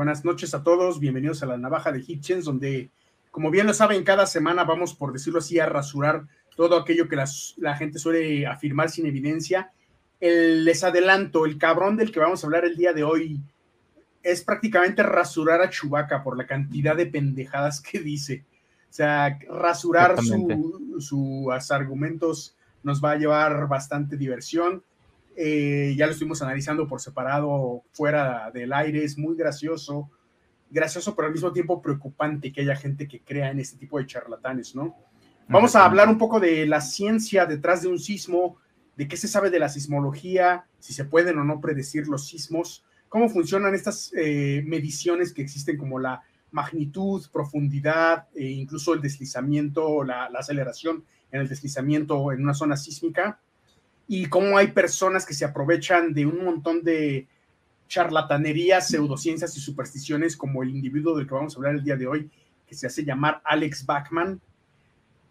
Buenas noches a todos, bienvenidos a la Navaja de Hitchens, donde, como bien lo saben, cada semana vamos, por decirlo así, a rasurar todo aquello que la gente suele afirmar sin evidencia. les adelanto, el cabrón del que vamos a hablar el día de hoy es prácticamente rasurar a Chubaca por la cantidad de pendejadas que dice. O sea, rasurar sus argumentos nos va a llevar bastante diversión. Eh, ya lo estuvimos analizando por separado fuera del aire, es muy gracioso, gracioso pero al mismo tiempo preocupante que haya gente que crea en este tipo de charlatanes, ¿no? Vamos a hablar un poco de la ciencia detrás de un sismo, de qué se sabe de la sismología, si se pueden o no predecir los sismos, cómo funcionan estas eh, mediciones que existen como la magnitud, profundidad e incluso el deslizamiento, la, aceleración en el deslizamiento en una zona sísmica y cómo hay personas que se aprovechan de un montón de charlatanerías, pseudociencias y supersticiones como el individuo del que vamos a hablar el día de hoy, que se hace llamar Alex Bachman,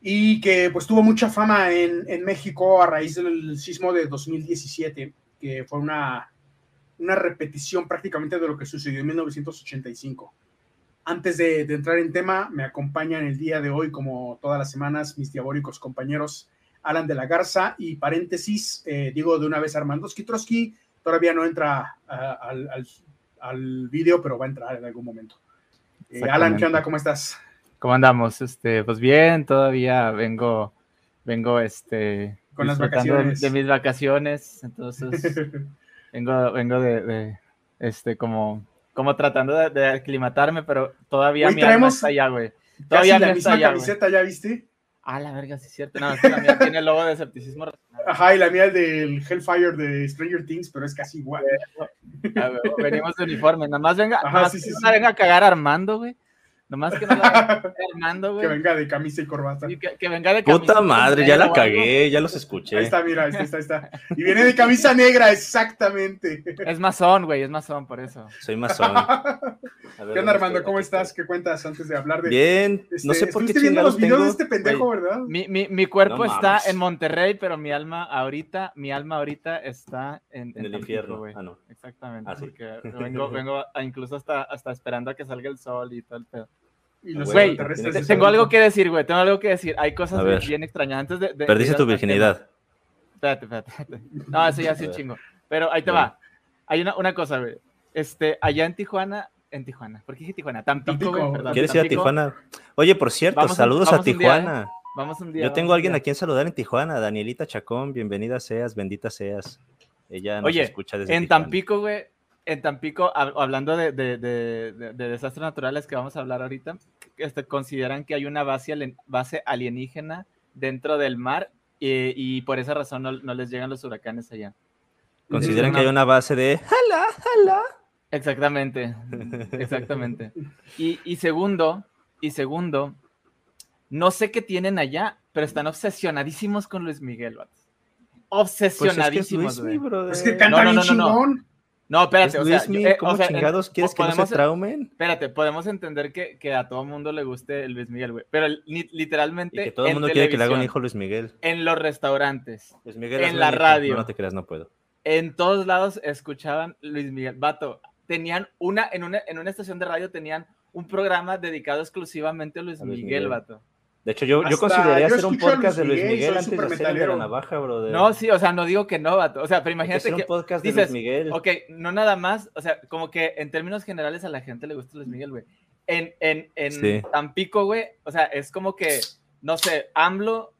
y que pues tuvo mucha fama en, México a raíz del sismo de 2017, que fue una, una repetición prácticamente de lo que sucedió en 1985. Antes de, entrar en tema, me acompañan el día de hoy, como todas las semanas, mis diabólicos compañeros Alan de la Garza y paréntesis, eh, digo de una vez Armando Skitrowski, todavía no entra al, al, al vídeo, pero va a entrar en algún momento. Eh, Alan, ¿qué onda? ¿Cómo estás? ¿Cómo andamos? Este, pues bien, todavía vengo, vengo, este, con las vacaciones de, mis vacaciones, entonces vengo, vengo de, este, como como tratando de, aclimatarme, pero todavía mi alma está allá, güey. Todavía la misma allá, camiseta, ¿ya viste? Ah, la verga, sí es cierto. No, es que la mía tiene el logo de escepticismo. Ajá, y la mía es del Hellfire de Stranger Things, pero es casi igual. A ver, venimos de uniforme. Nada más venga, Ajá, sí, sí, venga a cagar Armando, güey. Nomás que no la Armando, güey. Que venga de camisa y corbata. que, venga de camisa. Puta madre, ya la cagué, ya los escuché. Ahí está, mira, ahí está, ahí está. Y viene de camisa negra, exactamente. Es masón, güey, es masón, por eso. Soy masón. ¿Qué onda, Armando? ¿Cómo estás? ¿Qué cuentas antes de hablar de. Bien, no sé por qué viendo los videos de este pendejo, ¿verdad? Mi, mi, mi cuerpo está en Monterrey, pero mi alma ahorita, mi alma ahorita está en, en, el infierno. Güey. Ah, no. Exactamente, ah, porque vengo, vengo incluso hasta, hasta esperando a que salga el sol y todo el pedo. Güey, tengo algo que decir, güey. Tengo algo que decir. Hay cosas bien extrañas. Antes de, Perdiste tu virginidad. Espérate, espérate, No, eso ya sí un chingo. Pero ahí te va. Hay una, una cosa, güey. Este, allá en Tijuana, en Tijuana. ¿Por qué dije Tijuana? Tampico, perdón. ¿Quieres ir a Tijuana? Oye, por cierto, saludos a Tijuana. ¿eh? Vamos un día. Yo tengo a alguien a quien saludar en Tijuana, Danielita Chacón, bienvenida seas, bendita seas. Ella nos escucha desde en Tampico, güey, en Tampico, hablando de, desastres naturales que vamos a hablar ahorita, este, consideran que hay una base, base alienígena dentro del mar y, por esa razón no, les llegan los huracanes allá. Consideran que hay una base de jala, jala. Exactamente, exactamente. Y, segundo, y segundo, no sé qué tienen allá, pero están obsesionadísimos con Luis Miguel, Obsesionadísimos, pues es que, canta no, no, no, espérate, o sea, eh, ¿cómo chingados quieres que no se traumen? Espérate, podemos entender que, que a todo mundo le guste Luis Miguel, güey, pero literalmente y que todo el mundo quiere que le haga un hijo Luis Miguel. En los restaurantes, Luis Miguel en la radio. No, te creas, no puedo. En todos lados escuchaban Luis Miguel. Vato, tenían una en, una, en una estación de radio tenían un programa dedicado exclusivamente a Luis, Miguel, vato. De hecho, yo, yo consideraría hacer un podcast de Luis Miguel antes de hacer de la navaja, brother. No, sí, o sea, no digo que no, vato. O sea, pero imagínate que. un podcast de Luis Miguel. Ok, no nada más, o sea, como que en términos generales a la gente le gusta Luis Miguel, güey. En, en, en Tampico, güey, o sea, es como que, no sé, AMLO,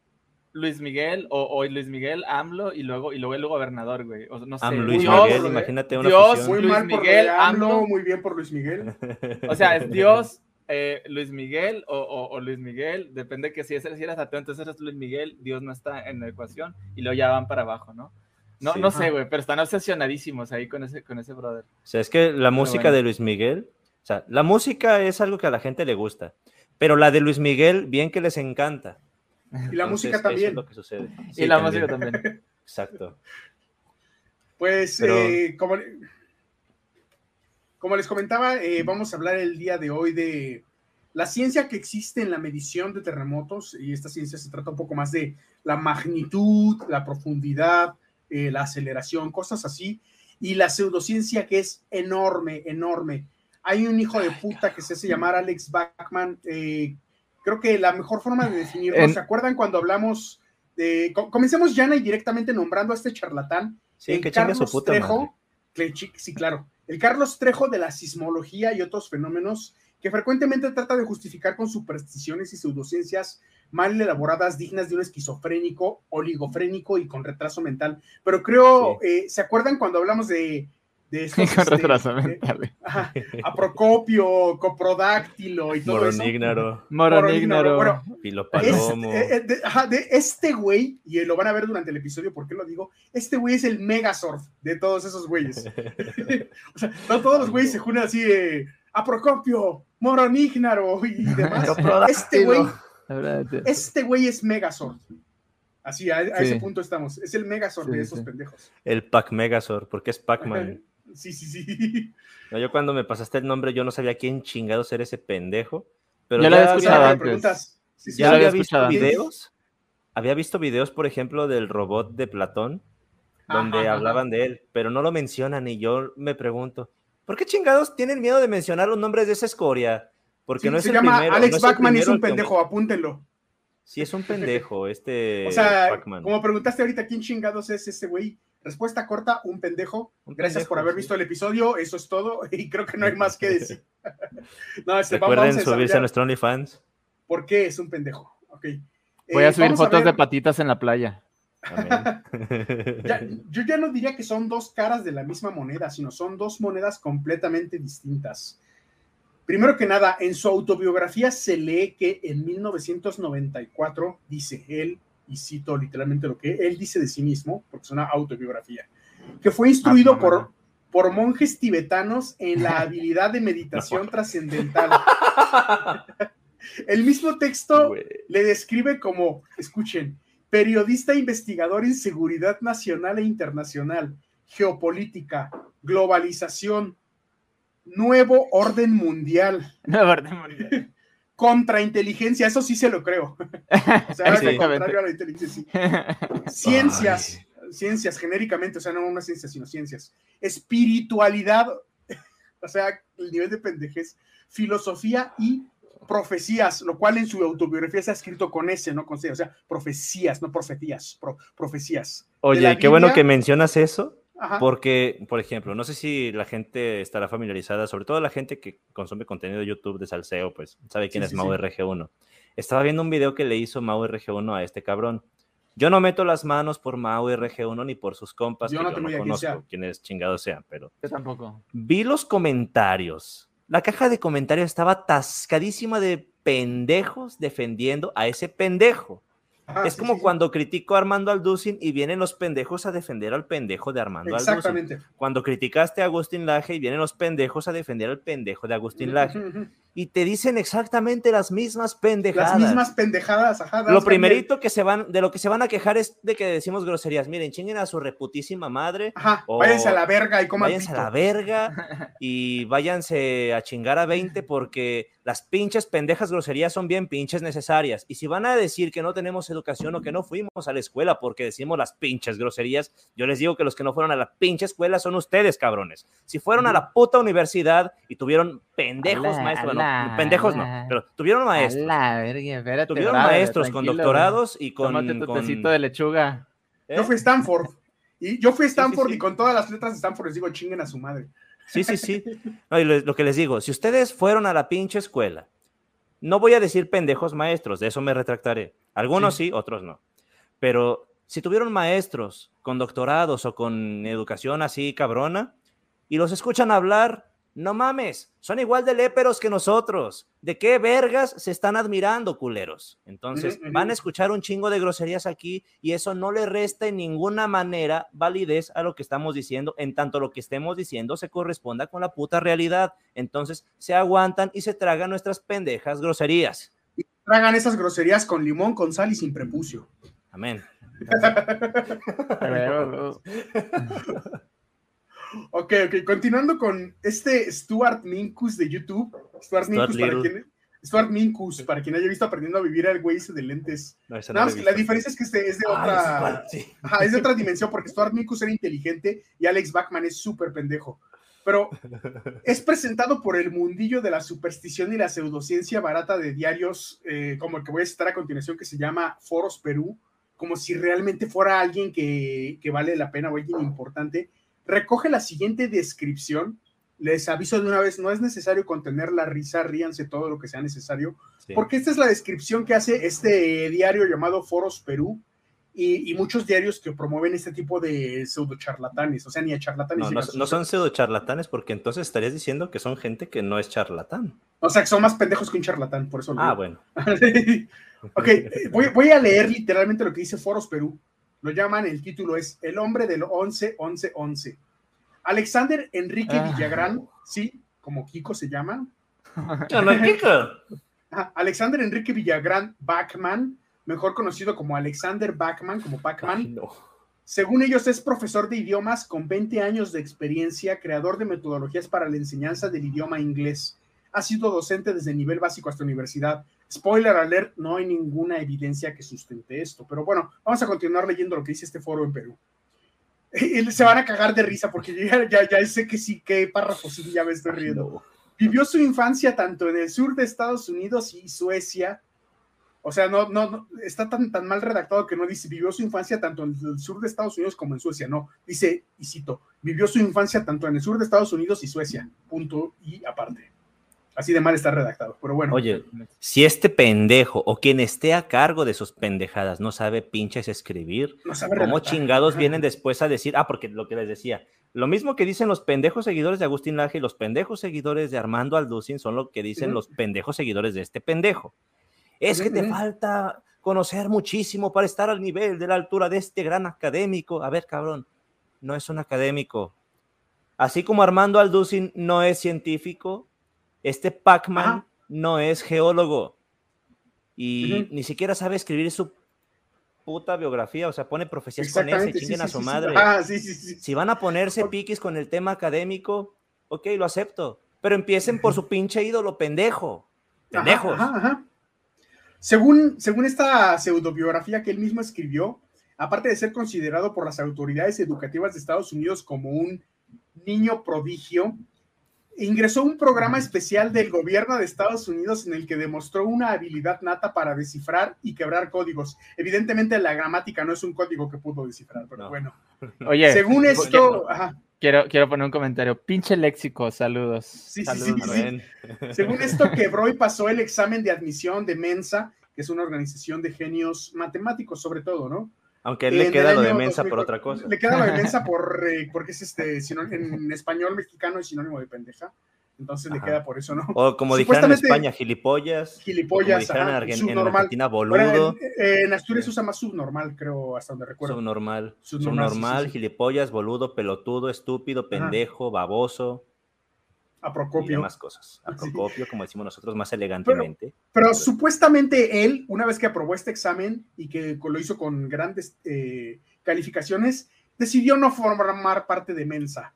Luis Miguel, o, o Luis Miguel, AMLO, y luego, y luego el gobernador, güey. O, no sé. AMLO, Luis Miguel, imagínate una Dios, Muy Luis Miguel, AMLO, muy bien por Luis Miguel. O sea, es Dios, eh, Luis Miguel o, Luis Miguel, depende que si, es, si eres ateo, entonces eres Luis Miguel, Dios no está en la ecuación y luego ya van para abajo, ¿no? No, no sé, güey, pero están obsesionadísimos ahí con ese, con ese brother. O sea, es que la música de Luis Miguel, o sea, la música es algo que a la gente le gusta, pero la de Luis Miguel, bien que les encanta. Y la música también. lo que sucede. y la música también. Exacto. Pues, eh, como como les comentaba, eh, vamos a hablar el día de hoy de la ciencia que existe en la medición de terremotos, y esta ciencia se trata un poco más de la magnitud, la profundidad, eh, la aceleración, cosas así, y la pseudociencia que es enorme, enorme. hay un hijo de puta que se hace llamar Alex Bachman. Eh, creo que la mejor forma de definirlo, ¿se acuerdan cuando hablamos de. Comencemos ya y directamente nombrando a este charlatán. Sí, que Carlos su puta Trejo, sí, claro. El Carlos Trejo de la sismología y otros fenómenos que frecuentemente trata de justificar con supersticiones y pseudociencias mal elaboradas, dignas de un esquizofrénico, oligofrénico y con retraso mental. Pero creo, eh, ¿se acuerdan cuando hablamos de de estos, con este, retraso mental. a Procopio, Coprodáctilo y todo eso. Moronígnaro. Bueno, eh, eh, de, este güey, y lo van a ver durante el episodio, ¿por qué lo digo? Este güey es el Megazord de todos esos güeyes. o sea, no todos los güeyes se junan así de a Procopio, Moronígnaro y demás. este güey, este güey es Megazord. Así, a, ese punto estamos. Es el Megazord de esos pendejos. El Pac Megazord, porque es Pac-Man. Sí, sí, sí. yo cuando me pasaste el nombre, yo no sabía quién chingados era ese pendejo. Pero ya, lo había escuchado antes. ya había, visto videos. Había visto videos, por ejemplo, del robot de Platón, donde hablaban de él, pero no lo mencionan y yo me pregunto, ¿por qué chingados tienen miedo de mencionar los nombres de esa escoria? Porque no es se el llama primero, Alex Bachman y es un pendejo, apúntenlo. Sí, es un pendejo, este. o sea, como preguntaste ahorita, ¿quién chingados es ese güey? Respuesta corta, un pendejo. Gracias por haber visto el episodio, eso es todo, y creo que no hay más que decir. no, este, Recuerden vamos a subirse a nuestro OnlyFans. ¿Por qué es un pendejo? Ok. Voy a eh, subir fotos de patitas en la playa. yo ya no diría que son dos caras de la misma moneda, sino son dos monedas completamente distintas. Primero que nada, en su autobiografía se lee que en 1994, dice él, y cito literalmente lo que él dice de sí mismo, porque es una autobiografía, que fue instruido ah, por, por monjes tibetanos en la habilidad de meditación trascendental. El mismo texto le describe como, escuchen, periodista investigador en seguridad nacional e internacional, geopolítica, globalización, nuevo orden mundial. Nuevo orden mundial contrainteligencia, eso sí se lo creo. o sea, es contrario a la inteligencia, Ciencias, ciencias genéricamente, o sea, no una ciencia, sino ciencias. Espiritualidad, o sea, el nivel de pendejez, filosofía y profecías, lo cual en su autobiografía se ha escrito con S, no con C, o sea, profecías, no profetías, profecías. Oye, qué bueno que mencionas eso, porque, por ejemplo, no sé si la gente estará familiarizada, sobre todo la gente que consume contenido de YouTube de salseo, pues sabe quién es Mau RG1. Estaba viendo un video que le hizo Mau RG1 a este cabrón. Yo no meto las manos por Mau RG1 ni por sus compas, yo no, yo no conozco quiénes chingados sean, pero... Yo tampoco. Vi los comentarios. La caja de comentarios estaba atascadísima de pendejos defendiendo a ese pendejo es como cuando critico a Armando Alducin y vienen los pendejos a defender al pendejo de Armando Exactamente. Cuando criticaste a Agustín Laje y vienen los pendejos a defender al pendejo de Agustín Laje. Y te dicen exactamente las mismas pendejadas. Las mismas pendejadas, ajá. Lo primerito que se van, de lo que se van a quejar es de que decimos groserías. Miren, chinguen a su reputísima madre. Ajá, váyanse a la verga y coman Váyanse a la verga y váyanse a chingar a 20 porque las pinches pendejas groserías son bien pinches necesarias. Y si van a decir que no tenemos educación o que no fuimos a la escuela porque decimos las pinches groserías, yo les digo que los que no fueron a la pinche escuela son ustedes, cabrones. Si fueron a la puta universidad y tuvieron pendejos maestros, bueno, pendejos no, pero tuvieron maestros. tuvieron maestros con doctorados y con. Tómate tu tecito de lechuga. Yo fui a Stanford. Y yo fui a Stanford y con todas las letras de Stanford les digo chinguen a su madre. Sí, sí, sí. lo que les digo, si ustedes fueron a la pinche escuela, no voy a decir pendejos maestros, de eso me retractaré. Algunos sí, otros no. Pero si tuvieron maestros con doctorados o con educación así cabrona y los escuchan hablar, no mames, son igual de léperos que nosotros. ¿De qué vergas se están admirando, culeros? Entonces, van a escuchar un chingo de groserías aquí y eso no le resta en ninguna manera validez a lo que estamos diciendo, en tanto lo que estemos diciendo se corresponda con la puta realidad. Entonces, se aguantan y se tragan nuestras pendejas groserías. Y tragan esas groserías con limón, con sal y sin prepucio. Amén. Ok, ok, continuando con este Stuart Minkus de YouTube. Stuart, Minkus, para quien, Stuart Minkus, para quien haya visto aprendiendo a vivir al güey ese de lentes. la diferencia es que este es de otra. es de otra dimensión, porque Stuart Minkus era inteligente y Alex Bachman es súper pendejo. pero es presentado por el mundillo de la superstición y la pseudociencia barata de diarios, eh, como el que voy a citar a continuación, que se llama Foros Perú, como si realmente fuera alguien que, vale la pena o alguien importante. Recoge la siguiente descripción. Les aviso de una vez, no es necesario contener la risa, ríanse todo lo que sea necesario, porque esta es la descripción que hace este diario llamado Foros Perú, y, muchos diarios que promueven este tipo de pseudo charlatanes, o sea, ni a charlatanes. No, no, son pseudo charlatanes porque entonces estarías diciendo que son gente que no es charlatán. O sea, que son más pendejos que un charlatán, por eso. ah, bueno. ok, voy, voy, a leer literalmente lo que dice Foros Perú. Lo llaman, el título es El hombre del 11 11 11. Alexander Enrique ah. Villagrán, sí, como Kiko se llama. Alexander Enrique Villagrán Bachman mejor conocido como Alexander Bachman, como Bachman. Según ellos, es profesor de idiomas con 20 años de experiencia, creador de metodologías para la enseñanza del idioma inglés. Ha sido docente desde nivel básico hasta universidad. Spoiler alert, no hay ninguna evidencia que sustente esto. Pero bueno, vamos a continuar leyendo lo que dice este foro en Perú. Se van a cagar de risa porque ya, ya, sé que sí, qué párrafo sí, ya me estoy riendo. Vivió su infancia tanto en el sur de Estados Unidos y Suecia, o sea, no, no, está tan, tan mal redactado que no dice vivió su infancia tanto en el sur de Estados Unidos como en Suecia. No, dice, y cito, vivió su infancia tanto en el sur de Estados Unidos y Suecia. Punto y aparte. Así de mal está redactado, pero bueno. Oye, si este pendejo o quien esté a cargo de sus pendejadas no sabe pinches escribir, ¿cómo chingados vienen después a decir? Ah, porque lo que les decía, lo mismo que dicen los pendejos seguidores de Agustín Laje y los pendejos seguidores de Armando Alducin son lo que dicen los pendejos seguidores de este pendejo. Es que te falta conocer muchísimo para estar al nivel de la altura de este gran académico. A ver, cabrón, no es un académico. Así como Armando Alducin no es científico, este Pac-Man no es geólogo. Y ni siquiera sabe escribir su puta biografía, o sea, pone profecías con ese, chinguen a su madre. si van a ponerse piquis con el tema académico, ok, lo acepto, pero empiecen por su pinche ídolo pendejo. Pendejos. ajá. Según, según esta pseudobiografía que él mismo escribió, aparte de ser considerado por las autoridades educativas de Estados Unidos como un niño prodigio, ingresó un programa especial del gobierno de Estados Unidos en el que demostró una habilidad nata para descifrar y quebrar códigos. Evidentemente la gramática no es un código que pudo descifrar, pero bueno. Oye, según esto, Quiero, quiero poner un comentario. Pinche léxico, saludos. Sí, Sí, sí, Según esto, quebró y pasó el examen de admisión de Mensa, que es una organización de genios matemáticos, sobre todo, ¿no? Aunque le queda lo de Mensa por otra cosa. Le queda lo de Mensa por, eh, porque es este, en español mexicano es sinónimo de pendeja. Entonces le queda por eso, ¿no? O como dijeron en España, gilipollas. Gilipollas, como dijeron en, Argentina, boludo. en, Asturias se usa más subnormal, creo, hasta donde recuerdo. Subnormal. Subnormal, gilipollas, boludo, pelotudo, estúpido, pendejo, baboso. A Procopio. Y más cosas. A Procopio, como decimos nosotros más elegantemente. Pero, supuestamente él, una vez que aprobó este examen y que lo hizo con grandes eh, calificaciones, decidió no formar parte de Mensa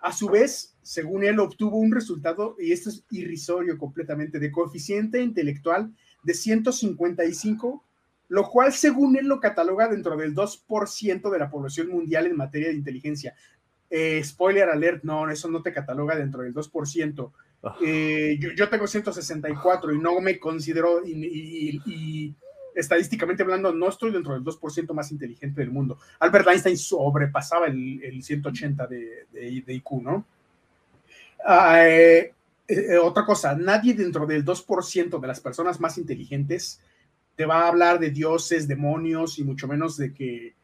a su vez, según él, obtuvo un resultado, y esto es irrisorio completamente, de coeficiente intelectual de 155, lo cual, según él, lo cataloga dentro del 2% de la población mundial en materia de inteligencia. Eh, spoiler alert, no, eso no te cataloga dentro del 2%. Ah. Eh, yo, tengo 164 y no me considero, y estadísticamente hablando, no estoy dentro del 2% más inteligente del mundo. Albert Einstein sobrepasaba el, 180 de, de, IQ, ¿no? Ah, eh, otra cosa, nadie dentro del 2% de las personas más inteligentes te va a hablar de dioses, demonios y mucho menos de que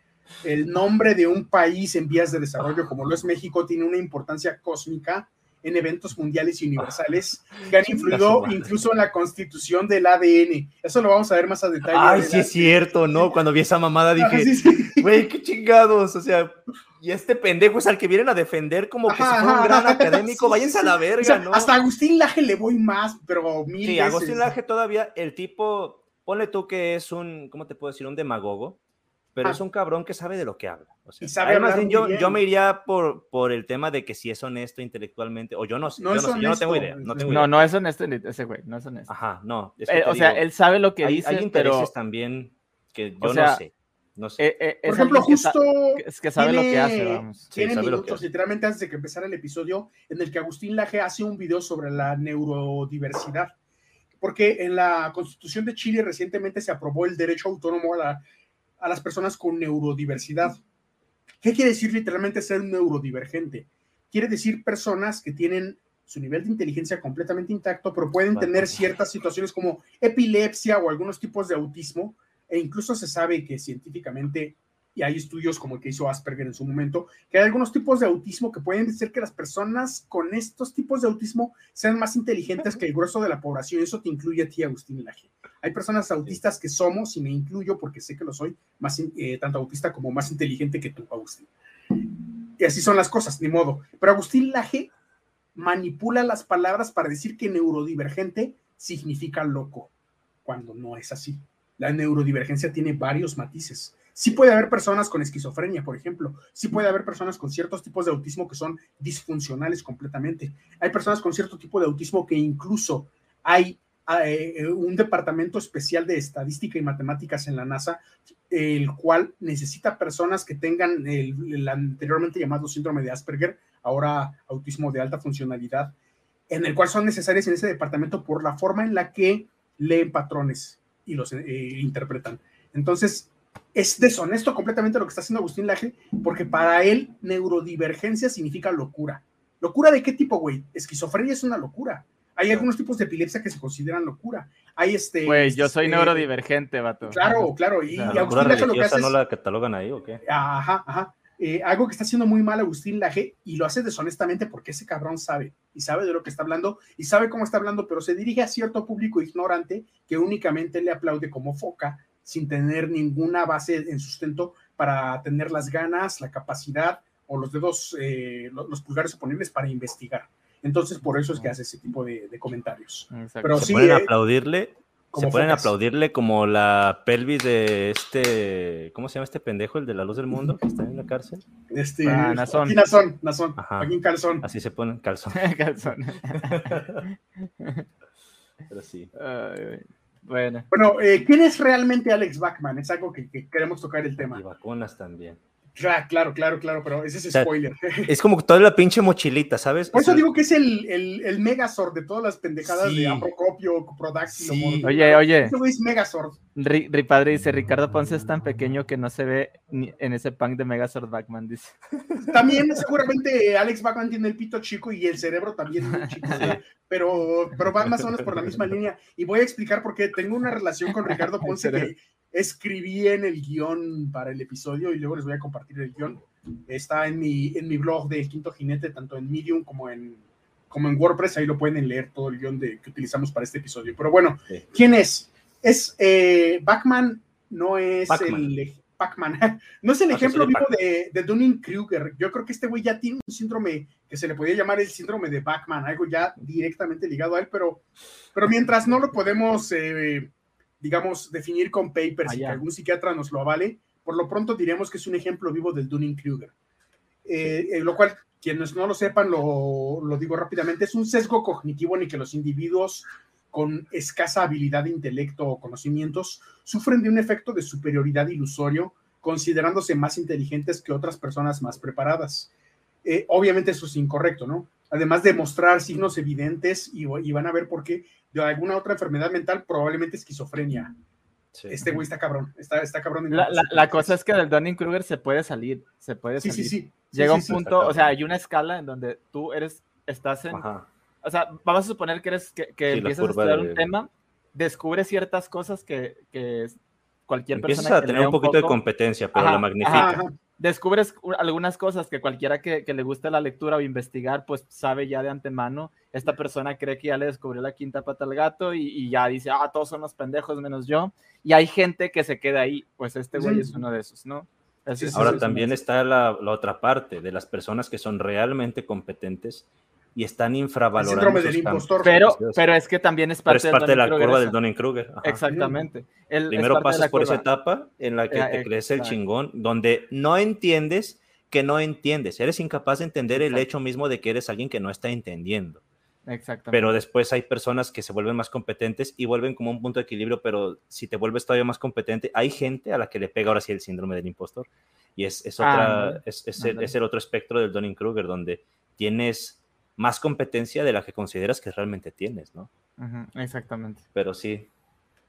el nombre de un país en vías de desarrollo como lo es México tiene una importancia cósmica en eventos mundiales y universales que han influido incluso en la constitución del ADN. Eso lo vamos a ver más a detalle. Ay, sí es cierto, ¿no? Cuando vi esa mamada dije, güey, qué chingados, o sea, y este pendejo es al que vienen a defender como que si fuera un gran académico, váyanse a la verga, ¿no? Hasta Agustín Laje le voy más, pero mil Sí, Agustín Laje todavía, el tipo, ponle tú que es un, ¿cómo te puedo decir? Un demagogo pero es un cabrón que sabe de lo que habla. además, yo, yo, me iría por, por el tema de que si es honesto intelectualmente, o yo no sé, no yo, no, tengo idea. No, no, es honesto ese güey, no es honesto. Ajá, no. Eh, o sea, él sabe lo que dice, hay intereses también que yo no sé. No sé. Eh, eh, Por es ejemplo, alguien que justo es que sabe lo que tiene- hace, vamos. Sí, tiene sabe lo que minutos, hace. literalmente antes de que empezara el episodio, en el que Agustín Laje hace un video sobre la neurodiversidad. Porque en la Constitución de Chile recientemente se aprobó el derecho autónomo a, la- a las personas con neurodiversidad. ¿Qué quiere decir literalmente ser neurodivergente? Quiere decir personas que tienen su nivel de inteligencia completamente intacto, pero pueden Vale. tener ciertas situaciones como epilepsia o algunos tipos de autismo, e incluso se sabe que científicamente, y hay estudios como el que hizo Asperger en su momento, que hay algunos tipos de autismo que pueden decir que las personas con estos tipos de autismo sean más inteligentes que el grueso de la población. Eso te incluye a ti, Agustín Laje. Hay personas autistas que somos, y me incluyo porque sé que lo soy, más eh, tanto autista como más inteligente que tú, Agustín. Y así son las cosas, ni modo. Pero Agustín Laje manipula las palabras para decir que neurodivergente significa loco, cuando no es así. La neurodivergencia tiene varios matices. Sí puede haber personas con esquizofrenia, por ejemplo. Sí puede haber personas con ciertos tipos de autismo que son disfuncionales completamente. Hay personas con cierto tipo de autismo que incluso hay eh, un departamento especial de estadística y matemáticas en la NASA, el cual necesita personas que tengan el, el anteriormente llamado síndrome de Asperger, ahora autismo de alta funcionalidad, en el cual son necesarias en ese departamento por la forma en la que leen patrones y los eh, interpretan. Entonces, es deshonesto completamente lo que está haciendo Agustín Laje, porque para él neurodivergencia significa locura. ¿Locura de qué tipo, güey? Esquizofrenia es una locura. Hay algunos tipos de epilepsia que se consideran locura. Hay este. Güey, yo soy eh, neurodivergente, vato. Claro, claro. Y, ¿La y locura Agustín Laje lo que hace no la catalogan ahí o qué? Ajá, ajá. Eh, algo que está haciendo muy mal Agustín Laje y lo hace deshonestamente porque ese cabrón sabe y sabe de lo que está hablando y sabe cómo está hablando, pero se dirige a cierto público ignorante que únicamente le aplaude como foca sin tener ninguna base en sustento para tener las ganas, la capacidad o los dedos, eh, lo- los pulgares oponibles para investigar. Entonces, por eso es que hace ese tipo de, de comentarios. Exacto. Pero se sí, pueden eh, aplaudirle, se como pueden focas. aplaudirle como la pelvis de este, ¿cómo se llama este pendejo, el de la luz del mundo, que está en la cárcel? Este, Ah, Nazón. Joaquín Nazón, Nazón, Ajá. Joaquín Calzón. Así se ponen calzón. Calzón. Pero sí. Ay, güey. Bueno, Bueno, eh, ¿quién es realmente Alex Bachman? Es algo que, que queremos tocar el tema. Y vacunas también. Claro, claro, claro, claro, pero ese es O sea, spoiler. Es como toda la pinche mochilita, ¿sabes? Por O eso sea, digo que es el, el, el Megazord de todas las pendejadas Sí. de Aprocopio, Prodaxilo. Sí. Oye, oye. Güey es Megazord. Ri, Ri padre dice, Ricardo Ponce es tan pequeño que no se ve ni en ese punk de Megazord Backman, dice. También seguramente Alex Bachman tiene el pito chico y el cerebro también muy chico, güey. pero, pero van más o menos por la misma línea. Y voy a explicar por qué tengo una relación con Ricardo Ponce que escribí en el guion para el episodio y luego les voy a compartir el guion. Está en mi, en mi blog de Quinto Jinete, tanto en Medium como en, como en WordPress. Ahí lo pueden leer todo el guion de, que utilizamos para este episodio. Pero bueno, Sí. ¿quién es? Es eh, Bachman, no es Bachman. el no es el Ah, ejemplo sí, vivo de, de Dunning Kruger. Yo creo que este güey ya tiene un síndrome que se le podría llamar el síndrome de Bachman, algo ya directamente ligado a él, pero, pero mientras no lo podemos, eh, digamos, definir con papers y que Allá. algún psiquiatra nos lo avale, por lo pronto diremos que es un ejemplo vivo del Dunning Kruger. Eh, eh, lo cual, quienes no lo sepan, lo, lo digo rápidamente, es un sesgo cognitivo en el que los individuos con escasa habilidad de intelecto o conocimientos sufren de un efecto de superioridad ilusorio, considerándose más inteligentes que otras personas más preparadas. Eh, obviamente eso es incorrecto, ¿no? Además de mostrar signos evidentes y, y van a ver por qué de alguna otra enfermedad mental, probablemente esquizofrenia. Sí. Este güey está cabrón, está, está cabrón. La, la, a la cosa es que del Dunning Kruger se puede salir, se puede Sí, salir. sí, sí. Llega Sí, un sí, sí. punto, o sea, hay una escala en donde tú eres, estás en, Ajá. o sea, vamos a suponer que eres, que, que Sí, empiezas a estudiar de- un tema, descubres ciertas cosas que, que cualquier Empiezas persona a que tener un poquito de poco- competencia, pero Ajá, la magnifica. Ajá, ajá. Descubres algunas cosas que cualquiera que, que le guste la lectura o investigar, pues sabe ya de antemano. Esta persona cree que ya le descubrió la quinta pata al gato y, y ya dice, ah, todos son los pendejos menos yo. Y hay gente que se queda ahí, pues este güey Sí. es uno de esos, ¿no? Es- es- Ahora es- también está la, la otra parte de las personas que son realmente competentes y están El infravalorando. síndrome del impostor. Pero, pero es que también es parte, es parte de la Dunning-Kruger curva del esa. Donning-Kruger. ajá. Exactamente. El- es Primero parte de la pasas por esa curva. etapa en la que Eh, te crees el chingón, donde no entiendes que no entiendes. Eres incapaz de entender el hecho mismo de que eres alguien que no está entendiendo. Exactamente. Pero después hay personas que se vuelven más competentes y vuelven como un punto de equilibrio, pero si te vuelves todavía más competente, hay gente a la que le pega ahora sí el síndrome del impostor. Y es, es otra, Ah, es, es el, es el otro espectro del Donning-Kruger, donde tienes más competencia de la que consideras que realmente tienes, ¿no? Exactamente. Pero sí,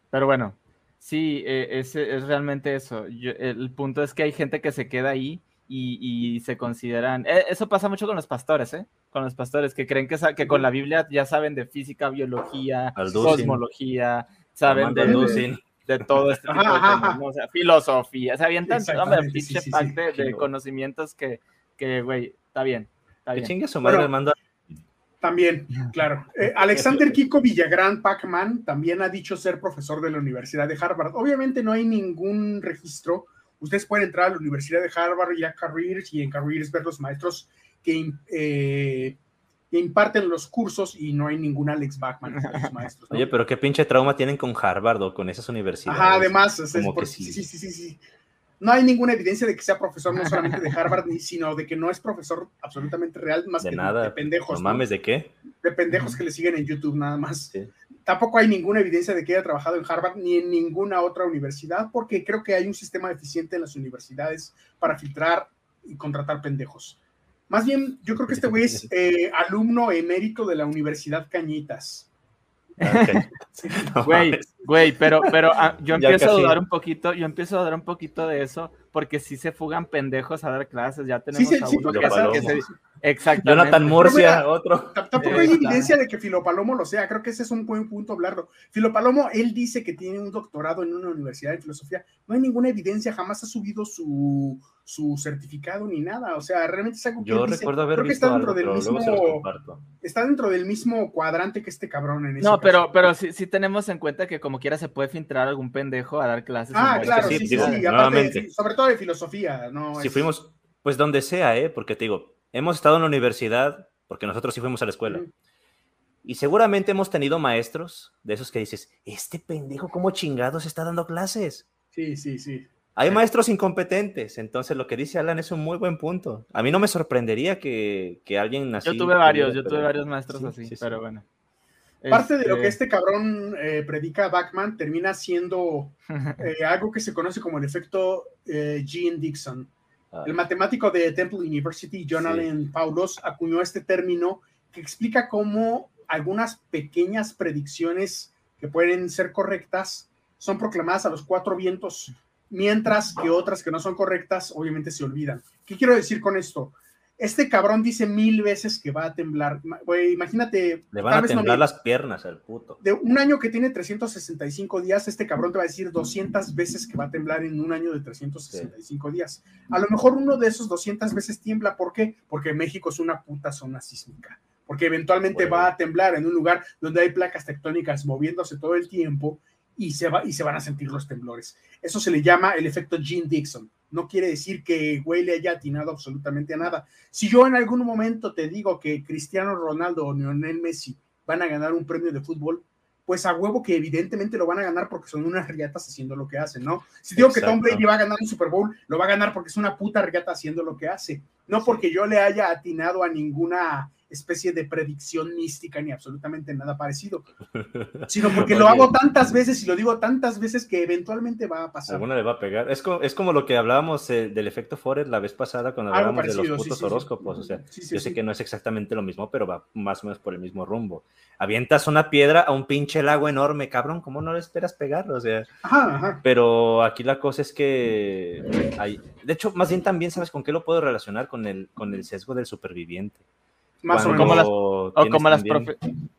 Pero bueno, sí, eh, es, es realmente eso. Yo- el punto es que hay gente que se queda ahí y, y se consideran. eh, eso pasa mucho con los pastores, ¿eh? Con los pastores que creen que, que con la Biblia ya saben de física, biología, cosmología, saben de, de- de todo este tipo de temas. ¿no? O sea, filosofía, se avientan hombre, Exactamente, pinche sí, sí, pack sí. de, conocimientos que, que, güey, está bien, está Que bien. chingue su madre, Bueno, Armando. También, claro. Eh, Alexander Kiko Villagrán Pacman también ha dicho ser profesor de la Universidad de Harvard. Obviamente no hay ningún registro. Ustedes pueden entrar a la Universidad de Harvard y a Careers y en Careers ver los maestros que, eh, que imparten los cursos y no hay ningún Alex Bachman entre los maestros. ¿no? Oye, pero qué pinche trauma tienen con Harvard o con esas universidades. Ajá, además, es- es Como por- que sí. sí, sí, sí, sí. No hay ninguna evidencia de que sea profesor no solamente de Harvard, ni, sino de que no es profesor absolutamente real, más De que nada. de pendejos. No mames, ¿de qué? de pendejos que le siguen en YouTube nada más. Sí. Tampoco hay ninguna evidencia de que haya trabajado en Harvard ni en ninguna otra universidad, porque creo que hay un sistema eficiente en las universidades para filtrar y contratar pendejos. Más bien, yo creo que este güey es eh, alumno emérito de la Universidad Cañitas. Güey, mames. güey, pero, pero ah, yo empiezo a dudar un poquito, yo empiezo a dudar un poquito de eso, porque si se fugan pendejos a dar clases, ya tenemos Sí, sí, a uno que, que se- Exactamente. Jonathan Murcia, mira, otro. Tampoco hay evidencia de que Filopalomo lo sea. Creo que ese es un buen punto hablarlo. Filopalomo, él dice que tiene un doctorado en una universidad de filosofía. No hay ninguna evidencia, jamás ha subido su, su certificado ni nada. O sea, realmente es algo que Yo recuerdo haber Creo que visto está dentro algo, del mismo, está dentro del mismo cuadrante que este cabrón en ese No, pero, caso. pero sí, sí tenemos en cuenta que como quiera se puede filtrar algún pendejo a dar clases. Ah, en claro, que sí, sí, sí, digo, sí. Aparte, nuevamente. de- sobre todo de filosofía, ¿no? Si Es- fuimos, pues donde sea, ¿eh? Porque te digo, hemos estado en la universidad, porque nosotros sí fuimos a la escuela. Y seguramente hemos tenido maestros de esos que dices, este pendejo, ¿cómo chingados está dando clases? Sí, sí, sí. Hay maestros incompetentes, entonces lo que dice Alan es un muy buen punto. A mí no me sorprendería que, que alguien así... Yo tuve varios, yo tuve varios maestros sí, así, sí, sí. pero bueno. Parte de lo que este cabrón eh, predica Bachman termina siendo eh, algo que se conoce como el efecto eh, Gene Dixon. Ah, El matemático de Temple University, John Sí. Allen Paulos, acuñó este término que explica cómo algunas pequeñas predicciones que pueden ser correctas son proclamadas a los cuatro vientos, mientras que otras que no son correctas obviamente se olvidan. ¿Qué quiero decir con esto? Este cabrón dice mil veces que va a temblar. Güey, imagínate, Le van a no temblar las piernas al puto. de un año que tiene 365 días, este cabrón te va a decir 200 veces que va a temblar en un año de 365 días. A lo mejor uno de esos 200 veces tiembla. ¿Por qué? Porque México es una puta zona sísmica. Porque eventualmente Bueno. va a temblar en un lugar donde hay placas tectónicas moviéndose todo el tiempo y se, va, y se van a sentir los temblores. Eso se le llama el efecto Gene Dixon. No quiere decir que güey le haya atinado absolutamente a nada. Si yo en algún momento te digo que Cristiano Ronaldo o Lionel Messi van a ganar un premio de fútbol, pues a huevo que evidentemente lo van a ganar porque son unas riatas haciendo lo que hacen, ¿no? Si digo que Tom. Brady va a ganar un Super Bowl, lo va a ganar porque es una puta riata haciendo lo que hace, no porque yo le haya atinado a ninguna especie de predicción mística ni absolutamente nada parecido, sino porque lo hago tantas veces y lo digo tantas veces que eventualmente va a pasar. Alguna le va a pegar. Es como, es como lo que hablábamos eh, del efecto Forer la vez pasada cuando Algo hablábamos de los putos sí, sí. horóscopos. O sea, yo sé que no es exactamente lo mismo, pero va más o menos por el mismo rumbo. Avientas una piedra a un pinche lago enorme, cabrón, ¿cómo no le esperas pegarlo? O sea, Ajá, ajá. pero aquí la cosa es que hay, de hecho, más bien también, ¿sabes con qué lo puedo relacionar? Con el, con el sesgo del superviviente. Más o Como las- O como, las profe-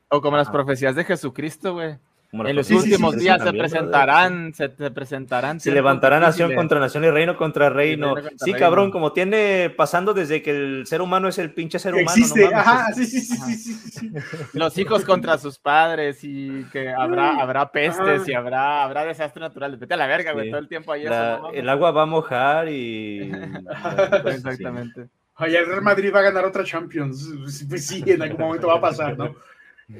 o como las Ajá. profecías de Jesucristo, güey. En los Sí, sí, sí, últimos sí, días se también, presentarán, se presentarán. Se levantará nación contra nación y reino contra reino. reino contra sí, reino. cabrón, como tiene pasando desde que el ser humano es el pinche ser humano. existe, no mames. ajá, sí, sí, sí. Los hijos contra sus padres y que habrá, habrá pestes Ajá. y habrá, habrá desastres naturales. Vete a la verga, güey, Sí. todo el tiempo ahí. La- eso, no el agua va a mojar y. Exactamente. Oye, el Real Madrid va a ganar otra Champions. Pues sí, en algún momento va a pasar, ¿no?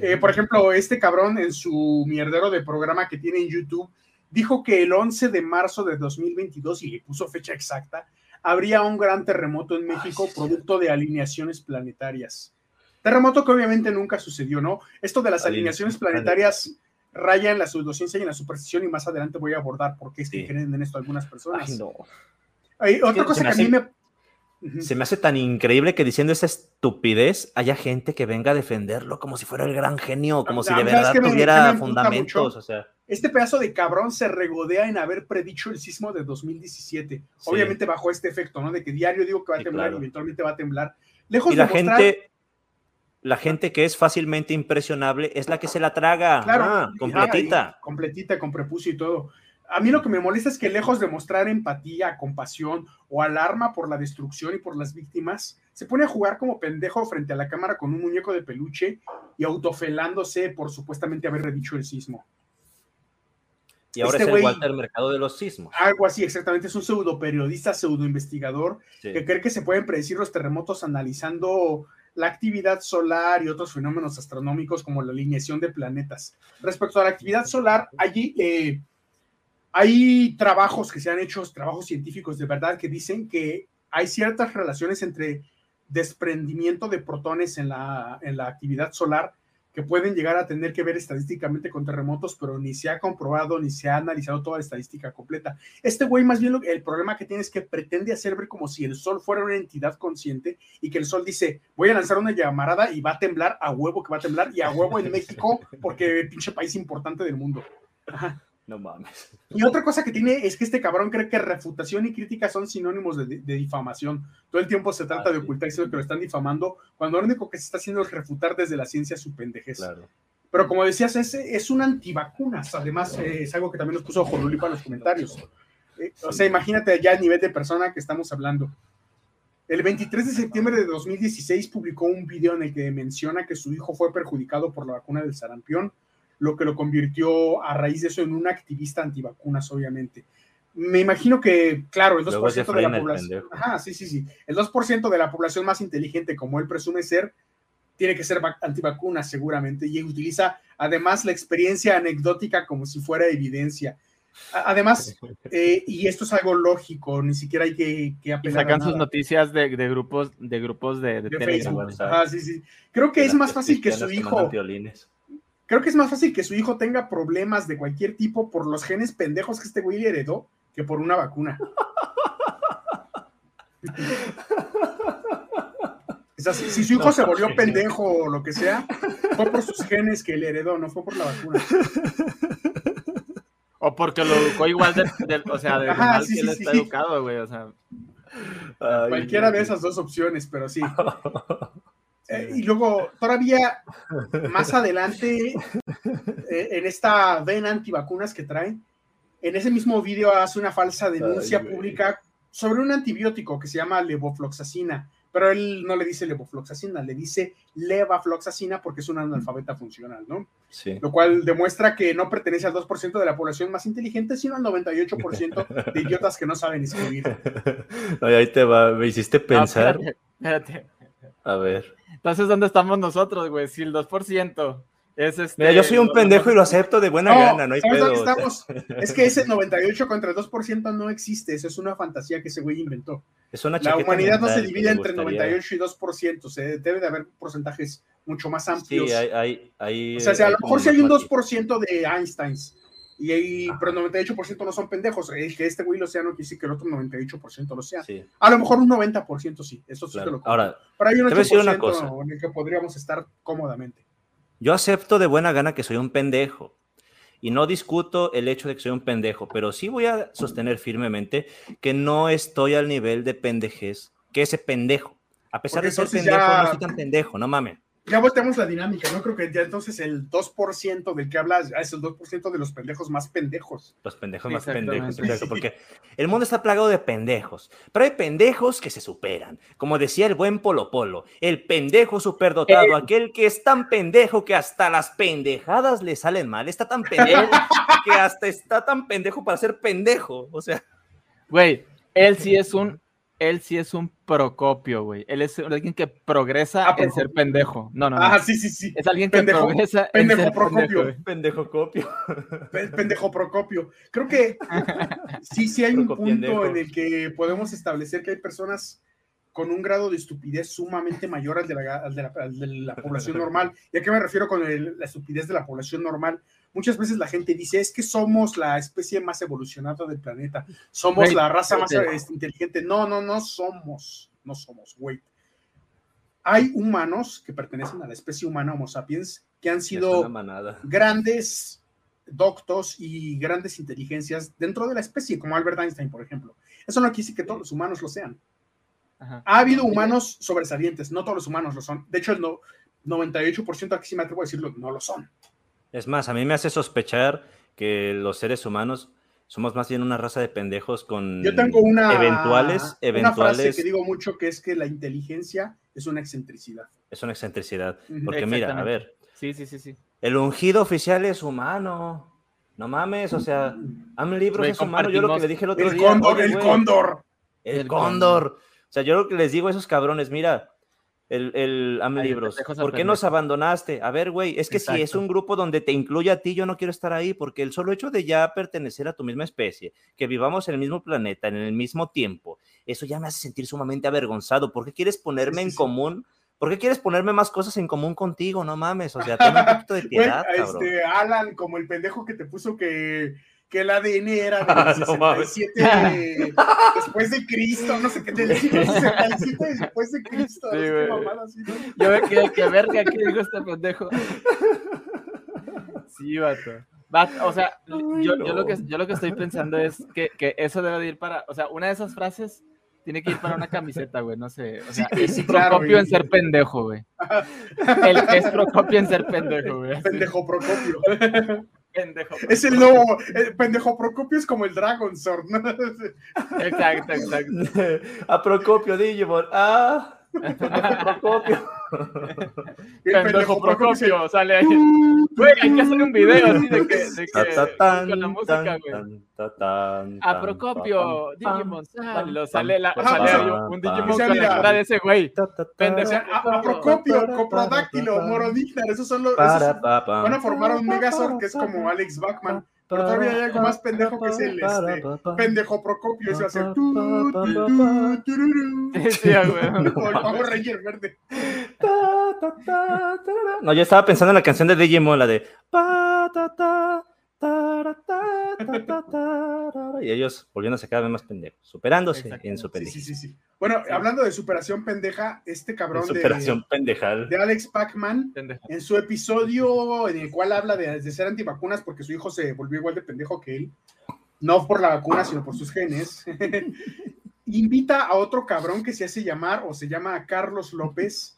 Eh, por ejemplo, este cabrón en su mierdero de programa que tiene en YouTube dijo que el 11 de marzo de 2022, y le puso fecha exacta, habría un gran terremoto en México producto de alineaciones planetarias. Terremoto que obviamente nunca sucedió, ¿no? Esto de las alineaciones planetarias raya en la pseudociencia y en la superstición y más adelante voy a abordar por qué es que creen en esto algunas personas. Ay, no. Otra cosa que a mí me... Se me hace tan increíble que diciendo esa estupidez haya gente que venga a defenderlo como si fuera el gran genio, como si de verdad tuviera fundamentos. O sea. Este pedazo de cabrón se regodea en haber predicho el sismo de 2017. Obviamente bajo este efecto, ¿no? De que diario digo que va a temblar y eventualmente va a temblar. Lejos y la gente, la gente que es fácilmente impresionable es la que se la traga. Claro, ah, completita. completita, con prepucio y todo. A mí lo que me molesta es que lejos de mostrar empatía, compasión o alarma por la destrucción y por las víctimas, se pone a jugar como pendejo frente a la cámara con un muñeco de peluche y autofelándose por supuestamente haber redicho el sismo. Y ahora este es el Walter Mercado de los sismos. Algo así, exactamente. Es un pseudo periodista, pseudo investigador que cree que se pueden predecir los terremotos analizando la actividad solar y otros fenómenos astronómicos como la alineación de planetas. Respecto a la actividad solar, allí eh, hay trabajos que se han hecho, trabajos científicos de verdad, que dicen que hay ciertas relaciones entre desprendimiento de protones en la, en la actividad solar que pueden llegar a tener que ver estadísticamente con terremotos, pero ni se ha comprobado ni se ha analizado toda la estadística completa. Este güey más bien el problema que tiene es que pretende hacer ver como si el sol fuera una entidad consciente y que el sol dice, voy a lanzar una llamarada y va a temblar a huevo que va a temblar y a huevo en México porque pinche país importante del mundo. Ajá. No mames. Y otra cosa que tiene es que este cabrón cree que refutación y crítica son sinónimos de, difamación. Todo el tiempo se trata ah, de ocultar diciendo que lo están difamando, cuando lo único que se está haciendo es refutar desde la ciencia su pendejez. Pero como decías, es, es un antivacunas. Además, eh, es algo que también nos puso Joruli para los comentarios. Eh, o sea, imagínate ya el nivel de persona que estamos hablando. El 23 de septiembre de 2016 publicó un video en el que menciona que su hijo fue perjudicado por la vacuna del sarampión lo que lo convirtió a raíz de eso en un activista antivacunas, obviamente. Me imagino que, claro, el 2% de la población. Ajá, sí, sí, sí. El 2% de la población más inteligente, como él presume ser, tiene que ser antivacunas, seguramente, y utiliza además la experiencia anecdótica como si fuera evidencia. Además, eh, y esto es algo lógico, ni siquiera hay que, que apelar. sacan sus noticias de, grupos de grupos de, de, Facebook. Ah, sí, sí. Creo que es más fácil que su hijo. Creo que es más fácil que su hijo tenga problemas de cualquier tipo por los genes pendejos que este güey heredó que por una vacuna. si, su hijo se volvió pendejo o lo que sea, fue por sus genes que le heredó, no fue por la vacuna. O porque lo educó igual de, o sea, de mal que él está educado, güey, o sea. Cualquiera de esas dos opciones, pero sí. Eh, y luego, todavía más adelante, eh, en esta vena antivacunas que trae, en ese mismo video hace una falsa denuncia pública sobre un antibiótico que se llama levofloxacina, pero él no le dice levofloxacina, le dice levafloxacina porque es una analfabeta funcional, ¿no? Sí. Lo cual demuestra que no pertenece al 2% de la población más inteligente, sino al 98% de idiotas que no saben escribir. ahí te va, me hiciste pensar. espérate. A ver. Entonces, ¿dónde estamos nosotros, güey? Si el 2% es este. Mira, yo soy un pendejo y lo acepto de buena gana, no hay pedo. Estamos? Es que ese 98 contra el 2% no existe, eso es una fantasía que ese güey inventó. Es una La humanidad no se divide entre 98 y 2%, se debe de haber porcentajes mucho más amplios. Sí, hay, hay, o sea, a lo mejor si hay un 2% de Einsteins, y ahí, pero el 98% no son pendejos. El que este güey lo sea no quiere decir que el otro 98% lo sea. A lo mejor un 90% sí, eso sí te lo Ahora, pero hay un 8% en el que podríamos estar cómodamente. Yo acepto de buena gana que soy un pendejo. Y no discuto el hecho de que soy un pendejo, pero sí voy a sostener firmemente que no estoy al nivel de pendejez que ese pendejo. A pesar de ser pendejo, no soy tan pendejo, no mames ya volteamos la dinámica, ¿no? Creo que ya entonces el 2% del que hablas es el 2% de los pendejos más pendejos. Los pendejos más pendejos, porque el mundo está plagado de pendejos, pero hay pendejos que se superan. Como decía el buen Polo Polo, el pendejo superdotado, eh. aquel que es tan pendejo que hasta las pendejadas le salen mal, está tan pendejo que hasta está tan pendejo para ser pendejo, o sea. Güey, él sí es un él sí es un procopio, güey. Él es alguien que progresa ah, en ser pendejo. No, no, Ah, sí, sí, sí. Es alguien que progresa pendejo en ser procopio. Pendejo, copio. Pendejo procopio. Creo que sí, sí hay un punto en el que podemos establecer que hay personas con un grado de estupidez sumamente mayor al de la, de la, población normal. ¿Y a qué me refiero con la estupidez de la población normal? Muchas veces la gente dice, es que somos la especie más evolucionada del planeta, somos la raza más este, inteligente. No, no, no somos, no somos, güey. Hay humanos que pertenecen a la especie humana Homo sapiens que han sido grandes doctos y grandes inteligencias dentro de la especie, como Albert Einstein, por ejemplo. Eso no quiere decir que todos los humanos lo sean. Ha habido humanos sobresalientes, no todos los humanos lo son. De hecho, el 98% aquí sí me atrevo a decirlo, no lo son. Es más, a mí me hace sospechar que los seres humanos somos más bien una raza de pendejos con Yo tengo una, eventuales, eventuales. Una frase que digo mucho que es que la inteligencia es una excentricidad. Es una excentricidad. Porque mira, a ver. Sí, sí, sí, sí. El ungido oficial es humano. No mames, o sea, un libro es humano. Yo lo que le dije el otro día. Cóndor, el cóndor. El cóndor. O sea, yo lo que les digo a esos cabrones, mira, el, el libros, ¿por qué nos abandonaste? A ver, güey, es que si es un grupo donde te incluye a ti, yo no quiero estar ahí, porque el solo hecho de ya pertenecer a tu misma especie, que vivamos en el mismo planeta, en el mismo tiempo, eso ya me hace sentir sumamente avergonzado. ¿Por qué quieres ponerme en común? ¿Por qué quieres ponerme más cosas en común contigo? No mames, o sea, ten un poquito de piedad, Este, Alan, como el pendejo que te puso que que el ADN era del 67 después de Cristo, no sé qué, del 67 después de Cristo. Sí, así, ¿no? Yo me quedé que verga que dijo este pendejo. Sí, vato. o sea, yo, yo, lo que, yo lo que estoy pensando es que, que, eso debe de ir para, o sea, una de esas frases tiene que ir para una camiseta, güey, no sé. O sea, es Procopio en ser pendejo, güey. El es Procopio en ser pendejo, güey. Pendejo Procopio. Pendejo. Es el nuevo, pendejo Procopio es como el Dragon Sword, ¿no? Exacto, exacto. A Procopio, Digimon. Ah. Procopio. Pendejo Procopio sale ahí. Güey, hay que hacer un video así de que, de que con la música, güey. A Procopio, Digimon sale, sale, la, sale un Digimon con la cara de ese güey. Pendejo. A Procopio, Coprodáctilo, Morodictar, esos son los. Van a formar un Megazord que es como Alex Bachman. Pero todavía hay algo más pendejo que es el este, pendejo Procopio. Ese va a ser. Sí, güey. Vamos, Ranger Verde. No, yo estaba pensando en la canción de Digimon, la de. Y ellos volviéndose cada vez más pendejos, superándose en su pendejo. Sí, sí, sí. Bueno, hablando de superación pendeja, este cabrón de, pendejal. de Alex Pacman, en su episodio en el cual habla de, de, ser antivacunas porque su hijo se volvió igual de pendejo que él, no por la vacuna, sino por sus genes, invita a otro cabrón que se hace llamar o se llama Carlos López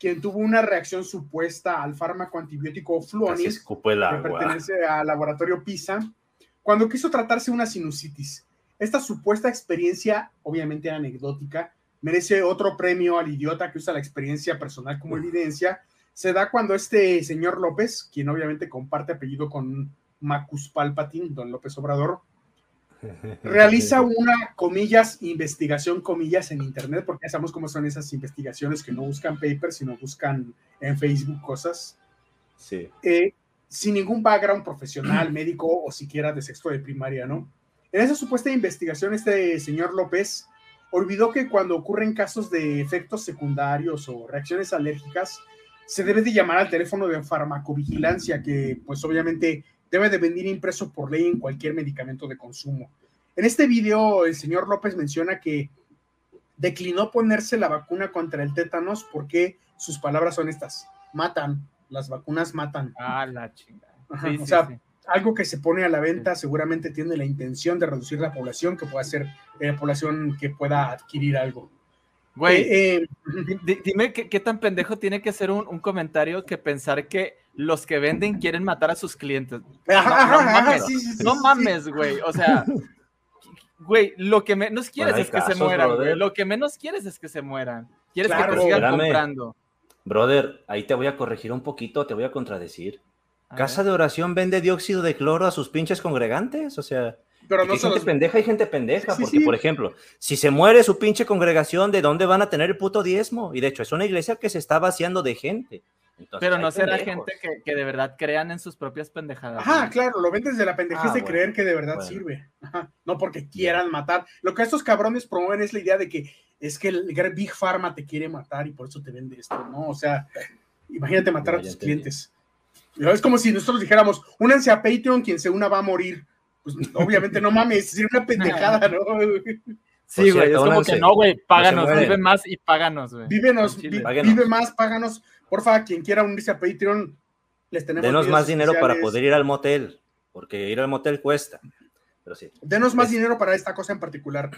quien tuvo una reacción supuesta al fármaco antibiótico Fluonis, que pertenece al laboratorio PISA, cuando quiso tratarse una sinusitis. Esta supuesta experiencia, obviamente anecdótica, merece otro premio al idiota que usa la experiencia personal como evidencia. Se da cuando este señor López, quien obviamente comparte apellido con Macus Palpatine, don López Obrador, realiza una, comillas, investigación, comillas, en Internet, porque ya sabemos cómo son esas investigaciones que no buscan papers, sino buscan en Facebook cosas. Sí. Eh, sin ningún background profesional, médico o siquiera de sexto de primaria, ¿no? En esa supuesta investigación, este señor López olvidó que cuando ocurren casos de efectos secundarios o reacciones alérgicas, se debe de llamar al teléfono de farmacovigilancia, que pues obviamente debe de venir impreso por ley en cualquier medicamento de consumo. En este video, el señor López menciona que declinó ponerse la vacuna contra el tétanos porque sus palabras son estas, matan, las vacunas matan. Ah, la chingada. o sea, algo que se pone a la venta seguramente tiene la intención de reducir la población, que pueda ser la población que pueda adquirir algo. Güey, eh, eh, dime ¿qué, tan pendejo tiene que ser un, comentario que pensar que los que venden quieren matar a sus clientes. No, mames, güey. O sea, güey, lo que menos quieres es que se mueran, güey. Lo que menos quieres es que se mueran. Quieres que te sigan comprando. Brother, ahí te voy a corregir un poquito, te voy a contradecir. ¿Casa de oración vende dióxido de cloro a sus pinches congregantes? O sea, pero no hay gente pendeja y gente pendeja, porque, por ejemplo, si se muere su pinche congregación, ¿de dónde van a tener el puto diezmo? Y de hecho, es una iglesia que se está vaciando de gente. Pero no será gente que, de verdad crean en sus propias pendejadas. Ajá, claro, lo ven desde la pendejez ah, de creer que de verdad sirve. no porque quieran matar. Lo que estos cabrones promueven es la idea de que es que el Big Pharma te quiere matar y por eso te vende esto, ¿no? O sea, imagínate matar a tus clientes. Es como si nosotros dijéramos, únanse a Patreon, quien se una va a morir. Pues obviamente no mames, es una pendejada, ¿no? Sí, güey, es como que no, güey, páganos, vive más y páganos, güey. Vívenos, vive más, páganos. Porfa, quien quiera unirse a Patreon, les tenemos. Denos más dinero para poder ir al motel, porque ir al motel cuesta. Pero sí. Denos más dinero para esta cosa en particular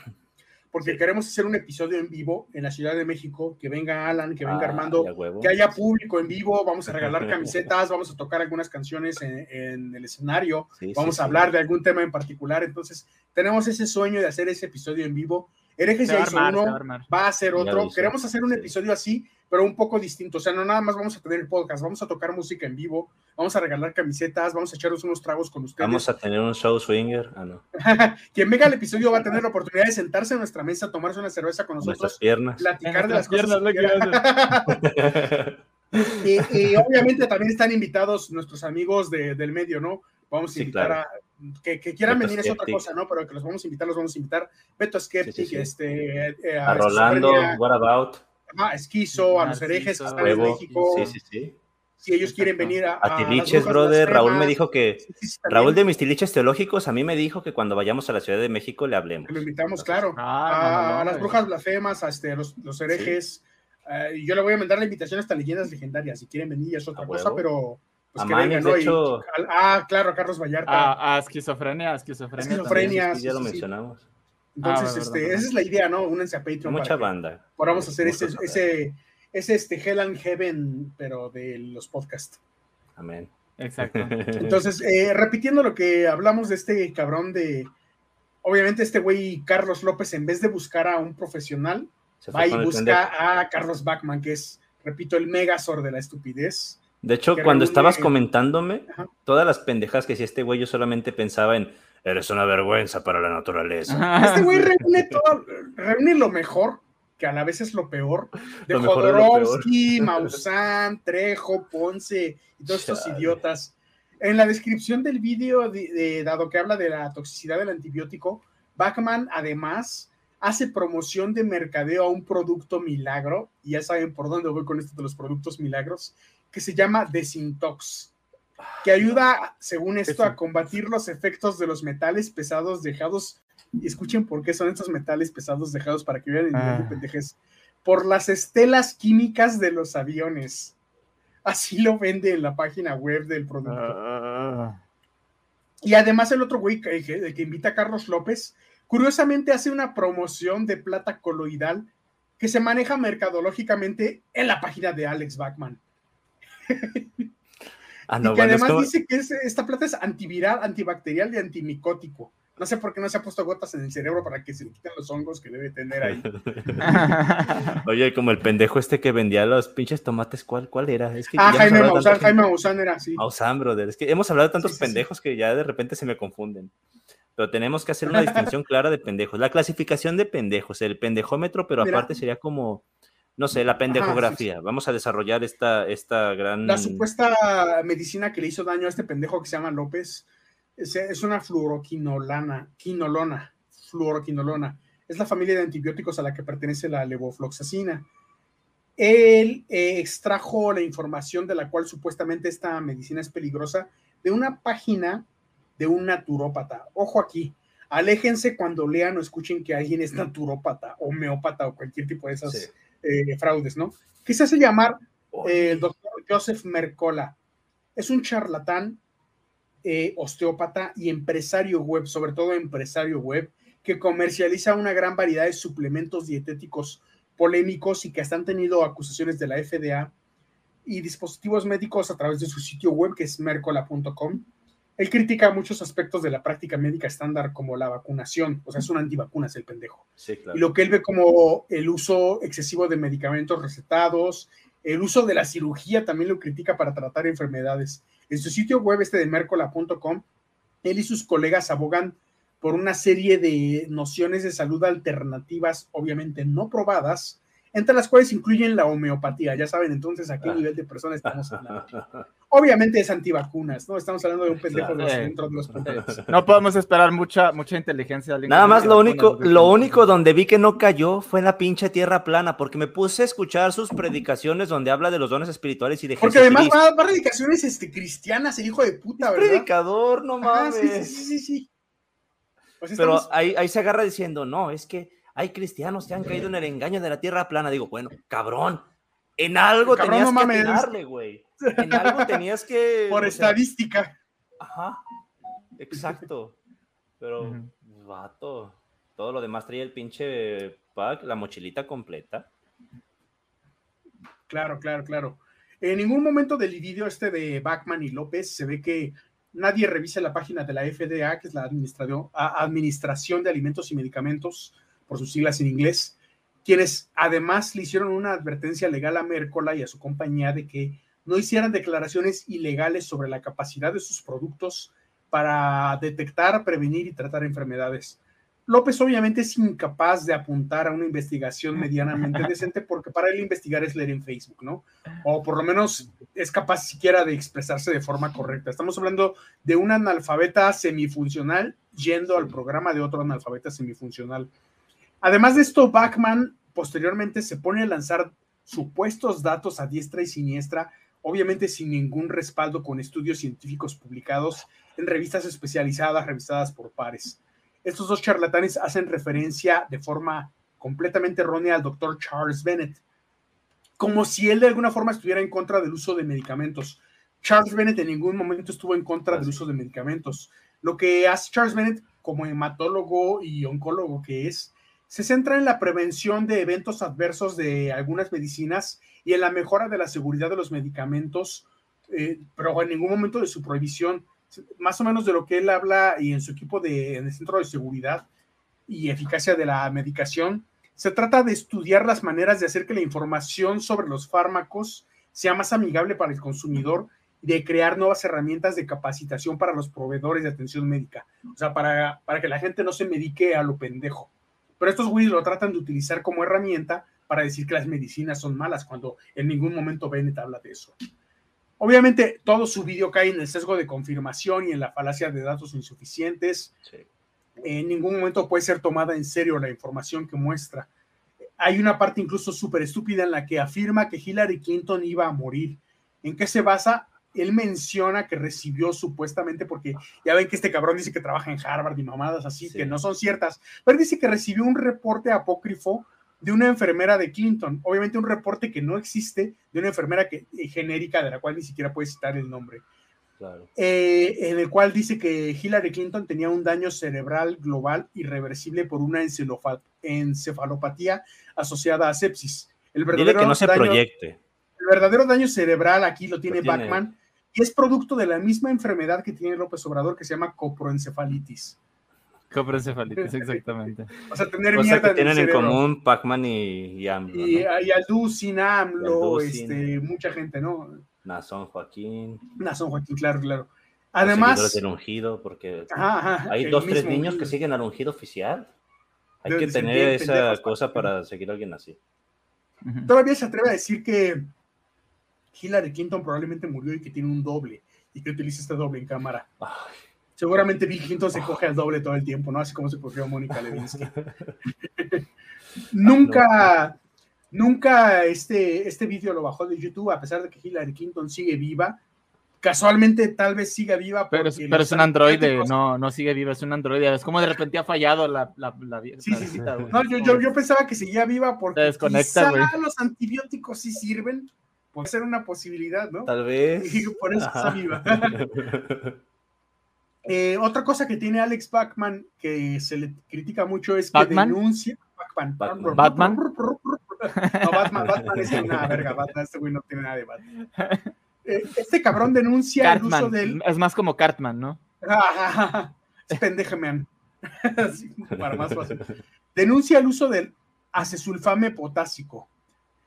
porque queremos hacer un episodio en vivo en la Ciudad de México, que venga Alan, que venga ah, Armando, que haya público en vivo, vamos a regalar camisetas, vamos a tocar algunas canciones en, el escenario, vamos a hablar de algún tema en particular, entonces tenemos ese sueño de hacer ese episodio en vivo. Herejes ya hizo uno, va a, ser otro, queremos hacer un episodio así, pero un poco distinto. O sea, no nada más vamos a tener el podcast, vamos a tocar música en vivo, vamos a regalar camisetas, vamos a echarnos unos tragos con ustedes. Vamos a tener un show swinger. Ah, no. Quien venga al episodio va a tener la oportunidad de sentarse en nuestra mesa, tomarse una cerveza con nosotros, platicar de las piernas, cosas. y, obviamente también están invitados nuestros amigos del medio, ¿no? Vamos a invitar a que, quieran venir es otra cosa, ¿no? Pero que los vamos a invitar, los vamos a invitar. Beto Skeptic, este, eh, a, Rolando, What About a Esquizo, a los herejes que están en México. Sí, sí, sí. Si ellos quieren venir a. A, Tiliches, brother. Raúl me dijo que. Raúl de mis Tiliches teológicos a mí me dijo que cuando vayamos a la Ciudad de México le hablemos. Lo invitamos, claro. Ah, a, las brujas blasfemas, a este, los, los herejes. Uh, yo le voy a mandar la invitación a estas leyendas legendarias. Si quieren venir, es otra cosa, pero. Pues que vengan, ¿no? hecho... ah, claro, a Carlos Vallarta. A, a esquizofrenia, a esquizofrenia. Esquizofrenia. Sí, ya lo mencionamos. Entonces, ah, este, esa es la idea, ¿no? Únense a Patreon. Mucha banda. Podamos hacer ese, ese, ese, este Hell and Heaven, pero de los podcasts. Amén. Exacto. Entonces, eh, repitiendo lo que hablamos de este cabrón de, obviamente este güey Carlos López, en vez de buscar a un profesional, va y busca a Carlos Bachman, que es, repito, el megazord de la estupidez. De hecho, cuando estabas comentándome, todas las pendejas que si este güey yo solamente pensaba en Eres una vergüenza para la naturaleza. Este güey reúne todo, reúne lo mejor, que a la vez es lo peor, de Jodorowsky, Maussan, Trejo, Ponce y todos estos idiotas. En la descripción del vídeo, dado que habla de la toxicidad del antibiótico, Bachman además hace promoción de mercadeo a un producto milagro, y ya saben por dónde voy con esto de los productos milagros, que se llama Desintox que ayuda, según esto, a combatir los efectos de los metales pesados dejados. Y escuchen por qué son estos metales pesados dejados para que vean el nivel de ah. Por las estelas químicas de los aviones. Así lo vende en la página web del producto. Ah. Y además el otro güey que, que, invita a Carlos López, curiosamente hace una promoción de plata coloidal que se maneja mercadológicamente en la página de Alex Bachman. Ah, y que además dice que esta plata es antiviral, antibacterial y antimicótico. No sé por qué no se ha puesto gotas en el cerebro para que se le quiten los hongos que debe tener ahí. Oye, como el pendejo este que vendía los pinches tomates, ¿cuál, cuál era? Es que ah, Jaime Maussan, Jaime Maussan era así. Maussan, brother. Es que hemos hablado de tantos pendejos que ya de repente se me confunden. Pero tenemos que hacer una distinción clara de pendejos. La clasificación de pendejos, el pendejómetro, pero aparte sería como no sé, la pendejografía. Vamos a desarrollar esta, esta gran... La supuesta medicina que le hizo daño a este pendejo que se llama López es, una fluoroquinolana, quinolona, fluoroquinolona. Es la familia de antibióticos a la que pertenece la levofloxacina. Él eh, extrajo la información de la cual supuestamente esta medicina es peligrosa de una página de un naturópata. Ojo aquí, aléjense cuando lean o escuchen que alguien es naturópata, homeópata o cualquier tipo de esas eh, fraudes, ¿no? Que se llamar eh, el doctor Joseph Mercola. Es un charlatán, eh, osteópata y empresario web, sobre todo empresario web, que comercializa una gran variedad de suplementos dietéticos polémicos y que hasta han tenido acusaciones de la FDA y dispositivos médicos a través de su sitio web que es mercola.com él critica muchos aspectos de la práctica médica estándar como la vacunación, o sea, es un antivacunas el pendejo. Y lo que él ve como el uso excesivo de medicamentos recetados, el uso de la cirugía también lo critica para tratar enfermedades. En su sitio web este de mercola.com, él y sus colegas abogan por una serie de nociones de salud alternativas, obviamente no probadas, entre las cuales incluyen la homeopatía. Ya saben entonces a qué ah. nivel de persona estamos hablando. Obviamente es antivacunas, ¿no? Estamos hablando de un pendejo de los, dentro de los No podemos esperar mucha, mucha inteligencia. Nada más lo único, lo único donde vi que no cayó fue en la pinche tierra plana, porque me puse a escuchar sus predicaciones donde habla de los dones espirituales y de Porque además va, a predicaciones este, cristianas, el hijo de puta, ¿verdad? predicador, no mames. sí, sí, sí, sí. Pues Pero ahí, ahí se agarra diciendo, no, es que hay cristianos que han caído en el engaño de la tierra plana. Digo, bueno, cabrón, en algo tenías que darle, güey. En algo tenías que. Por estadística. Ajá. Exacto. Pero, vato, todo lo demás traía el pinche pack, la mochilita completa. Claro, claro, claro. En ningún momento del vídeo este de Bachman y López se ve que nadie revisa la página de la FDA, que es la Administración de Alimentos y Medicamentos, por sus siglas en inglés, quienes además le hicieron una advertencia legal a Mercola y a su compañía de que no hicieran declaraciones ilegales sobre la capacidad de sus productos para detectar, prevenir y tratar enfermedades. López obviamente es incapaz de apuntar a una investigación medianamente decente porque para él investigar es leer en Facebook, ¿no? O por lo menos es capaz siquiera de expresarse de forma correcta. Estamos hablando de un analfabeta semifuncional yendo al programa de otro analfabeta semifuncional. Además de esto, Bachman posteriormente se pone a lanzar supuestos datos a diestra y siniestra, obviamente sin ningún respaldo con estudios científicos publicados en revistas especializadas, revisadas por pares. Estos dos charlatanes hacen referencia de forma completamente errónea al doctor Charles Bennett, como si él de alguna forma estuviera en contra del uso de medicamentos. Charles Bennett en ningún momento estuvo en contra del uso de medicamentos. Lo que hace Charles Bennett como hematólogo y oncólogo que es, se centra en la prevención de eventos adversos de algunas medicinas y en la mejora de la seguridad de los medicamentos, eh, pero en ningún momento de su prohibición. Más o menos de lo que él habla y en su equipo de, en el Centro de Seguridad y Eficacia de la Medicación, se trata de estudiar las maneras de hacer que la información sobre los fármacos sea más amigable para el consumidor y de crear nuevas herramientas de capacitación para los proveedores de atención médica. O sea, para, para que la gente no se medique a lo pendejo. Pero estos güeyes lo tratan de utilizar como herramienta para decir que las medicinas son malas, cuando en ningún momento Bennett habla de eso. Obviamente, todo su vídeo cae en el sesgo de confirmación y en la falacia de datos insuficientes. En ningún momento puede ser tomada en serio la información que muestra. Hay una parte incluso súper estúpida en la que afirma que Hillary Clinton iba a morir. ¿En qué se basa? Él menciona que recibió supuestamente, porque ya ven que este cabrón dice que trabaja en Harvard y mamadas así, que no son ciertas, pero dice que recibió un reporte apócrifo de una enfermera de Clinton, obviamente un reporte que no existe, de una enfermera que, eh, genérica de la cual ni siquiera puede citar el nombre, eh, en el cual dice que Hillary Clinton tenía un daño cerebral global irreversible por una encefalopatía asociada a sepsis. El verdadero que no se proyecte. El verdadero daño cerebral aquí lo tiene, Bachman y es producto de la misma enfermedad que tiene López Obrador que se llama coproencefalitis. Coproencefalitis, exactamente. o sea, tener o sea, que tienen en, común Pac-Man y, AMLO. Y, y AMLO, este, mucha gente, ¿no? Nazón Joaquín. Nazón Joaquín, claro, claro. Además. del ungido, porque hay dos, tres niños que siguen al ungido oficial. Hay que tener esa cosa para seguir a alguien así. Todavía se atreve a decir que Hillary Clinton probablemente murió y que tiene un doble y que utiliza este doble en cámara. Seguramente Bill Clinton se coge al doble todo el tiempo, ¿no? Así como se cogió Mónica Lewinsky. nunca, nunca este, este vídeo lo bajó de YouTube, a pesar de que Hillary Clinton sigue viva. Casualmente tal vez siga viva. Pero, pero es un androide, no, no sigue viva, es un androide. Es como de repente ha fallado la, la, la, sí, sí, sí. No, yo, yo, yo, pensaba que seguía viva porque quizá los antibióticos sí sirven, puede ser una posibilidad, ¿no? Tal vez. Y por eso está viva. Eh, otra cosa que tiene Alex Bachman que se le critica mucho es que denuncia. Batman. Batman. No, Batman, Batman es una verga. Batman, este güey no tiene nada de Batman. Eh, este cabrón denuncia el uso del. Es más como Cartman, ¿no? es pendejemean. para más fácil. Denuncia el uso del acesulfame potásico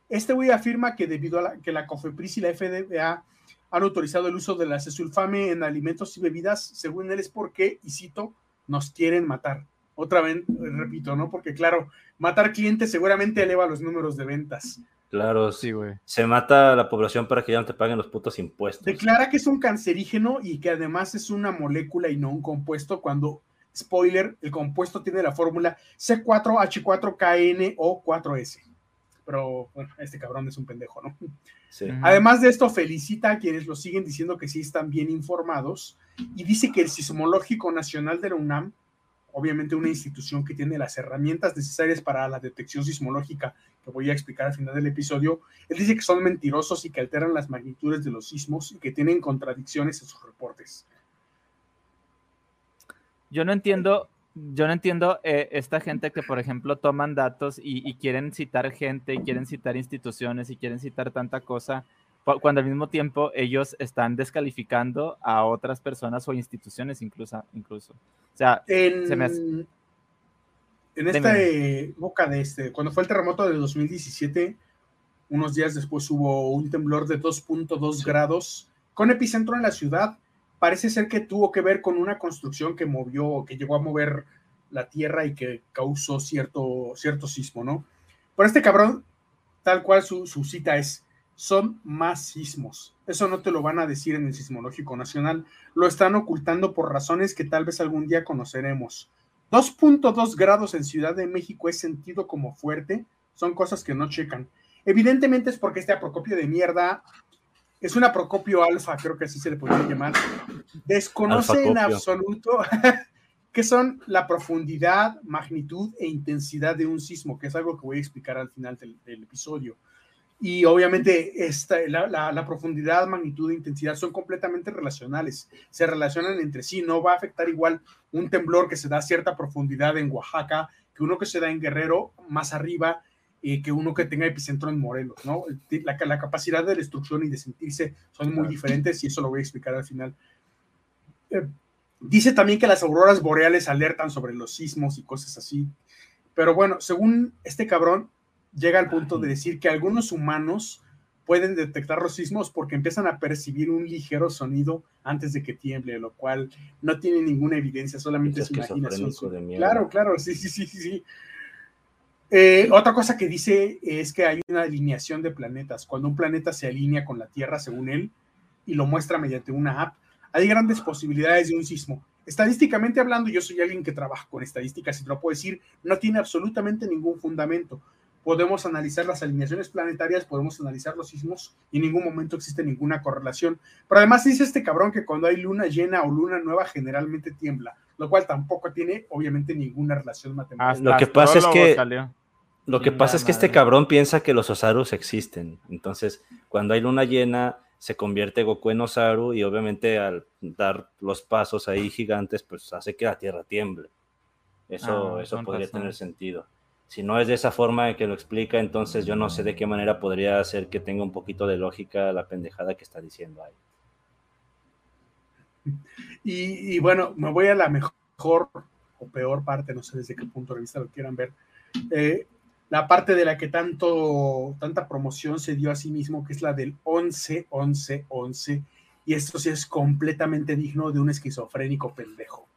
este güey afirma que debido a la, que la COFEPRIS y la FDA han autorizado el uso de la cesulfame en alimentos y bebidas, según él es porque, y cito, nos quieren matar. otra vez, repito, ¿no? Porque claro, matar clientes seguramente eleva los números de ventas. Claro, sí, güey. Se mata a la población para que ya no te paguen los putos impuestos. Declara que es un cancerígeno y que además es una molécula y no un compuesto cuando, spoiler, el compuesto tiene la fórmula C4H4KN o 4S. Pero bueno, este cabrón es un pendejo, ¿no? Sí. Además de esto, felicita a quienes lo siguen diciendo que sí están bien informados y dice que el Sismológico Nacional de la UNAM obviamente una institución que tiene las herramientas necesarias para la detección sismológica, que voy a explicar al final del episodio, él dice que son mentirosos y que alteran las magnitudes de los sismos y que tienen contradicciones en sus reportes. Yo no entiendo, yo no entiendo eh, esta gente que, por ejemplo, toman datos y, y, quieren citar gente y quieren citar instituciones y quieren citar tanta cosa cuando al mismo tiempo ellos están descalificando a otras personas o instituciones incluso. incluso. O sea, en, se me en esta época de este, cuando fue el terremoto de 2017, unos días después hubo un temblor de 2.2 grados con epicentro en la ciudad. Parece ser que tuvo que ver con una construcción que movió, que llegó a mover la tierra y que causó cierto, cierto sismo, ¿no? Por este cabrón, tal cual su, su cita es, son más sismos. Eso no te lo van a decir en el Sismológico Nacional. Lo están ocultando por razones que tal vez algún día conoceremos. 2.2 grados en Ciudad de México es sentido como fuerte. Son cosas que no checan. Evidentemente es porque este aprocopio de mierda es un aprocopio alfa, creo que así se le podría llamar. Desconoce en absoluto qué son la profundidad, magnitud e intensidad de un sismo, que es algo que voy a explicar al final del episodio. Y obviamente esta, la, profundidad, magnitud e intensidad son completamente relacionales, se relacionan entre sí, no va a afectar igual un temblor que se da a cierta profundidad en Oaxaca que uno que se da en Guerrero más arriba eh, que uno que tenga epicentro en Morelos, ¿no? La, la, capacidad de destrucción y de sentirse son muy diferentes y eso lo voy a explicar al final. Eh, dice también que las auroras boreales alertan sobre los sismos y cosas así, pero bueno, según este cabrón, llega al punto de decir que algunos humanos pueden detectar los sismos porque empiezan a percibir un ligero sonido antes de que tiemble, lo cual no tiene ninguna evidencia, solamente es, imaginación. Claro, claro, sí, sí, sí, sí. Eh, otra cosa que dice es que hay una alineación de planetas. Cuando un planeta se alinea con la Tierra, según él, y lo muestra mediante una app, hay grandes posibilidades de un sismo. Estadísticamente hablando, yo soy alguien que trabaja con estadísticas y te lo puedo decir, no tiene absolutamente ningún fundamento podemos analizar las alineaciones planetarias, podemos analizar los sismos y en ningún momento existe ninguna correlación. Pero además dice este cabrón que cuando hay luna llena o luna nueva generalmente tiembla, lo cual tampoco tiene obviamente ninguna relación matemática. lo que pasa es que lo que pasa es que este cabrón piensa que los Osarus existen. Entonces, cuando hay luna llena se convierte Goku en Osaru y obviamente al dar los pasos ahí gigantes pues hace que la Tierra tiemble. Eso, ah, eso podría tener sentido si no es de esa forma que lo explica, entonces yo no sé de qué manera podría hacer que tenga un poquito de lógica la pendejada que está diciendo ahí. Y, bueno, me voy a la mejor o peor parte, no sé desde qué punto de vista lo quieran ver. Eh, la parte de la que tanto, tanta promoción se dio a sí mismo, que es la del 11, 11, 11. Y esto sí es completamente digno de un esquizofrénico pendejo.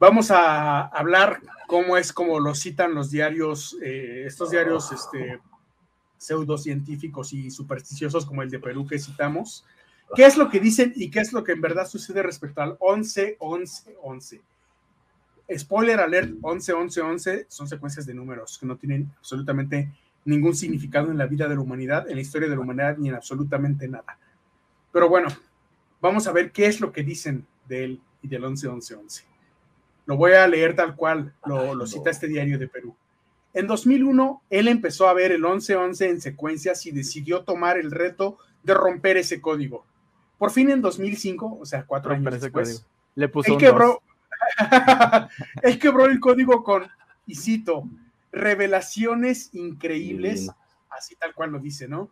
Vamos a hablar cómo es como lo citan los diarios, eh, estos diarios este, pseudocientíficos y supersticiosos como el de Perú que citamos. ¿Qué es lo que dicen y qué es lo que en verdad sucede respecto al 11, 11, 11? Spoiler alert, 11, 11, 11 son secuencias de números que no tienen absolutamente ningún significado en la vida de la humanidad, en la historia de la humanidad, ni en absolutamente nada. Pero bueno, vamos a ver qué es lo que dicen de él y del 11, 11, 11. Lo voy a leer tal cual lo, cita este diario de Perú. En 2001, él empezó a ver el 1111 en secuencias y decidió tomar el reto de romper ese código. Por fin en 2005, o sea, cuatro años después, le puso él quebró, él quebró el código con, y cito, revelaciones increíbles, así tal cual lo dice, ¿no?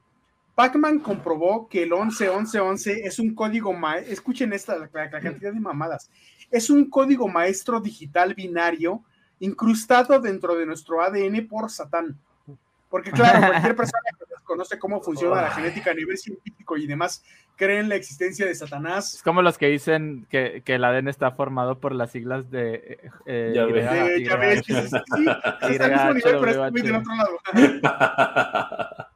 Pacman comprobó que el 111111 es un código, escuchen esta, la, cantidad de mamadas, es un código maestro digital binario incrustado dentro de nuestro ADN por Satán. Porque claro, cualquier persona que conoce cómo funciona la genética a nivel científico y demás creen la existencia de Satanás. Es como los que dicen que, que el ADN está formado por las siglas de. Eh, ya ves, eh, ya ves, sí, está al mismo nivel, pero es muy del otro lado.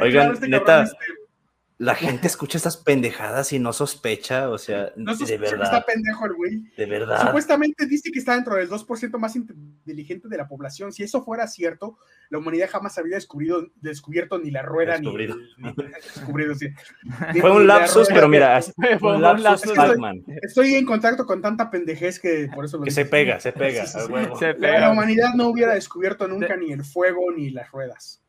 Oigan, este neta, este, la gente escucha estas pendejadas y no sospecha, o sea, no de verdad. Que está pendejo el güey. De verdad. Supuestamente dice que está dentro del 2% más inteligente de la población. Si eso fuera cierto, la humanidad jamás habría descubrido, descubierto ni la rueda ni, descubrido, sí. Fue un lapsus, pero mira, fue un lapsus. Estoy, estoy, en contacto con tanta pendejez que por eso lo Que se pega, se pega. Se pega. La humanidad no hubiera descubierto nunca ni el fuego ni las ruedas.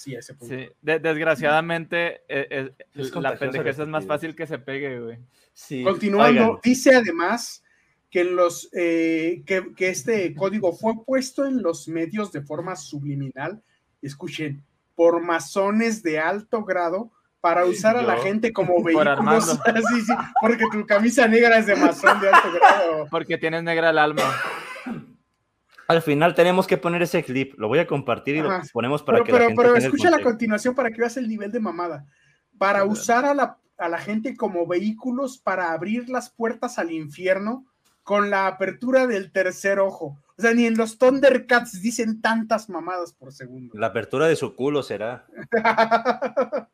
Sí, ese punto. Sí, desgraciadamente eh, eh, la pendejez es más fácil que se pegue, güey. Sí. Continuando, dice además que, en los, eh, que, que, este código fue puesto en los medios de forma subliminal, escuchen, por masones de alto grado para usar a la gente como vehículos. sí, sí, porque tu camisa negra es de masón de alto grado. Porque tienes negra el alma. Al final tenemos que poner ese clip, lo voy a compartir y lo ponemos para que pero, la gente Pero escucha la continuación para que veas el nivel de mamada. Para usar a la, a la gente como vehículos para abrir las puertas al infierno con la apertura del tercer ojo. O sea, ni en los Thundercats dicen tantas mamadas por segundo. La apertura de su culo será.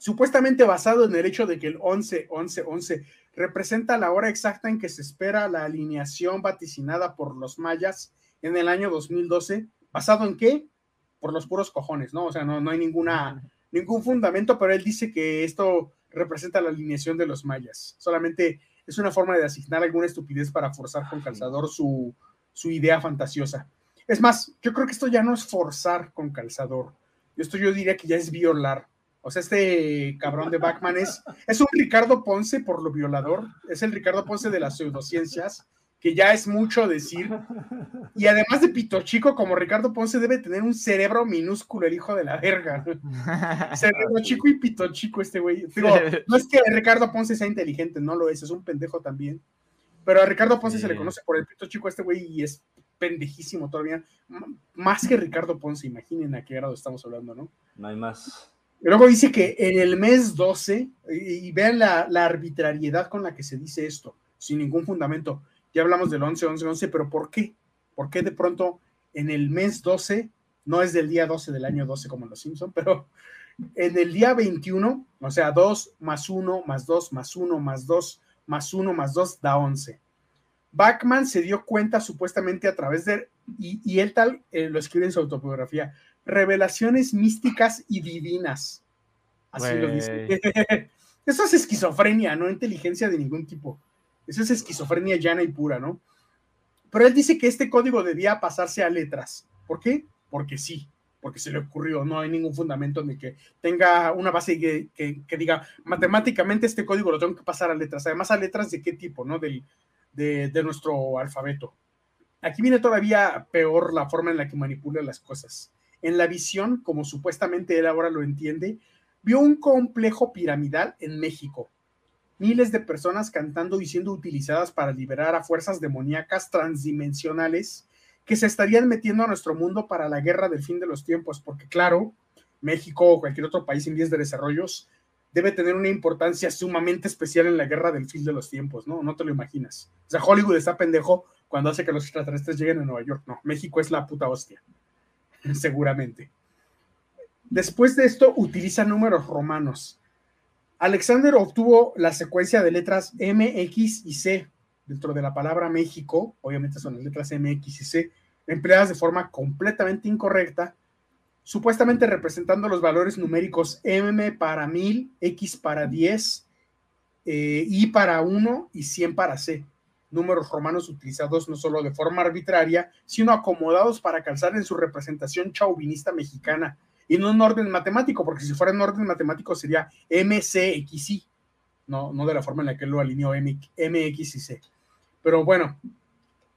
Supuestamente basado en el hecho de que el 11, 11, 11 representa la hora exacta en que se espera la alineación vaticinada por los mayas en el año 2012. ¿Basado en qué? Por los puros cojones, ¿no? O sea, no, no hay ninguna, ningún fundamento, pero él dice que esto representa la alineación de los mayas. Solamente es una forma de asignar alguna estupidez para forzar con calzador su, su idea fantasiosa. Es más, yo creo que esto ya no es forzar con calzador. Esto yo diría que ya es violar. O sea, este cabrón de Bachman es, es un Ricardo Ponce por lo violador, es el Ricardo Ponce de las pseudociencias, que ya es mucho decir. Y además de pito chico, como Ricardo Ponce debe tener un cerebro minúsculo, el hijo de la verga. cerebro chico y pito chico este güey. no es que Ricardo Ponce sea inteligente, no lo es, es un pendejo también. Pero a Ricardo Ponce se le conoce por el pito chico este güey y es pendejísimo todavía. Más que Ricardo Ponce, imaginen a qué grado estamos hablando, ¿no? No hay más. Luego dice que en el mes 12, y, vean la, arbitrariedad con la que se dice esto, sin ningún fundamento. Ya hablamos del 11, 11, 11, pero ¿por qué? ¿Por qué de pronto en el mes 12, no es del día 12 del año 12 como en los Simpson, pero en el día 21, o sea, 2 más 1 más 2 más 1 más 2 más 1 más 2 da 11. Bachman se dio cuenta supuestamente a través de, y, él tal eh, lo escribe en su autobiografía, revelaciones místicas y divinas. Así lo dice. Eso es esquizofrenia, no inteligencia de ningún tipo. Eso es esquizofrenia llana y pura, ¿no? Pero él dice que este código debía pasarse a letras. ¿Por qué? Porque sí, porque se le ocurrió. No hay ningún fundamento en que tenga una base que, que, diga matemáticamente este código lo tengo que pasar a letras. Además, a letras de qué tipo, ¿no? Del, de, de nuestro alfabeto. Aquí viene todavía peor la forma en la que manipula las cosas en la visión, como supuestamente él ahora lo entiende, vio un complejo piramidal en México. Miles de personas cantando y siendo utilizadas para liberar a fuerzas demoníacas transdimensionales que se estarían metiendo a nuestro mundo para la guerra del fin de los tiempos, porque claro, México o cualquier otro país en vías de desarrollos debe tener una importancia sumamente especial en la guerra del fin de los tiempos, ¿no? No te lo imaginas. O sea, Hollywood está pendejo cuando hace que los extraterrestres lleguen a Nueva York. No, México es la puta hostia. seguramente. Después de esto, utiliza números romanos. Alexander obtuvo la secuencia de letras M, X y C dentro de la palabra México, obviamente son las letras M, X y C, empleadas de forma completamente incorrecta, supuestamente representando los valores numéricos M para 1000, X para 10, eh, Y para 1 y 100 para C números romanos utilizados no solo de forma arbitraria, sino acomodados para calzar en su representación chauvinista mexicana, y no en orden matemático, porque si fuera en orden matemático sería MCXY, no, no de la forma en la que lo alineó MX y C. Pero bueno,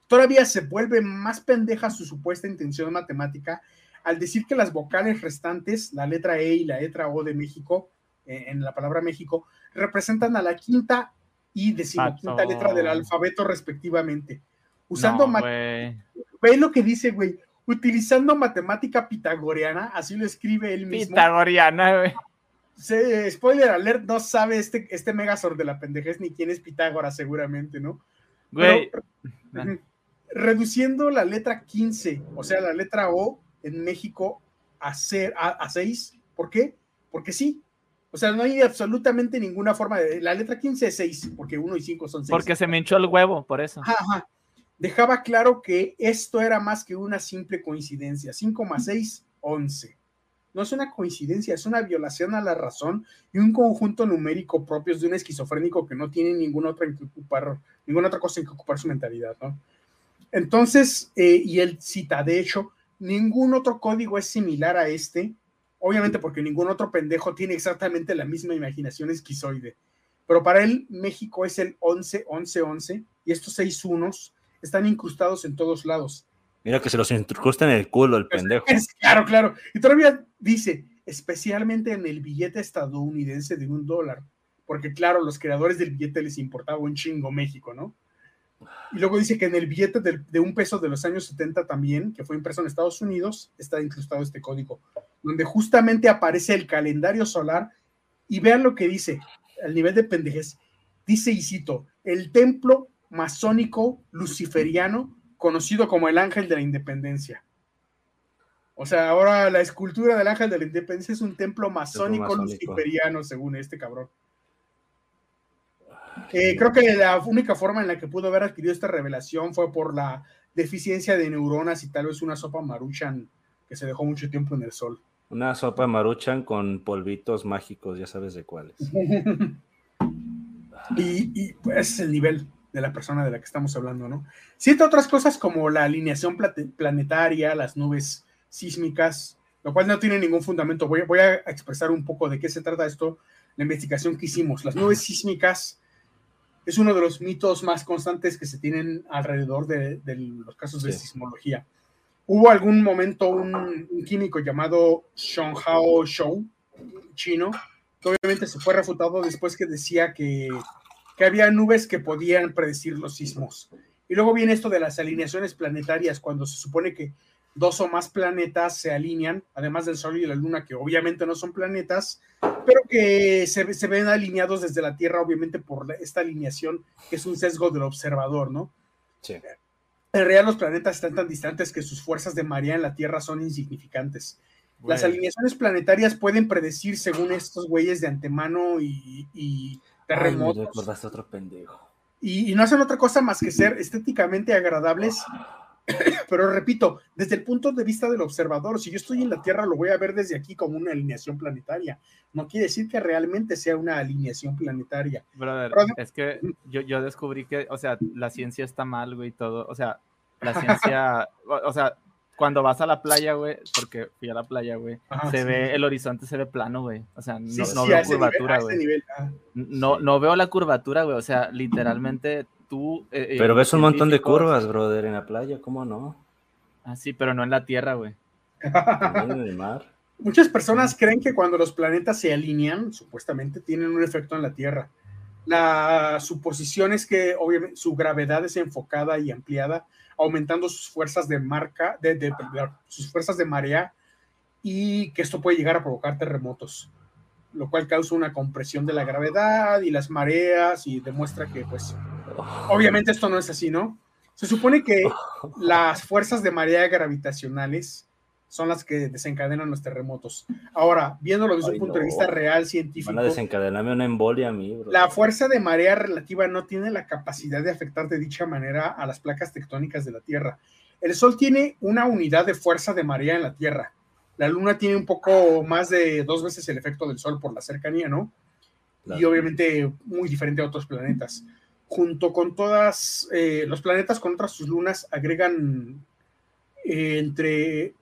todavía se vuelve más pendeja su supuesta intención matemática al decir que las vocales restantes, la letra E y la letra O de México, eh, en la palabra México, representan a la quinta y decimoquinta letra del alfabeto respectivamente. Usando... ve ve lo que dice, güey. utilizando matemática pitagoriana, así lo escribe él mismo. Pitagoriana, güey. spoiler alert, no sabe este, este Megazord de la pendejez ni quién es Pitágoras, seguramente, ¿no? Güey. reduciendo la letra 15, o sea, la letra O en México a, ser, a, 6. ¿Por qué? Porque sí. O sea, no hay absolutamente ninguna forma de. La letra 15 es 6, porque 1 y 5 son 6. Porque se me hinchó el huevo, por eso. Ajá, Dejaba claro que esto era más que una simple coincidencia. 5 más 6, 11. No es una coincidencia, es una violación a la razón y un conjunto numérico propios de un esquizofrénico que no tiene ninguna otra, en que ocupar, ninguna otra cosa en que ocupar su mentalidad, ¿no? Entonces, eh, y él cita, de hecho, ningún otro código es similar a este, obviamente porque ningún otro pendejo tiene exactamente la misma imaginación esquizoide. Pero para él, México es el 11, 11, 11, y estos seis unos están incrustados en todos lados. Mira que se los incrusta en el culo el pendejo. claro, claro. Y todavía dice, especialmente en el billete estadounidense de un dólar, porque claro, los creadores del billete les importaba un chingo México, ¿no? Y luego dice que en el billete de, un peso de los años 70 también, que fue impreso en Estados Unidos, está incrustado este código, donde justamente aparece el calendario solar y vean lo que dice, al nivel de pendejes, dice y cito, el templo masónico luciferiano conocido como el ángel de la independencia. O sea, ahora la escultura del ángel de la independencia es un templo masónico, luciferiano, según este cabrón. Eh, creo que la única forma en la que pudo haber adquirido esta revelación fue por la deficiencia de neuronas y tal vez una sopa maruchan que se dejó mucho tiempo en el sol. Una sopa maruchan con polvitos mágicos, ya sabes de cuáles. y, y pues el nivel de la persona de la que estamos hablando, ¿no? Siete otras cosas como la alineación planetaria, las nubes sísmicas, lo cual no tiene ningún fundamento. Voy, voy a expresar un poco de qué se trata esto, la investigación que hicimos. Las nubes sísmicas es uno de los mitos más constantes que se tienen alrededor de, los casos de sismología. Hubo algún momento un, químico llamado Hao Shou, chino, que obviamente se fue refutado después que decía que, que había nubes que podían predecir los sismos. Y luego viene esto de las alineaciones planetarias, cuando se supone que dos o más planetas se alinean, además del Sol y la Luna, que obviamente no son planetas, pero que se, ven alineados desde la Tierra, obviamente por esta alineación, que es un sesgo del observador, ¿no? Sí. En realidad los planetas están tan distantes que sus fuerzas de marea en la Tierra son insignificantes. Las alineaciones planetarias pueden predecir según estos güeyes de antemano y, terremotos. otro pendejo. y no hacen otra cosa más que ser estéticamente agradables Pero repito, desde el punto de vista del observador, si yo estoy en la Tierra, lo voy a ver desde aquí como una alineación planetaria. No quiere decir que realmente sea una alineación planetaria. Brother, es que yo, yo descubrí que, o sea, la ciencia está mal, güey, todo. O sea, la ciencia, o, sea, cuando vas a la playa, güey, porque fui a la playa, güey, se ve, el horizonte se ve plano, güey. O sea, no, veo curvatura, güey. No, no veo la curvatura, güey. O sea, literalmente eh, eh, pero ves un montón de curvas, brother, en la playa, ¿cómo no? Ah, sí, pero no en la Tierra, güey. en el mar. Muchas personas creen que cuando los planetas se alinean, supuestamente tienen un efecto en la Tierra. La suposición es que obviamente su gravedad es enfocada y ampliada, aumentando sus fuerzas de marca, de, sus fuerzas de marea, y que esto puede llegar a provocar terremotos, lo cual causa una compresión de la gravedad y las mareas y demuestra que pues Obviamente esto no es así, ¿no? Se supone que las fuerzas de marea gravitacionales son las que desencadenan los terremotos. Ahora, viéndolo desde un punto de vista real, científico. Van a desencadenarme una embolia a mí, bro. La fuerza de marea relativa no tiene la capacidad de afectar de dicha manera a las placas tectónicas de la Tierra. El Sol tiene una unidad de fuerza de marea en la Tierra. La Luna tiene un poco más de dos veces el efecto del Sol por la cercanía, ¿no? Y obviamente muy diferente a otros planetas junto con todas eh, los planetas con otras sus lunas agregan eh, entre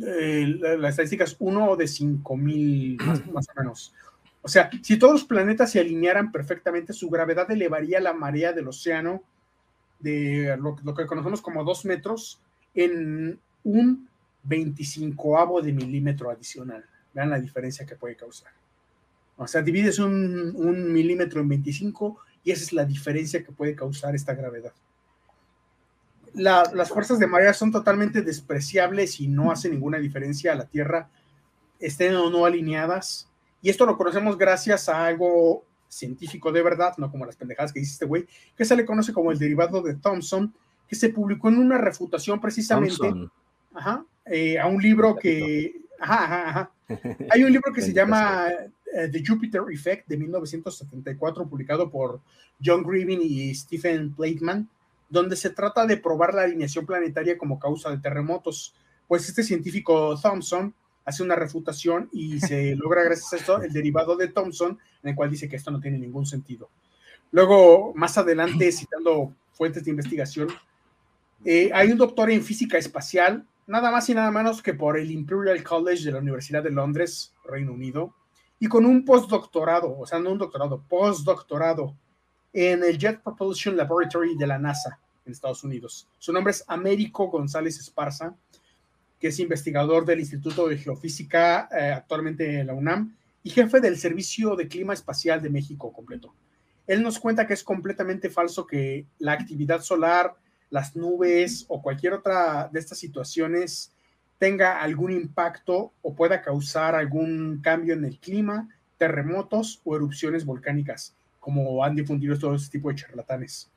eh, las estadísticas uno de 5000 más, más o menos. O sea, si todos los planetas se alinearan perfectamente, su gravedad elevaría la marea del océano de lo, que conocemos como dos metros en un 25 de milímetro adicional. Vean la diferencia que puede causar. O sea, divides un, un milímetro en 25 y esa es la diferencia que puede causar esta gravedad. las fuerzas de marea son totalmente despreciables y no hacen ninguna diferencia a la Tierra, estén o no alineadas. Y esto lo conocemos gracias a algo científico de verdad, no como las pendejadas que dice este güey, que se le conoce como el derivado de Thomson, que se publicó en una refutación precisamente eh, a un libro que... Hay un libro que se llama eh, The Jupiter Effect de 1974, publicado por John Grievin y Stephen Plateman, donde se trata de probar la alineación planetaria como causa de terremotos. Pues este científico Thomson hace una refutación y se logra gracias a esto el derivado de Thomson, en el cual dice que esto no tiene ningún sentido. Luego, más adelante, citando fuentes de investigación, eh, hay un doctor en física espacial, nada más y nada menos que por el Imperial College de la Universidad de Londres, Reino Unido, y con un postdoctorado, o sea, no un doctorado, postdoctorado en el Jet Propulsion Laboratory de la NASA en Estados Unidos. Su nombre es Américo González Esparza, que es investigador del Instituto de Geofísica eh, actualmente en la UNAM y jefe del Servicio de Clima Espacial de México completo. Él nos cuenta que es completamente falso que la actividad solar, las nubes o cualquier otra de estas situaciones tenga algún impacto o pueda causar algún cambio en el clima, terremotos o erupciones volcánicas como han difundido todo este tipo de charlatanes.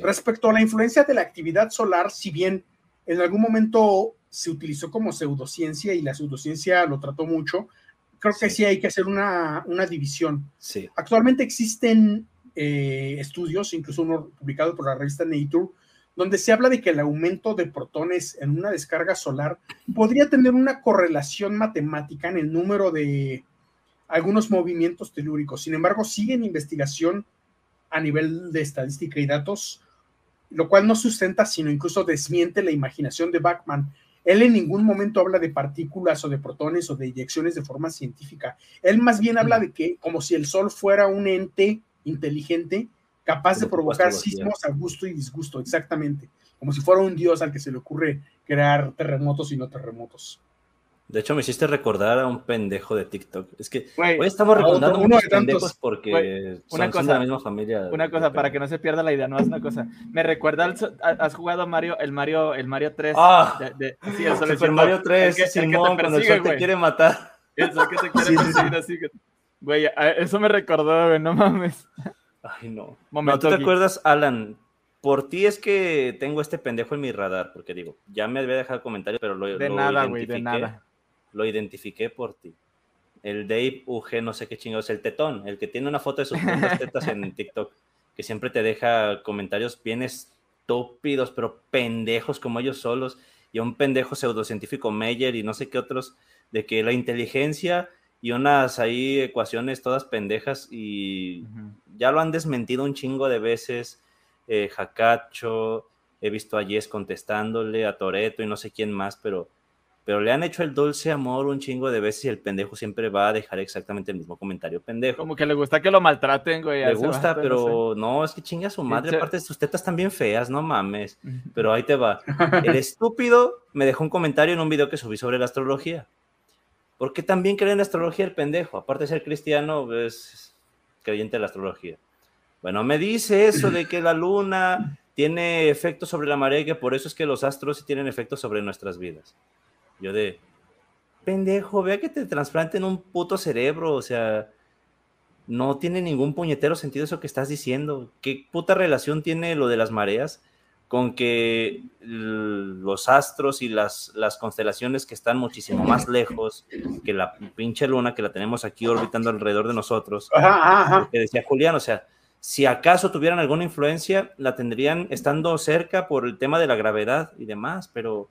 Respecto a la influencia de la actividad solar, si bien en algún momento se utilizó como pseudociencia y la pseudociencia lo trató mucho, creo que sí, hay que hacer una, división. Actualmente existen eh, estudios, incluso uno publicado por la revista Nature, donde se habla de que el aumento de protones en una descarga solar podría tener una correlación matemática en el número de algunos movimientos telúricos. Sin embargo, sigue en investigación a nivel de estadística y datos, lo cual no sustenta, sino incluso desmiente la imaginación de Bachman. Él en ningún momento habla de partículas o de protones o de inyecciones de forma científica. Él más bien habla de que como si el Sol fuera un ente inteligente capaz de provocar sismos a gusto y disgusto, exactamente. Como si fuera un dios al que se le ocurre crear terremotos y no terremotos. De hecho, me hiciste recordar a un pendejo de TikTok. Es que hoy estamos recordando uno muchos pendejos porque una cosa, de la misma familia. Una cosa, para que no se pierda la idea, no es una cosa. Me recuerda, al, has jugado Mario, el Mario, el Mario 3. Ah, de, sí, el Super Mario 3, el que, Simón, cuando el sol te quiere matar. El que te quiere perseguir así. Güey, eso me recordó, güey, no mames. Ay, no. Momento ¿No te acuerdas, Alan? Por ti es que tengo este pendejo en mi radar, porque digo, ya me había dejado comentarios, pero lo De nada, güey, de nada lo identifiqué por ti. El Dave UG, no sé qué chingados, el tetón, el que tiene una foto de sus tetas en TikTok, que siempre te deja comentarios bien estúpidos, pero pendejos como ellos solos, y un pendejo pseudocientífico Meyer y no sé qué otros, de que la inteligencia y unas ahí ecuaciones todas pendejas, y ya lo han desmentido un chingo de veces. Eh, Jacacho, he visto a Jess contestándole, a Toreto y no sé quién más, pero pero le han hecho el dulce amor un chingo de veces y el pendejo siempre va a dejar exactamente el mismo comentario pendejo. Como que le gusta que lo maltraten, güey. Le gusta, pero no, es que chinga a su madre, aparte de sus tetas bien feas, no mames. Pero ahí te va. El estúpido me dejó un comentario en un video que subí sobre la astrología. Porque también cree en la astrología el pendejo. Aparte de ser cristiano, es creyente de la astrología. Bueno, me dice eso de que la luna tiene efecto sobre la marea y que por eso es que los astros tienen efecto sobre nuestras vidas. Yo de, pendejo, vea que te trasplanten un puto cerebro, o sea, no tiene ningún puñetero sentido eso que estás diciendo. ¿Qué puta relación tiene lo de las mareas con que los astros y las, las constelaciones que están muchísimo más lejos que la pinche luna que la tenemos aquí orbitando alrededor de nosotros? Que decía Julián, o sea, si acaso tuvieran alguna influencia, la tendrían estando cerca por el tema de la gravedad y demás, pero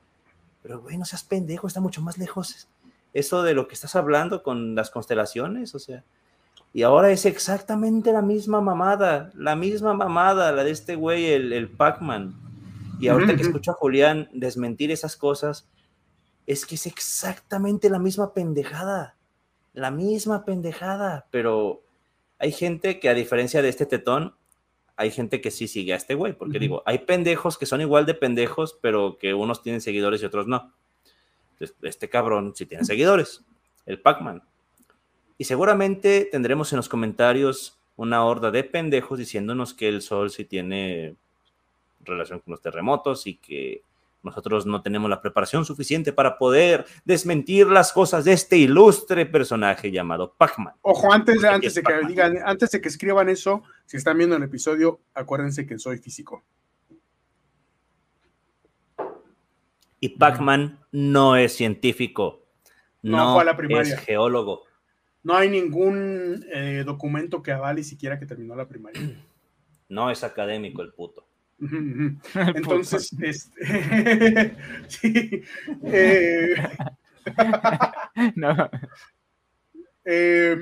pero, güey, no seas pendejo, está mucho más lejos. Eso de lo que estás hablando con las constelaciones, o sea. Y ahora es exactamente la misma mamada, la misma mamada, la de este güey, el, el Pac-Man. Y ahorita que escucho a Julián desmentir esas cosas, es que es exactamente la misma pendejada. La misma pendejada. Pero hay gente que, a diferencia de este tetón, hay gente que sí sigue a este güey, porque digo, hay pendejos que son igual de pendejos, pero que unos tienen seguidores y otros no. este cabrón sí tiene seguidores, el Pac-Man. Y seguramente tendremos en los comentarios una horda de pendejos diciéndonos que el sol sí tiene relación con los terremotos y que nosotros no tenemos la preparación suficiente para poder desmentir las cosas de este ilustre personaje llamado Pac-Man. Ojo, antes, antes de que digan, antes de que escriban eso, si están viendo el episodio, acuérdense que soy físico. Y Pac-Man no es científico. No, es geólogo. No hay ningún eh, documento que avale siquiera que terminó la primaria. No es académico el puto. Entonces, este, sí, eh, no. Eh,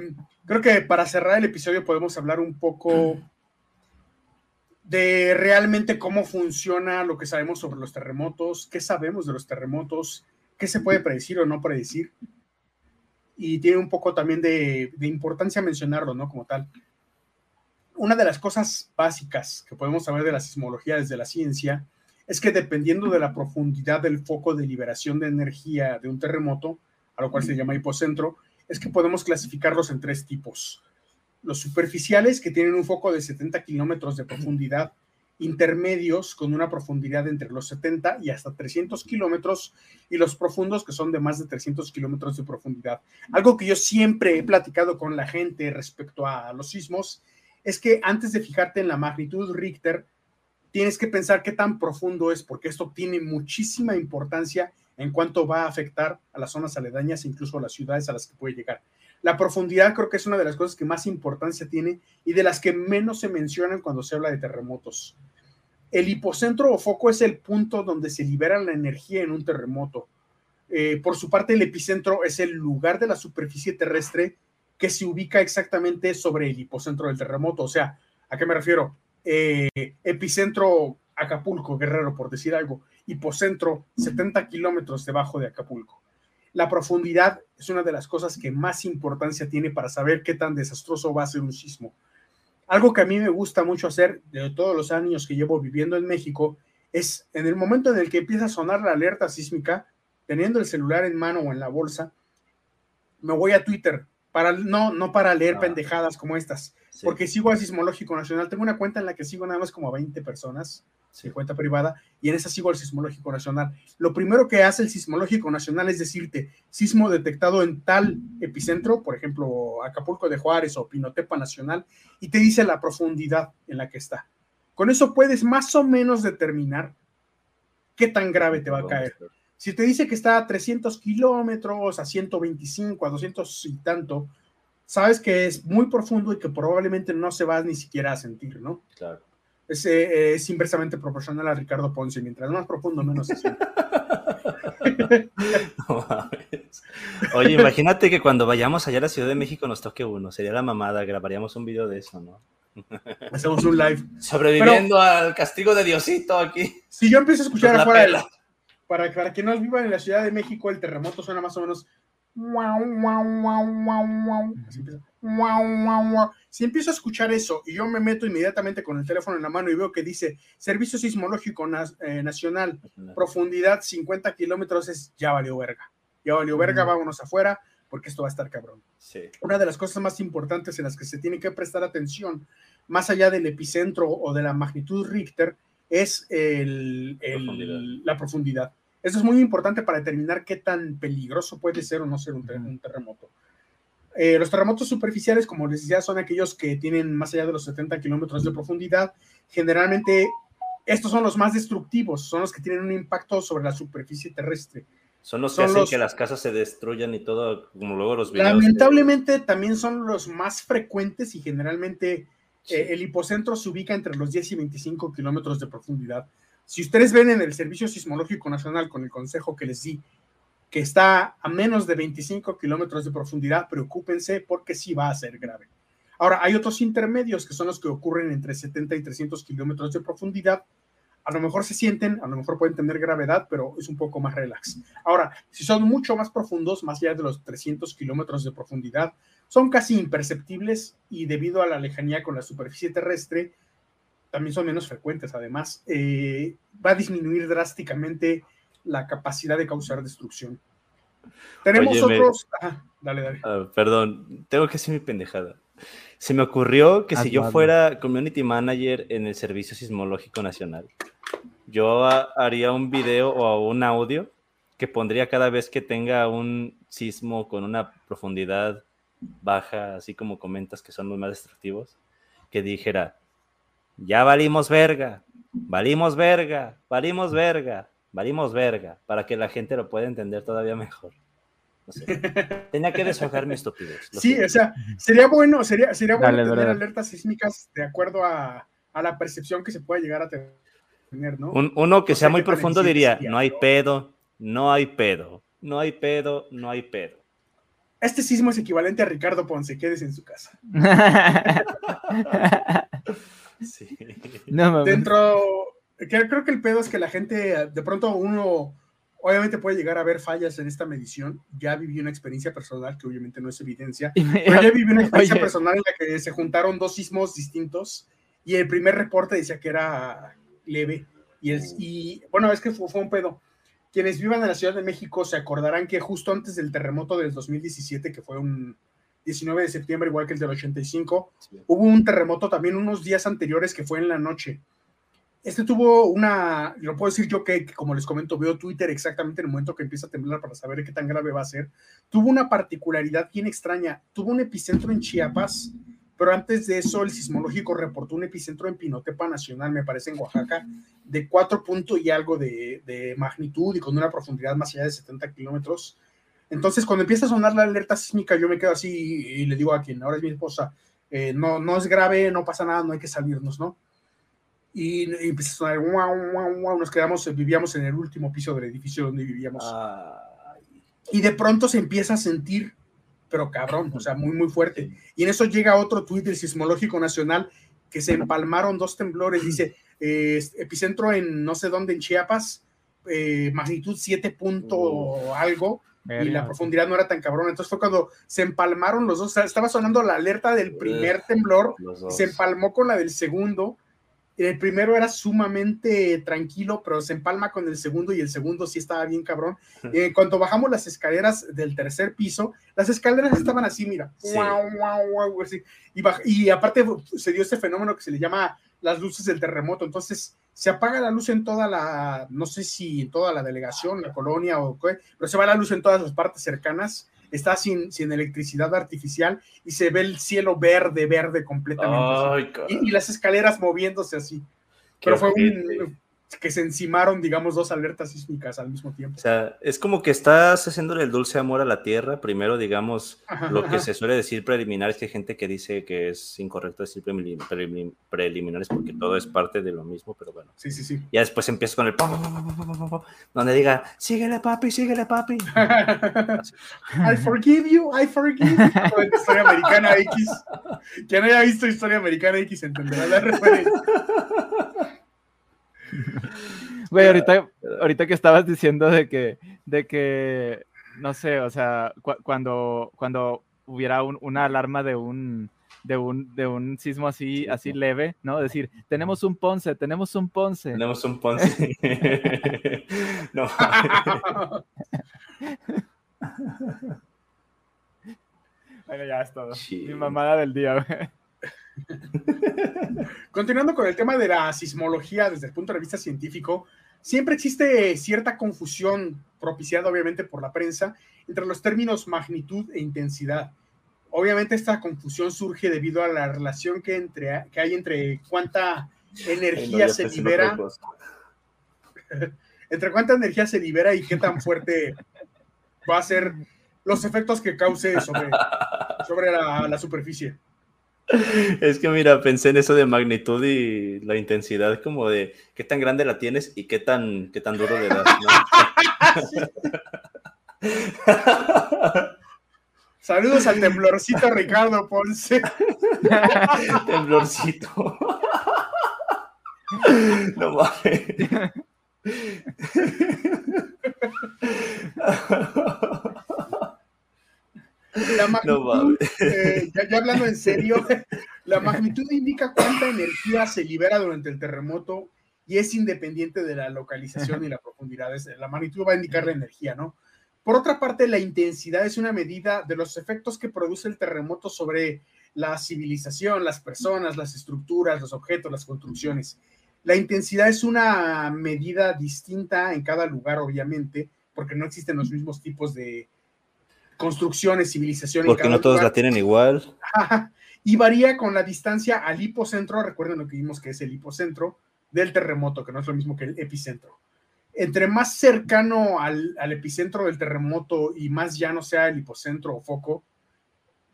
creo que para cerrar el episodio podemos hablar un poco de realmente cómo funciona lo que sabemos sobre los terremotos, qué sabemos de los terremotos, qué se puede predecir o no predecir. Y tiene un poco también de, de importancia mencionarlo, ¿no? Como tal una de las cosas básicas que podemos saber de la sismología desde la ciencia es que dependiendo de la profundidad del foco de liberación de energía de un terremoto, a lo cual se llama hipocentro, es que podemos clasificarlos en tres tipos. Los superficiales, que tienen un foco de 70 kilómetros de profundidad, intermedios, con una profundidad entre los 70 y hasta 300 kilómetros, y los profundos, que son de más de 300 kilómetros de profundidad. Algo que yo siempre he platicado con la gente respecto a los sismos es que antes de fijarte en la magnitud Richter, tienes que pensar qué tan profundo es, porque esto tiene muchísima importancia en cuanto va a afectar a las zonas aledañas, incluso a las ciudades a las que puede llegar. La profundidad creo que es una de las cosas que más importancia tiene y de las que menos se mencionan cuando se habla de terremotos. El hipocentro o foco es el punto donde se libera la energía en un terremoto. Eh, por su parte, el epicentro es el lugar de la superficie terrestre que se ubica exactamente sobre el hipocentro del terremoto. O sea, ¿a qué me refiero? Eh, epicentro Acapulco, Guerrero, por decir algo, hipocentro 70 kilómetros debajo de Acapulco. La profundidad es una de las cosas que más importancia tiene para saber qué tan desastroso va a ser un sismo. Algo que a mí me gusta mucho hacer de todos los años que llevo viviendo en México es en el momento en el que empieza a sonar la alerta sísmica, teniendo el celular en mano o en la bolsa, me voy a Twitter para, no, no para leer ah. pendejadas como estas, porque sigo al Sismológico Nacional. Tengo una cuenta en la que sigo nada más como 20 personas, sí. cuenta privada, y en esa sigo al Sismológico Nacional. Lo primero que hace el Sismológico Nacional es decirte sismo detectado en tal epicentro, por ejemplo, Acapulco de Juárez o Pinotepa Nacional, y te dice la profundidad en la que está. Con eso puedes más o menos determinar qué tan grave te va a caer. Si te dice que está a 300 kilómetros, a 125, a 200 y tanto, sabes que es muy profundo y que probablemente no se va ni siquiera a sentir, ¿no? Claro. Es, eh, es inversamente proporcional a Ricardo Ponce. Mientras más profundo, menos se siente. Oye, imagínate que cuando vayamos allá a la Ciudad de México nos toque uno. Sería la mamada. Grabaríamos un video de eso, ¿no? Hacemos un live. Sobreviviendo al castigo de Diosito aquí. Si yo empiezo a escuchar afuera de la, para, para que no vivan en la Ciudad de México, el terremoto suena más o menos. Si empiezo a escuchar eso y yo me meto inmediatamente con el teléfono en la mano y veo que dice Servicio Sismológico eh, Nacional, profundidad 50 kilómetros, es ya valió verga. Ya valió verga, vámonos afuera porque esto va a estar cabrón. Una de las cosas más importantes en las que se tiene que prestar atención, más allá del epicentro o de la magnitud Richter, es la profundidad. Eso es muy importante para determinar qué tan peligroso puede ser o no ser un, terremoto. Eh, los terremotos superficiales, como les decía, son aquellos que tienen más allá de los 70 kilómetros de profundidad. Generalmente, estos son los más destructivos, son los que tienen un impacto sobre la superficie terrestre. Son los que hacen que las casas se destruyan y todo, como luego los videos. Lamentablemente, también son los más frecuentes y generalmente eh, el hipocentro se ubica entre los 10 y 25 kilómetros de profundidad. Si ustedes ven en el Servicio Sismológico Nacional con el consejo que les di, que está a menos de 25 kilómetros de profundidad, preocúpense porque sí va a ser grave. Ahora, hay otros intermedios que son los que ocurren entre 70 y 300 kilómetros de profundidad. A lo mejor se sienten, a lo mejor pueden tener gravedad, pero es un poco más relax. Ahora, si son mucho más profundos, más allá de los 300 kilómetros de profundidad, son casi imperceptibles y debido a la lejanía con la superficie terrestre, también son menos frecuentes. Además, eh, va a disminuir drásticamente la capacidad de causar destrucción. Tenemos otros. dale, dale. Ah, perdón, tengo que hacer mi pendejada. Se me ocurrió que si yo fuera community manager en el Servicio Sismológico Nacional, yo haría un video o un audio que pondría cada vez que tenga un sismo con una profundidad baja, así como comentas que son los más destructivos, que dijera, ya valimos verga, valimos verga, valimos verga, valimos verga, para que la gente lo pueda entender todavía mejor. tenía que deshojar mi estupidez. Sí, o sea, sería bueno, sería, sería bueno tener alertas sísmicas de acuerdo a, a, la percepción que se puede llegar a tener, ¿no? uno que sea muy profundo diría, no hay pedo, no hay pedo, no hay pedo, no hay pedo. Este sismo es equivalente a Ricardo Ponce, quédese en su casa. sí. Dentro, creo que el pedo es que la gente, de pronto uno, obviamente puede llegar a ver fallas en esta medición. Ya viví una experiencia personal, que obviamente no es evidencia, pero ya viví una experiencia personal en la que se juntaron dos sismos distintos y el primer reporte decía que era leve. Y, el, y bueno, es que fue un pedo quienes vivan en la Ciudad de México se acordarán que justo antes del terremoto del 2017, que fue un 19 de septiembre, igual que el del 85, hubo un terremoto también unos días anteriores que fue en la noche. Este tuvo una, lo puedo decir yo que, como les comento, veo Twitter exactamente en el momento que empieza a temblar para saber qué tan grave va a ser. Tuvo una particularidad bien extraña. Tuvo un epicentro en Chiapas pero antes de eso el sismológico reportó un epicentro en Pinotepa Nacional, me parece en Oaxaca, de cuatro puntos y algo de, magnitud y con una profundidad más allá de 70 kilómetros. Entonces, cuando empieza a sonar la alerta sísmica, yo me quedo así y, le digo a quien ahora es mi esposa, eh, no, no es grave, no pasa nada, no hay que salirnos, ¿no? Y, empieza a sonar, wow, wow, wow, nos quedamos, vivíamos en el último piso del edificio donde vivíamos. Y de pronto se empieza a sentir pero cabrón, o sea, muy, muy fuerte. Y en eso llega otro tuit del Sismológico Nacional que se empalmaron dos temblores, dice, eh, epicentro en no sé dónde, en Chiapas, eh, magnitud 7 punto algo, y la profundidad no era tan cabrón. Entonces fue cuando se empalmaron los dos, estaba sonando la alerta del primer temblor, se empalmó con la del segundo, el primero era sumamente tranquilo, pero se empalma con el segundo y el segundo sí estaba bien cabrón. Eh, cuando bajamos las escaleras del tercer piso, las escaleras estaban así, mira. Y, y, aparte se dio este fenómeno que se le llama las luces del terremoto. Entonces se apaga la luz en toda la, no sé si en toda la delegación, la colonia o qué, pero se va la luz en todas las partes cercanas está sin, sin electricidad artificial y se ve el cielo verde, verde completamente. y, las escaleras moviéndose así. Pero fue un, que se encimaron, digamos, dos alertas sísmicas al mismo tiempo. O sea, es como que estás haciéndole el dulce amor a la tierra. Primero, digamos, lo que se suele decir preliminar es que hay gente que dice que es incorrecto decir preliminares porque todo es parte de lo mismo, pero bueno. Sí, sí, sí. Ya después empieza con el donde diga, síguele papi, síguele papi. I forgive you, I forgive you. Historia Americana X. Quien haya visto Historia Americana X entenderá la referencia. Güey, ahorita, ahorita que estabas diciendo de que, de que, no sé, o sea, cuando, cuando hubiera una alarma de un, de un, de un sismo así, así leve, ¿no? Decir, tenemos un Ponce, tenemos un Ponce. Tenemos un Ponce. no. bueno, ya es todo. Mi mamada del día, güey. Continuando con el tema de la sismología desde el punto de vista científico, siempre existe cierta confusión propiciada obviamente por la prensa entre los términos magnitud e intensidad. Obviamente esta confusión surge debido a la relación que, entre, que hay entre cuánta energía se libera, entre cuánta energía se libera y qué tan fuerte va a ser los efectos que cause sobre, sobre la superficie. Es que mira, pensé en eso de magnitud y la intensidad, como de qué tan grande la tienes y qué tan, qué tan duro le das. Saludos al temblorcito Ricardo Ponce. temblorcito. No mames. La magnitud, eh, ya, hablando en serio, la magnitud indica cuánta energía se libera durante el terremoto y es independiente de la localización y la profundidad. La magnitud va a indicar la energía, ¿no? Por otra parte, la intensidad es una medida de los efectos que produce el terremoto sobre la civilización, las personas, las estructuras, los objetos, las construcciones. La intensidad es una medida distinta en cada lugar, obviamente, porque no existen los mismos tipos de construcciones, civilizaciones. Porque no todos la tienen igual. y varía con la distancia al hipocentro, recuerden lo que vimos que es el hipocentro del terremoto, que no es lo mismo que el epicentro. Entre más cercano al, al epicentro del terremoto y más llano sea el hipocentro o foco,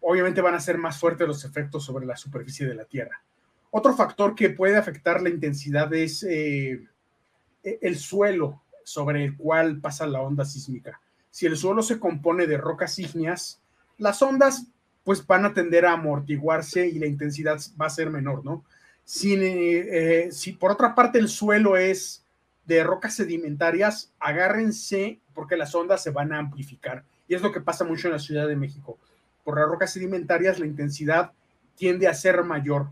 obviamente van a ser más fuertes los efectos sobre la superficie de la Tierra. Otro factor que puede afectar la intensidad es eh, e, el suelo sobre el cual pasa la onda sísmica. Si el suelo se compone de rocas ígneas, las ondas pues van a tender a amortiguarse y la intensidad va a ser menor, ¿no? Si, eh, si por otra parte el suelo es de rocas sedimentarias, agárrense porque las ondas se van a amplificar. Y es lo que pasa mucho en la Ciudad de México por las rocas sedimentarias la intensidad tiende a ser mayor.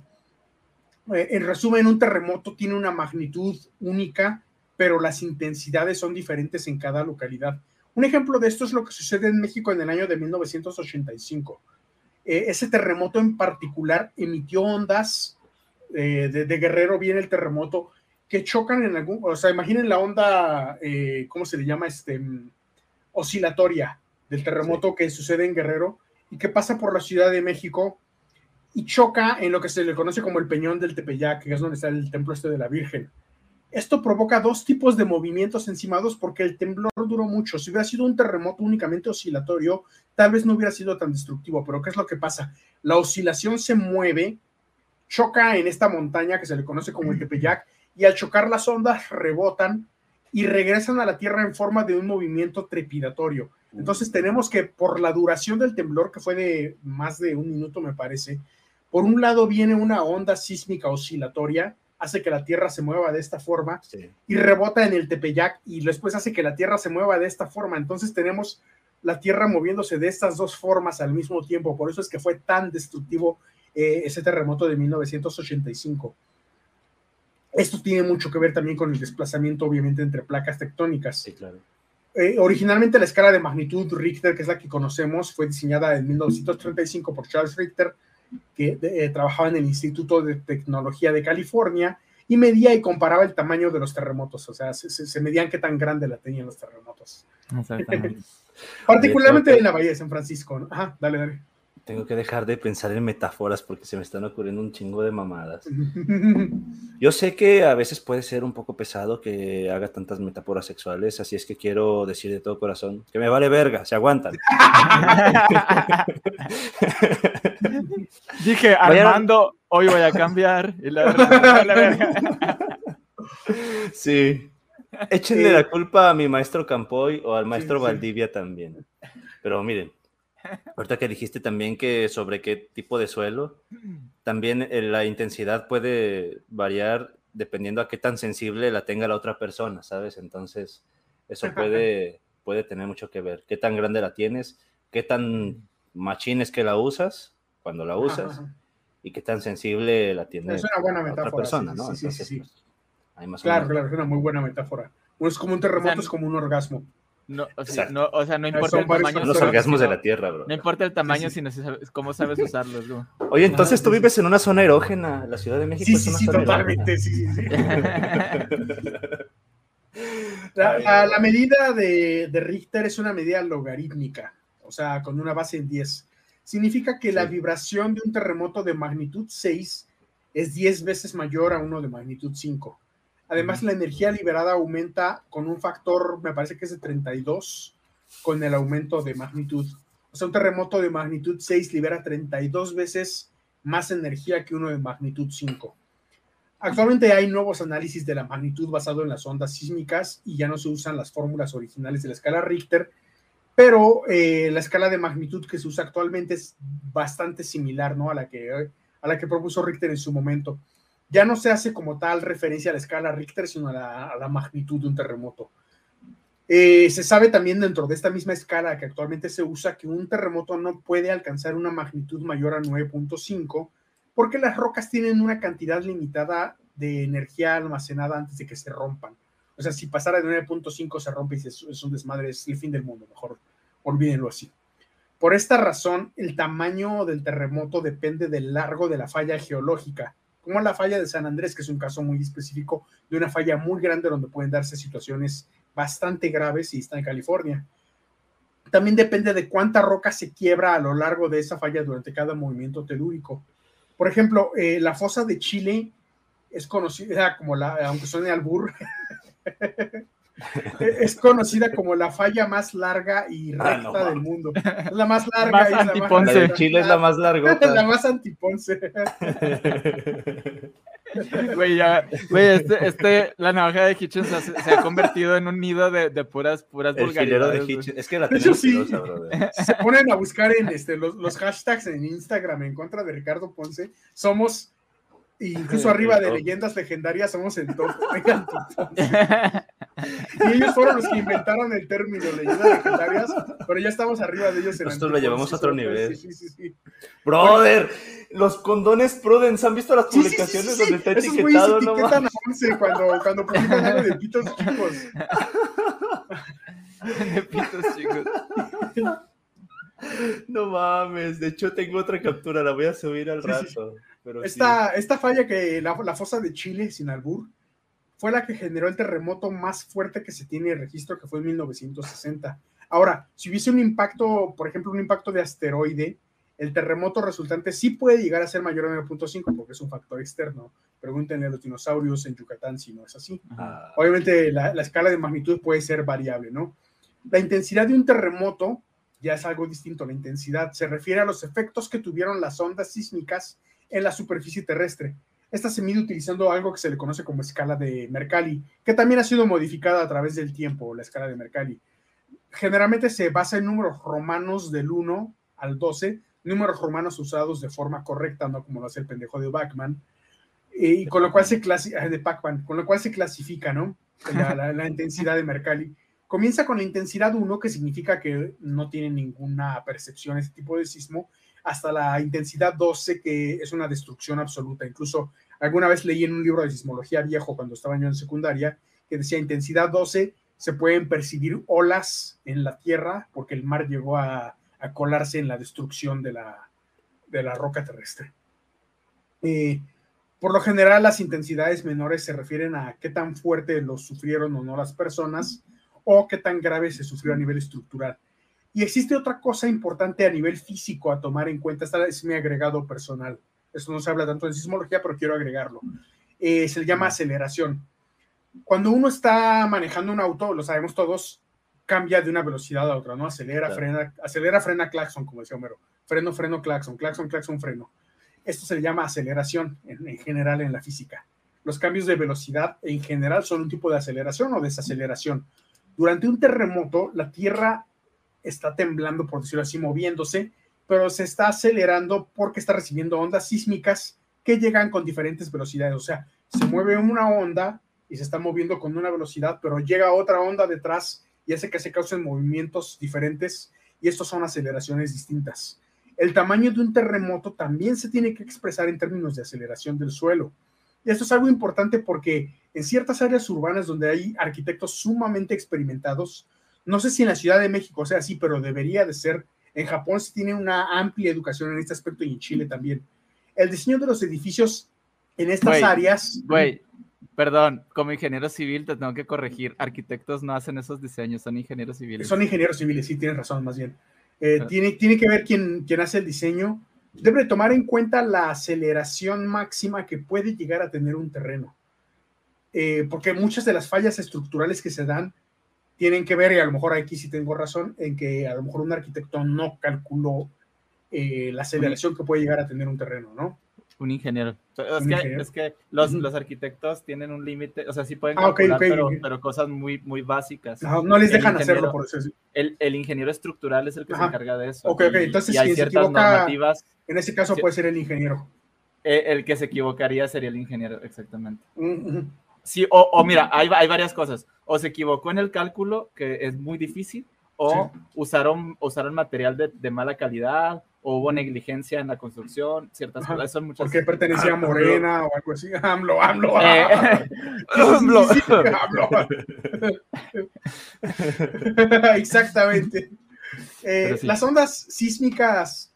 Eh, en resumen, un terremoto tiene una magnitud única, pero las intensidades son diferentes en cada localidad. Un ejemplo de esto es lo que sucede en México en el año de 1985. Eh, ese terremoto en particular emitió ondas eh, de, Guerrero, viene el terremoto, que chocan en algún, o sea, imaginen la onda, ¿cómo se le llama? Este, mm, oscilatoria del terremoto que sucede en Guerrero, y que pasa por la Ciudad de México y choca en lo que se le conoce como el Peñón del Tepeyac, que es donde está el templo este de la Virgen. Esto provoca dos tipos de movimientos encimados porque el temblor duró mucho. Si hubiera sido un terremoto únicamente oscilatorio, tal vez no hubiera sido tan destructivo, pero ¿qué es lo que pasa? La oscilación se mueve, choca en esta montaña que se le conoce como el Tepeyac, y al chocar las ondas rebotan y regresan a la Tierra en forma de un movimiento trepidatorio. Entonces tenemos que por la duración del temblor, que fue de más de un minuto me parece, por un lado viene una onda sísmica oscilatoria, hace que la Tierra se mueva de esta forma y rebota en el Tepeyac y después hace que la Tierra se mueva de esta forma. Entonces tenemos la Tierra moviéndose de estas dos formas al mismo tiempo. Por eso es que fue tan destructivo eh, ese terremoto de 1985. Esto tiene mucho que ver también con el desplazamiento, obviamente, entre placas tectónicas. Sí, claro. Eh, originalmente la escala de magnitud Richter, que es la que conocemos, fue diseñada en 1935 por Charles Richter, que eh, trabajaba en el Instituto de Tecnología de California y medía y comparaba el tamaño de los terremotos, o sea, se, medían qué tan grande la tenían los terremotos. Particularmente en la Bahía de San Francisco. Ajá, dale, dale. Tengo que dejar de pensar en metáforas porque se me están ocurriendo un chingo de mamadas. Yo sé que a veces puede ser un poco pesado que haga tantas metáforas sexuales, así es que quiero decir de todo corazón que me vale verga, se aguantan. Dije, Armando, hoy voy a cambiar. sí. Échenle la culpa a mi maestro Campoy o al maestro Valdivia también. Pero miren, Ahorita que dijiste también que sobre qué tipo de suelo, también eh, la intensidad puede variar dependiendo a qué tan sensible la tenga la otra persona, ¿sabes? Entonces, eso puede, puede tener mucho que ver. ¿Qué tan grande la tienes? ¿Qué tan machín es que la usas cuando la usas? Y qué tan sensible la tiene es una buena metáfora, otra persona, ¿no? Sí, sí, sí, pues, claro, claro, es una muy buena metáfora. Es como un terremoto, es como un orgasmo. No, o sea, no, o sea, no importa el tamaño. Los orgasmos de la Tierra, bro. No importa el tamaño, sino cómo sabes usarlos, bro. Oye, entonces tú vives en una zona erógena, la Ciudad de México. Sí, sí, sí, totalmente, sí, sí, sí. la, la, medida de, de, Richter es una medida logarítmica, o sea, con una base en 10. Significa que la vibración de un terremoto de magnitud 6 es 10 veces mayor a uno de magnitud 5. Además, la energía liberada aumenta con un factor, me parece que es de 32, con el aumento de magnitud. O sea, un terremoto de magnitud 6 libera 32 veces más energía que uno de magnitud 5. Actualmente hay nuevos análisis de la magnitud basado en las ondas sísmicas y ya no se usan las fórmulas originales de la escala Richter, pero eh, la escala de magnitud que se usa actualmente es bastante similar ¿no? a, la que, a la que propuso Richter en su momento ya no se hace como tal referencia a la escala Richter, sino a la, magnitud de un terremoto. Eh, se sabe también dentro de esta misma escala que actualmente se usa que un terremoto no puede alcanzar una magnitud mayor a 9.5 porque las rocas tienen una cantidad limitada de energía almacenada antes de que se rompan. O sea, si pasara de 9.5 se rompe y es un desmadre, es el fin del mundo, mejor olvídenlo así. Por esta razón, el tamaño del terremoto depende del largo de la falla geológica, como la falla de San Andrés, que es un caso muy específico de una falla muy grande donde pueden darse situaciones bastante graves y está en California. También depende de cuánta roca se quiebra a lo largo de esa falla durante cada movimiento telúrico. Por ejemplo, eh, la fosa de Chile es conocida como la, aunque suene albur, es conocida como la falla más larga y ah, recta del mundo. la más larga. y antiponce. La, más, Chile es la más larga. la más antiponce. Güey, ya, güey, este, este, la navaja de Hitchens se, ha convertido en un nido de, de puras, puras El vulgaridades. De Hitchens. Es que la tenemos sí, Se ponen a buscar en este, los, los hashtags en Instagram en contra de Ricardo Ponce. Somos incluso arriba de leyendas legendarias somos el top. Y ellos fueron los que inventaron el término leyendas legendarias, pero ya estamos arriba de ellos. En Nosotros lo llevamos a otro nivel. Sí, sí, sí, Brother, los condones Prudence, ¿han visto las publicaciones donde está etiquetado? No etiquetan a cuando, cuando publican algo de pitos chicos. de pitos chicos. No mames, de hecho tengo otra captura, la voy a subir al rato esta, esta falla que la, la, fosa de Chile, sin albur, fue la que generó el terremoto más fuerte que se tiene registro, que fue en 1960. Ahora, si hubiese un impacto, por ejemplo, un impacto de asteroide, el terremoto resultante sí puede llegar a ser mayor a 9.5 porque es un factor externo. Pregúntenle a los dinosaurios en Yucatán si no es así. Ah. Obviamente la, la, escala de magnitud puede ser variable, ¿no? La intensidad de un terremoto ya es algo distinto. La intensidad se refiere a los efectos que tuvieron las ondas sísmicas en la superficie terrestre. Esta se mide utilizando algo que se le conoce como escala de Mercalli, que también ha sido modificada a través del tiempo, la escala de Mercalli. Generalmente se basa en números romanos del 1 al 12, números romanos usados de forma correcta, no como lo hace el pendejo de Bachman, y con lo cual se clasifica, de con lo cual se clasifica, ¿no? La, la intensidad de Mercalli. Comienza con la intensidad 1, que significa que no tiene ninguna percepción este tipo de sismo, hasta la intensidad 12, que es una destrucción absoluta. Incluso alguna vez leí en un libro de sismología viejo cuando estaba yo en secundaria, que decía intensidad 12, se pueden percibir olas en la Tierra porque el mar llegó a, colarse en la destrucción de la, de la roca terrestre. Eh, por lo general, las intensidades menores se refieren a qué tan fuerte lo sufrieron o no las personas o qué tan grave se sufrió a nivel estructural. Y existe otra cosa importante a nivel físico a tomar en cuenta, esta es mi agregado personal. Esto no se habla tanto de sismología, pero quiero agregarlo. Eh, se le llama aceleración. Cuando uno está manejando un auto, lo sabemos todos, cambia de una velocidad a otra, ¿no? Acelera, frena, acelera, frena, claxon, como decía Homero. Freno, freno, claxon, claxon, claxon, freno. Esto se le llama aceleración en, en general en la física. Los cambios de velocidad en general son un tipo de aceleración o desaceleración. Durante un terremoto, la Tierra está temblando, por decirlo así, moviéndose, pero se está acelerando porque está recibiendo ondas sísmicas que llegan con diferentes velocidades. O sea, se mueve una onda y se está moviendo con una velocidad, pero llega otra onda detrás y hace que se causen movimientos diferentes y estos son aceleraciones distintas. El tamaño de un terremoto también se tiene que expresar en términos de aceleración del suelo. Y esto es algo importante porque en ciertas áreas urbanas donde hay arquitectos sumamente experimentados, no sé si en la Ciudad de México sea así, pero debería de ser. En Japón se tiene una amplia educación en este aspecto y en Chile también. El diseño de los edificios en estas áreas. Güey, perdón, como ingeniero civil te tengo que corregir. Arquitectos no hacen esos diseños, son ingenieros civiles. Son ingenieros civiles, sí, tienes razón, más bien. Eh, tiene, tiene que ver quién, quién hace el diseño. Debe tomar en cuenta la aceleración máxima que puede llegar a tener un terreno. Eh, porque muchas de las fallas estructurales que se dan tienen que ver, y a lo mejor aquí sí tengo razón, en que a lo mejor un arquitecto no calculó eh, la aceleración que puede llegar a tener un terreno, ¿no? Un ingeniero. Es, que, los, los, arquitectos tienen un límite, o sea, sí pueden ah, calcular, pero, cosas muy, muy básicas. No, les dejan hacerlo, por eso. El, el, ingeniero estructural es el que se encarga de eso. Ok, ok, entonces si se equivoca, en ese caso puede ser el ingeniero. Eh, el, que se equivocaría sería el ingeniero, exactamente. Sí, o, mira, hay, hay, varias cosas. O se equivocó en el cálculo, que es muy difícil, o usaron, usaron material de, de, mala calidad, o hubo negligencia en la construcción, ciertas cosas. Son muchas... Porque pertenecía a Morena o algo así. AMLO, AMLO. Eh, AMLO. AMLO. Exactamente. Eh, las ondas sísmicas,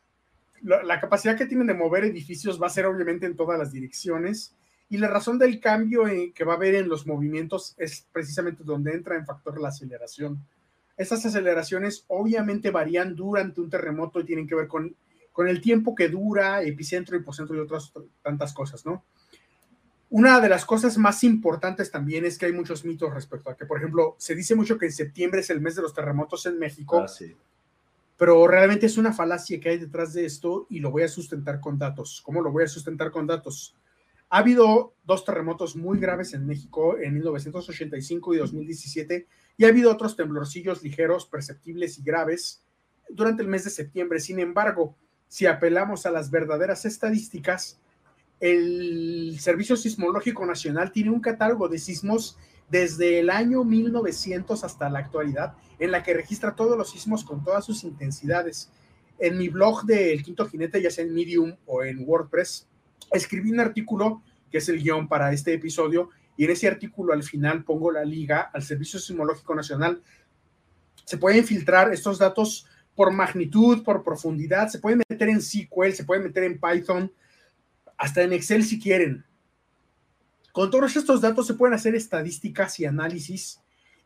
la, capacidad que tienen de mover edificios va a ser obviamente en todas las direcciones y la razón del cambio que va a haber en los movimientos es precisamente donde entra en factor la aceleración. Estas aceleraciones obviamente varían durante un terremoto y tienen que ver con, con el tiempo que dura, epicentro, hipocentro y otras tantas cosas, ¿no? Una de las cosas más importantes también es que hay muchos mitos respecto a que, por ejemplo, se dice mucho que en septiembre es el mes de los terremotos en México, ah, pero realmente es una falacia que hay detrás de esto y lo voy a sustentar con datos. ¿Cómo lo voy a sustentar con datos? Ha habido dos terremotos muy graves en México en 1985 y 2017 y ha habido otros temblorcillos ligeros, perceptibles y graves durante el mes de septiembre. Sin embargo, si apelamos a las verdaderas estadísticas, el Servicio Sismológico Nacional tiene un catálogo de sismos desde el año 1900 hasta la actualidad, en la que registra todos los sismos con todas sus intensidades. En mi blog de El Quinto Jinete, ya sea en Medium o en WordPress, escribí un artículo que es el guion para este episodio, y en ese artículo al final pongo la liga al Servicio Sismológico Nacional. Se pueden filtrar estos datos por magnitud, por profundidad, se pueden meter en SQL, se pueden meter en Python, hasta en Excel si quieren. Con todos estos datos se pueden hacer estadísticas y análisis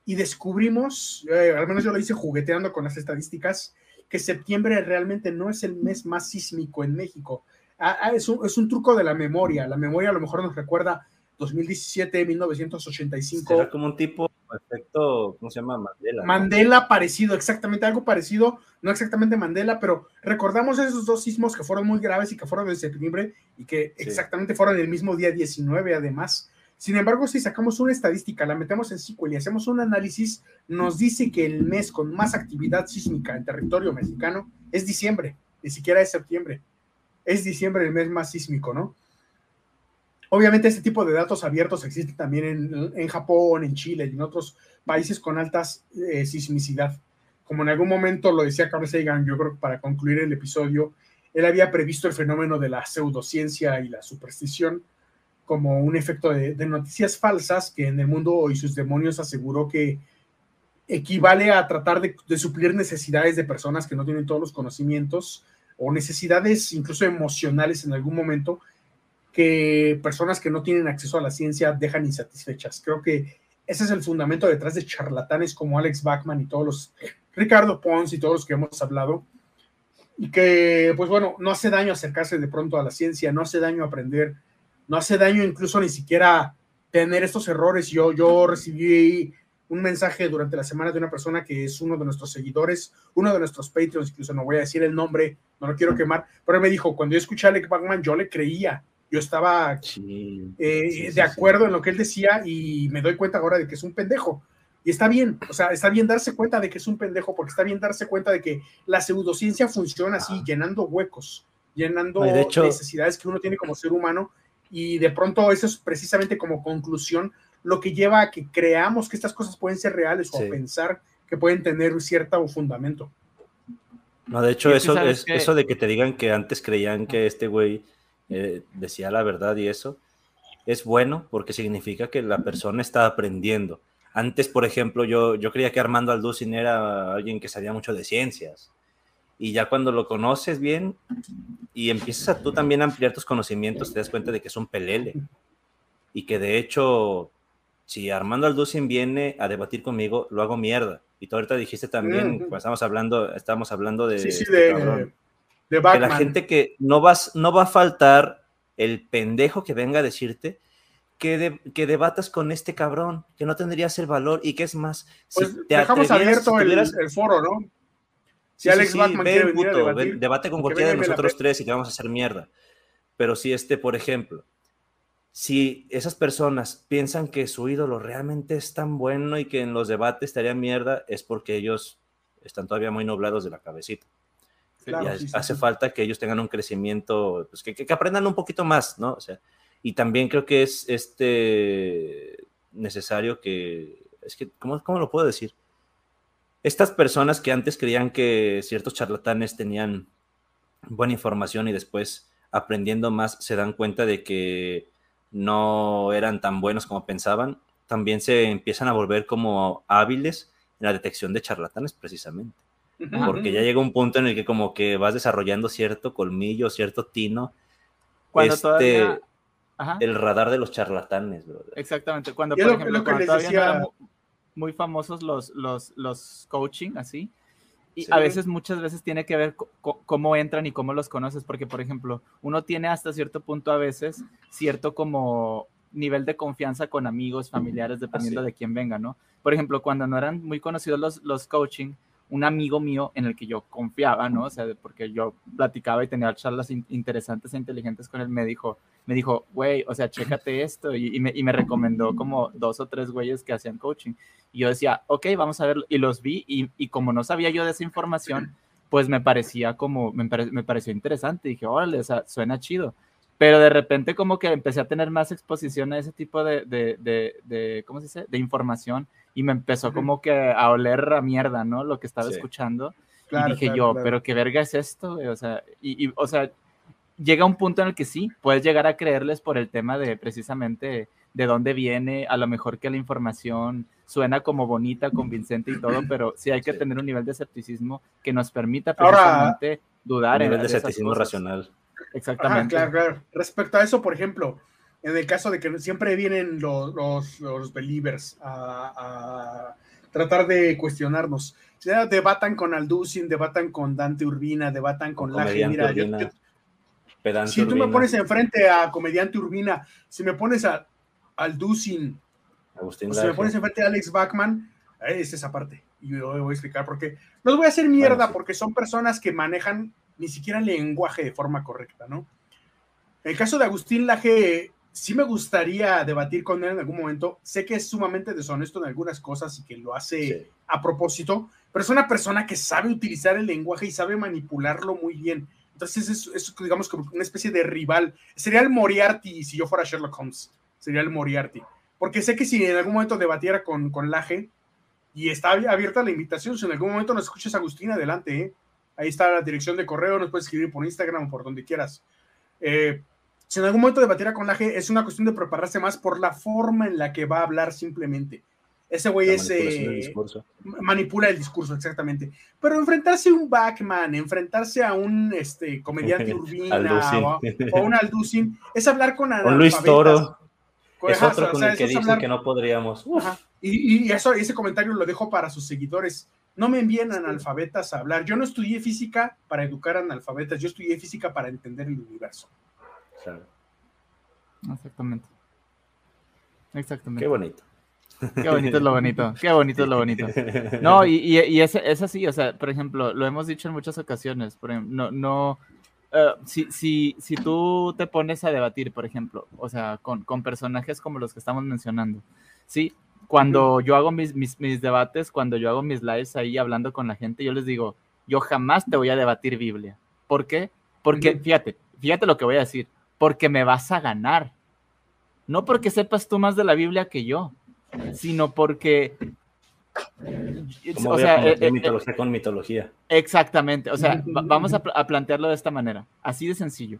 y descubrimos, eh, al menos yo lo hice jugueteando con las estadísticas, que septiembre realmente no es el mes más sísmico en México. Ah, ah, es, un, es un truco de la memoria. La memoria a lo mejor nos recuerda 2017, 1985. Era como un tipo efecto, ¿cómo se llama? Mandela. Mandela parecido, exactamente, algo parecido, no exactamente Mandela, pero recordamos esos dos sismos que fueron muy graves y que fueron en septiembre y que exactamente fueron el mismo día 19 además. Sin embargo, si sacamos una estadística, la metemos en SQL y hacemos un análisis, nos dice que el mes con más actividad sísmica en territorio mexicano es diciembre, ni siquiera es septiembre. Es diciembre el mes más sísmico, ¿no? Obviamente este tipo de datos abiertos existe también en, Japón, en Chile y en otros países con altas eh, sismicidad. Como en algún momento lo decía Carl Sagan, yo creo que para concluir el episodio, él había previsto el fenómeno de la pseudociencia y la superstición como un efecto de, noticias falsas que en el mundo y sus demonios aseguró que equivale a tratar de suplir necesidades de personas que no tienen todos los conocimientos o necesidades incluso emocionales en algún momento que personas que no tienen acceso a la ciencia dejan insatisfechas. Creo que ese es el fundamento detrás de charlatanes como Alex Bachman y todos los, Ricardo Pons y todos los que hemos hablado. Y que, pues bueno, no hace daño acercarse de pronto a la ciencia, no hace daño aprender, no hace daño incluso ni siquiera tener estos errores. Yo, yo recibí un mensaje durante la semana de una persona que es uno de nuestros seguidores, uno de nuestros Patreons, incluso no voy a decir el nombre, no lo quiero quemar, pero él me dijo, cuando yo escuché a Alex Bachman, yo le creía, yo estaba eh, de acuerdo en lo que él decía y me doy cuenta ahora de que es un pendejo. Y está bien, o sea, está bien darse cuenta de que es un pendejo, porque está bien darse cuenta de que la pseudociencia funciona así, llenando huecos, llenando necesidades que uno tiene como ser humano, y de pronto eso es precisamente como conclusión lo que lleva a que creamos que estas cosas pueden ser reales o a pensar que pueden tener cierto fundamento. No, de hecho, eso, es, eso de que te digan que antes creían que este güey eh, decía la verdad y eso, es bueno porque significa que la persona está aprendiendo. Antes, por ejemplo, yo, yo creía que Armando Alducin era alguien que sabía mucho de ciencias. Y ya cuando lo conoces bien y empiezas a tú también a ampliar tus conocimientos, te das cuenta de que es un pelele. Y que de hecho, si Armando Alducin viene a debatir conmigo, lo hago mierda. Y tú ahorita dijiste también, cuando estábamos hablando, estábamos hablando de, sí, sí, este de, de la gente que no, vas, no va a faltar el pendejo que venga a decirte que, que debatas con este cabrón, que no tendrías el valor y que es más. Pues dejamos abierto el, foro, ¿no? Si Alex Batman quiere venir a debatir, debate con cualquiera de nosotros tres y te vamos a hacer mierda. Pero si este, por ejemplo, si esas personas piensan que su ídolo realmente es tan bueno y que en los debates estaría mierda, es porque ellos están todavía muy nublados de la cabecita y hace falta que ellos tengan un crecimiento, pues que, que, aprendan un poquito más, ¿no? O sea, y también creo que es este necesario que, es que, ¿cómo, ¿cómo, lo puedo decir? Estas personas que antes creían que ciertos charlatanes tenían buena información y después aprendiendo más se dan cuenta de que no eran tan buenos como pensaban, también se empiezan a volver como hábiles en la detección de charlatanes precisamente. Porque ya llega un punto en el que como que vas desarrollando cierto colmillo, cierto tino. Cuando este, El radar de los charlatanes, bro. Exactamente. Cuando, por ejemplo, cuando todavía eran muy famosos los, los, los coaching, así, y a veces, muchas veces tiene que ver cómo entran y cómo los conoces, porque, por ejemplo, uno tiene hasta cierto punto a veces cierto como nivel de confianza con amigos, familiares, dependiendo de quién venga, ¿no? Por ejemplo, cuando no eran muy conocidos los, los coaching, un amigo mío en el que yo confiaba, ¿no? O sea, porque yo platicaba y tenía charlas interesantes e inteligentes con él, me dijo, me dijo, güey, o sea, chécate esto, y, me, y, me, recomendó como dos o tres güeyes que hacían coaching. Y yo decía, ok, vamos a ver, y los vi, y, y como no sabía yo de esa información, pues me parecía como, me, me pareció interesante, dije, órale, o sea, suena chido pero de repente como que empecé a tener más exposición a ese tipo de, de, de ¿cómo se dice? De información y me empezó como que a oler a mierda, ¿no? Lo que estaba escuchando. y dije yo, pero qué verga es esto, O sea, y, o sea, llega un punto en el que sí, puedes llegar a creerles por el tema de precisamente de dónde viene, a lo mejor que la información suena como bonita, convincente y todo, pero sí hay que tener un nivel de escepticismo que nos permita precisamente dudar. Un nivel de escepticismo racional. Exactamente. claro, claro. Respecto a eso, por ejemplo, en el caso de que siempre vienen los, los, believers a, tratar de cuestionarnos. Debatan con Alducin, debatan con Dante Urbina, debatan con Laje. Mira, si tú me pones enfrente a Comediante Urbina, si me pones a Alducin, o si me pones enfrente a Alex Bachman, es esa parte. Y yo voy a explicar por qué. Los voy a hacer mierda porque son personas que manejan ni siquiera el lenguaje de forma correcta, ¿no? En el caso de Agustín Laje, sí me gustaría debatir con él en algún momento. Sé que es sumamente deshonesto en algunas cosas y que lo hace a propósito, pero es una persona que sabe utilizar el lenguaje y sabe manipularlo muy bien. Entonces es, digamos, como una especie de rival. Sería el Moriarty si yo fuera Sherlock Holmes. Sería el Moriarty. Porque sé que si en algún momento debatiera con, con Laje y está abierta la invitación, si en algún momento nos escuchas, Agustín, adelante, ¿eh? Ahí está la dirección de correo, nos puedes escribir por Instagram o por donde quieras. Eh, si en algún momento debatirá con la G, es una cuestión de prepararse más por la forma en la que va a hablar simplemente. Ese güey es. Eh, manipula el discurso, exactamente. Pero enfrentarse a un Backman, enfrentarse a un este, comediante Urbina o, a un Alducin, es hablar con O Luis Toro. es otro con el que dice que no podríamos. Y, y, eso, ese comentario lo dejo para sus seguidores. No me envíen analfabetas a hablar. Yo no estudié física para educar analfabetas, yo estudié física para entender el universo. Claro. Exactamente. Exactamente. Qué bonito. Qué bonito es lo bonito. Qué bonito es lo bonito. No, y, y, es, es, así, o sea, por ejemplo, lo hemos dicho en muchas ocasiones. Por ejemplo, no, no, eh, si, si, si tú te pones a debatir, por ejemplo, o sea, con, con personajes como los que estamos mencionando, ¿sí? cuando yo hago mis, mis, debates, cuando yo hago mis lives ahí hablando con la gente, yo les digo, yo jamás te voy a debatir Biblia. ¿Por qué? Porque, fíjate, fíjate lo que voy a decir, porque me vas a ganar. No porque sepas tú más de la Biblia que yo, sino porque... o sea, eh, eh, mitología con mitología. Exactamente, o sea, vamos a plantearlo de esta manera, así de sencillo.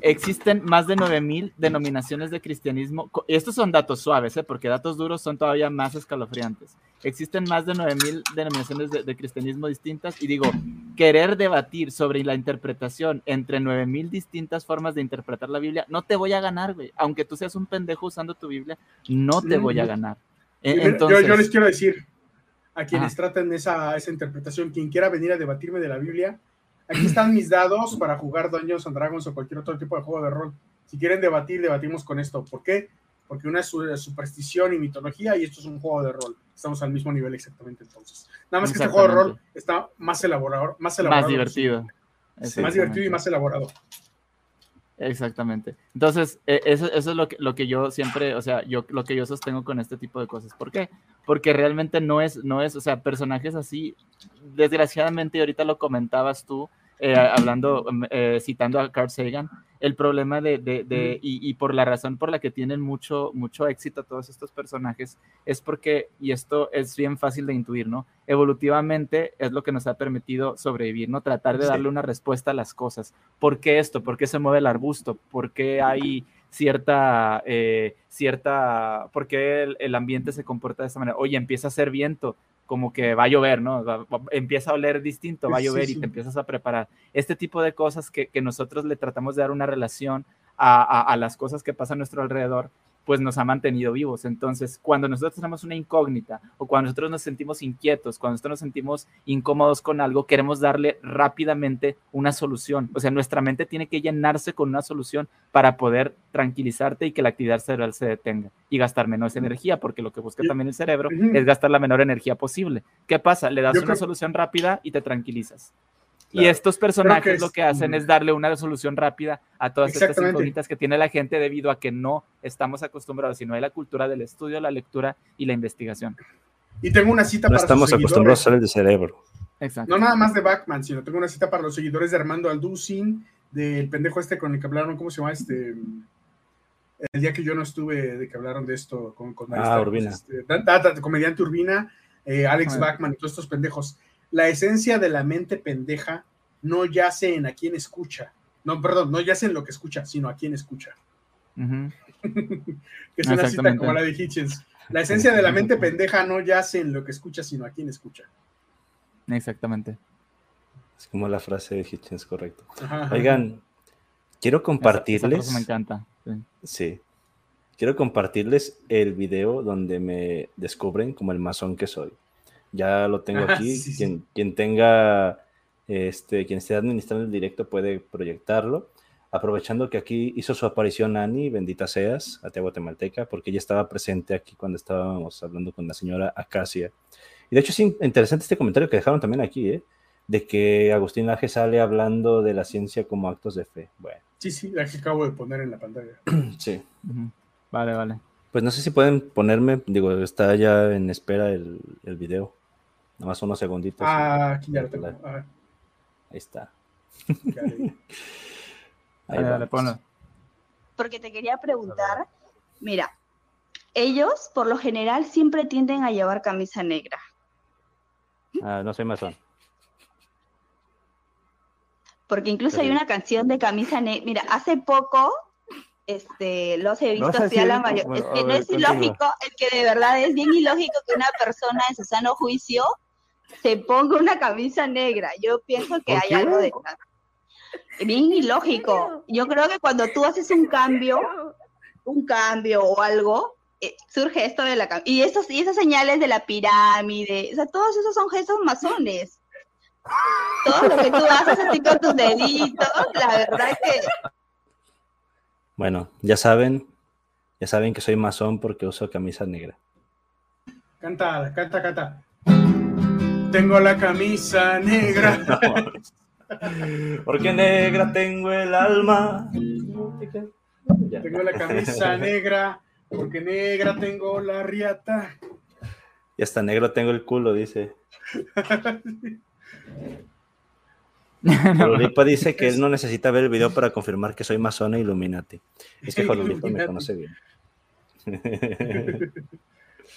Existen más de 9000 denominaciones de cristianismo. Estos son datos suaves, ¿eh? porque datos duros son todavía más escalofriantes. Existen más de 9000 denominaciones de, cristianismo distintas y digo, querer debatir sobre la interpretación entre 9000 distintas formas de interpretar la Biblia, no te voy a ganar, güey. Aunque tú seas un pendejo usando tu Biblia, no te voy a ganar. Entonces, yo, les quiero decir a quienes traten esa, esa interpretación, quien quiera venir a debatirme de la Biblia, Aquí están mis dados para jugar Dungeons and Dragons o cualquier otro tipo de juego de rol. Si quieren debatir, debatimos con esto. ¿Por qué? Porque una es superstición y mitología y esto es un juego de rol. Estamos al mismo nivel exactamente entonces. Nada más que este juego de rol está más elaborado. Más, elaborado más divertido. Más divertido y más elaborado. Exactamente. Entonces, e, eso, eso, es lo que, lo que yo siempre, o sea, yo lo que yo sostengo con este tipo de cosas. ¿Por qué? Porque realmente no es, no es, o sea, personajes así, desgraciadamente, ahorita lo comentabas tú, eh, hablando, mm, eh, citando a Carl Sagan, el problema de, de, de y, y, por la razón por la que tienen mucho, mucho éxito todos estos personajes, es porque, y esto es bien fácil de intuir, ¿no? Evolutivamente es lo que nos ha permitido sobrevivir, ¿no? Tratar de darle una respuesta a las cosas. ¿Por qué esto? ¿Por qué se mueve el arbusto? ¿Por qué hay cierta, eh, cierta, por qué el, el ambiente se comporta de esa manera? Oye, empieza a hacer viento como que va a llover, ¿no? empieza a oler distinto, va a llover y te empiezas a preparar. Este tipo de cosas que, nosotros le tratamos de dar una relación a, a, las cosas que pasan a nuestro alrededor, pues nos ha mantenido vivos. Entonces, cuando nosotros tenemos una incógnita o cuando nosotros nos sentimos inquietos, cuando nosotros nos sentimos incómodos con algo, queremos darle rápidamente una solución. O sea, nuestra mente tiene que llenarse con una solución para poder tranquilizarte y que la actividad cerebral se detenga y gastar menos energía, porque lo que busca también el cerebro es gastar la menor energía posible. ¿Qué pasa? Le das una solución rápida y te tranquilizas. Y estos personajes lo que hacen es darle una resolución rápida a todas estas incógnitas que tiene la gente debido a que no estamos acostumbrados, sino hay la cultura del estudio, la lectura y la investigación. Y tengo una cita no estamos acostumbrados a el de cerebro. Exacto. No nada más de Batman, sino tengo una cita para los seguidores de Armando Alducin, del pendejo este con el que hablaron, ¿cómo se llama este? El día que yo no estuve, de que hablaron de esto con, con ah, Urbina. Este, comediante Urbina, eh, Alex Bachman y todos estos pendejos la esencia de la mente pendeja no yace en a quien escucha. No, perdón, no yace en lo que escucha, sino a quien escucha. que es una cita como la de Hitchens. La esencia de la mente pendeja no yace en lo que escucha, sino a quien escucha. Exactamente. Es como la frase de Hitchens, correcto. Oigan, quiero compartirles. me encanta. sí. Quiero compartirles el video donde me descubren como el masón que soy. Ya lo tengo aquí. quien, tenga, este, quien esté administrando el directo puede proyectarlo. Aprovechando que aquí hizo su aparición Ani, bendita seas, a Guatemalteca, porque ella estaba presente aquí cuando estábamos hablando con la señora Acacia. Y de hecho es interesante este comentario que dejaron también aquí, ¿eh? de que Agustín Laje sale hablando de la ciencia como actos de fe. Bueno. Sí, sí, la que acabo de poner en la pantalla. sí. Vale, vale. Pues no sé si pueden ponerme, digo, está ya en espera el, el video. Nada más unos segunditos. Ah, aquí ya lo tengo. Ahí está. Ahí dale, ponlo. Porque te quería preguntar, mira, ellos por lo general siempre tienden a llevar camisa negra. Ah, no soy masón. Porque incluso hay una canción de camisa negra. Mira, hace poco este, los he visto así a la mayoría. es que no es ilógico, es que de verdad es bien ilógico que una persona en su sano juicio se ponga una camisa negra. Yo pienso que hay algo de bien ilógico. Yo creo que cuando tú haces un cambio, un cambio o algo, eh, surge esto de la y esos y esas señales de la pirámide, o sea, todos esos son gestos masones. Todo lo que tú haces así con tus deditos, la verdad es que bueno, ya saben, ya saben que soy masón porque uso camisa negra. Canta, canta, canta. Tengo la camisa negra. porque negra tengo el alma. Tengo la camisa negra, porque negra tengo la riata. Y hasta negro tengo el culo, dice. Jolulipa dice que él no necesita ver el video para confirmar que soy masona e Illuminati. Es que Jolulipa me conoce bien.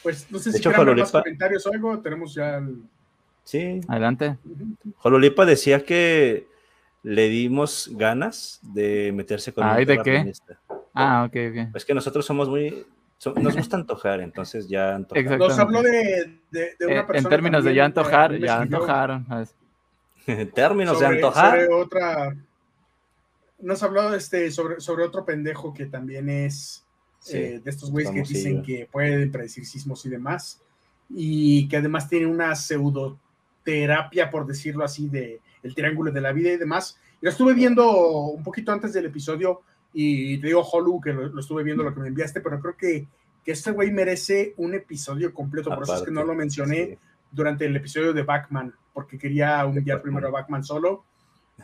Pues no sé si quieren más comentarios o algo, tenemos ya el... Sí. Adelante. Jolulipa decía que le dimos ganas de meterse con ¿Ay, de qué? Ah, ok, ok. Es que nosotros somos muy... nos gusta antojar, entonces ya antojar. Nos habló de, de, una persona... Eh, en términos de ya antojar, ya antojaron. términos de antojar. Sobre otra, nos habló este, sobre, sobre otro pendejo que también es eh, de estos güeyes que dicen que pueden predecir sismos y demás, y que además tiene una pseudoterapia, por decirlo así, de el triángulo de la vida y demás. Y lo estuve viendo un poquito antes del episodio, y te digo, Holu, que lo, estuve viendo lo que me enviaste, pero creo que, que este güey merece un episodio completo, por eso es que no lo mencioné durante el episodio de Batman porque quería humillar primero a Batman solo.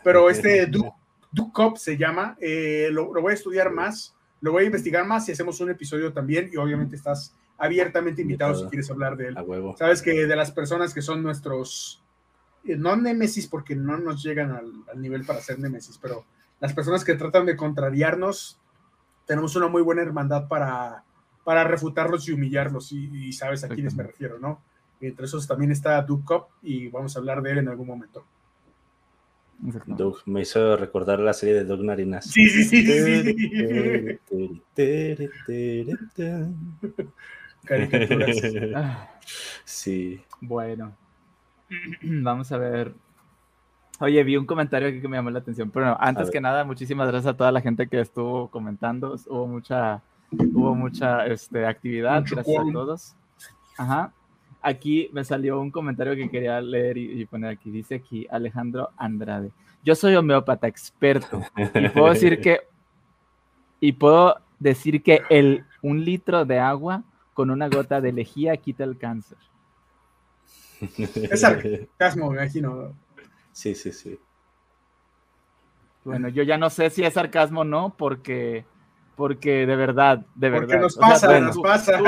Pero este Duke, Cop se llama, eh, lo, voy a estudiar más, lo voy a investigar más y hacemos un episodio también. Y obviamente estás abiertamente invitado si quieres hablar de él. Sabes que de las personas que son nuestros, eh, no némesis porque no nos llegan al, nivel para ser némesis, pero las personas que tratan de contrariarnos, tenemos una muy buena hermandad para, para refutarlos y humillarlos. Y, y sabes a quiénes me refiero, ¿no? Entre esos también está Doug Cop y vamos a hablar de él en algún momento. Doug, me hizo recordar la serie de Doug Narinas. Sí, sí, sí. sí. sí. Bueno, vamos a ver. Oye, vi un comentario aquí que me llamó la atención. Pero antes que nada, muchísimas gracias a toda la gente que estuvo comentando. Hubo mucha, hubo mucha este, actividad. gracias a todos. Ajá. Aquí me salió un comentario que quería leer y, poner aquí. Dice aquí Alejandro Andrade. Yo soy homeópata experto y puedo decir que y puedo decir que el un litro de agua con una gota de lejía quita el cáncer. Es sarcasmo, me imagino. Sí, sí, sí. Bueno, yo ya no sé si es sarcasmo o no, porque, porque de verdad, de verdad. Porque nos pasa, nos pasa.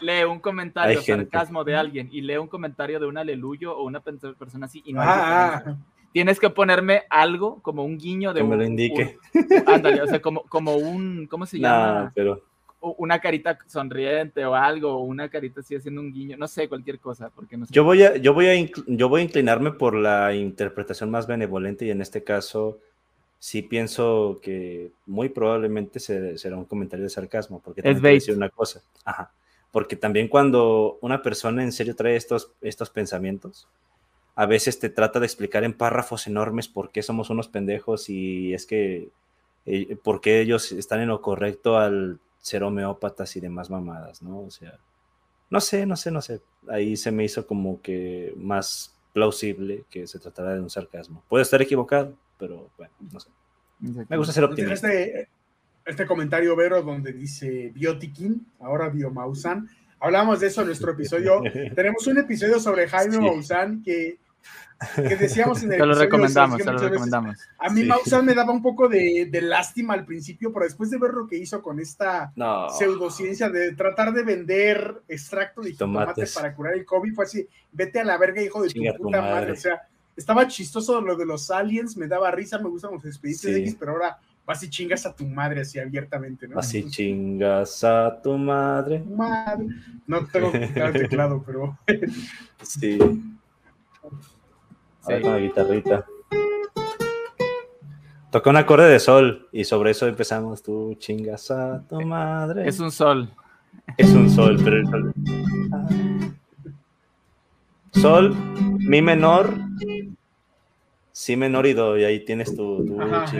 lee, un comentario sarcasmo de alguien y lee un comentario de un aleluyo o una persona así y no ah, Tienes que ponerme algo como un guiño de que me lo indique. ándale, o sea, como, como un, ¿cómo se llama? pero una carita sonriente o algo, o una carita así haciendo un guiño, no sé, cualquier cosa, porque no sé. Yo voy a, yo voy a, yo voy a inclinarme por la interpretación más benevolente y en este caso sí pienso que muy probablemente será un comentario de sarcasmo, porque es decir una cosa, Ajá. porque también cuando una persona en serio trae estos, estos pensamientos, a veces te trata de explicar en párrafos enormes por qué somos unos pendejos y es que, eh, por qué ellos están en lo correcto al ser homeópatas y demás mamadas, ¿no? O sea, no sé, no sé, no sé. Ahí se me hizo como que más plausible que se tratara de un sarcasmo. Puede estar equivocado, pero bueno, no sé. Me gusta ser optimista. Este, este comentario, Vero, donde dice Biotikin, ahora Biomausan. Hablamos de eso en nuestro episodio. Tenemos un episodio sobre Jaime Maussan que que decíamos en el Te lo recomendamos, te lo recomendamos. A mí sí. me daba un poco de, lástima al principio, pero después de ver lo que hizo con esta pseudociencia de tratar de vender extracto de tomate para curar el COVID, fue así, vete a la verga, hijo de tu puta madre. O sea, estaba chistoso lo de los aliens, me daba risa, me gustan los expedientes X, pero ahora vas y chingas a tu madre así abiertamente, ¿no? Así chingas a tu madre. Madre. No tengo que el teclado, pero. sí. Sí. la guitarrita. Toca un acorde de sol y sobre eso empezamos. Tú chingas a tu madre. Es un sol. Es un sol, pero el sol. Sol, mi menor, si menor y do, y ahí tienes tu. tu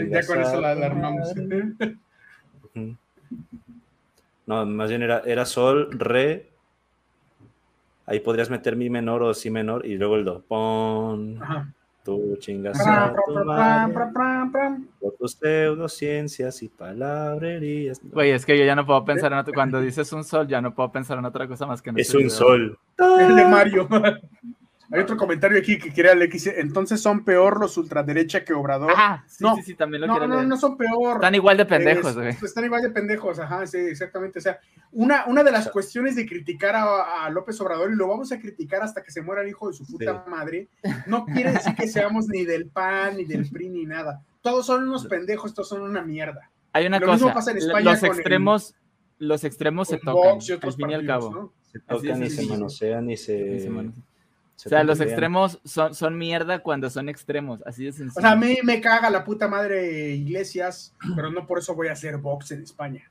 ya con eso la, armamos. No, más bien era, era sol, re, Ahí podrías meter mi menor o si menor y luego el do. Pon. Tú chingas por tus pseudociencias y palabrerías. Güey, es que yo ya no puedo pensar en otro. Cuando dices un sol, ya no puedo pensar en otra cosa más que en Es un sol. El de Mario. Hay otro comentario aquí que quiere leer que entonces son peor los ultraderecha que Obrador. Ah, sí, no, sí, sí, también lo no, no, no son peor. Están igual de pendejos, güey. están igual de pendejos, ajá, sí, exactamente. O sea, una, una de las cuestiones de criticar a, López Obrador, y lo vamos a criticar hasta que se muera el hijo de su puta madre, no quiere decir que seamos ni del PAN, ni del PRI, ni nada. Todos son unos pendejos, todos son una mierda. Hay una cosa, los extremos, los extremos se tocan, al fin y al cabo. Se tocan y se manosean y se o sea, los extremos son, son mierda cuando son extremos, así de sencillo. O sea, a mí me caga la puta madre Iglesias, pero no por eso voy a hacer box en España.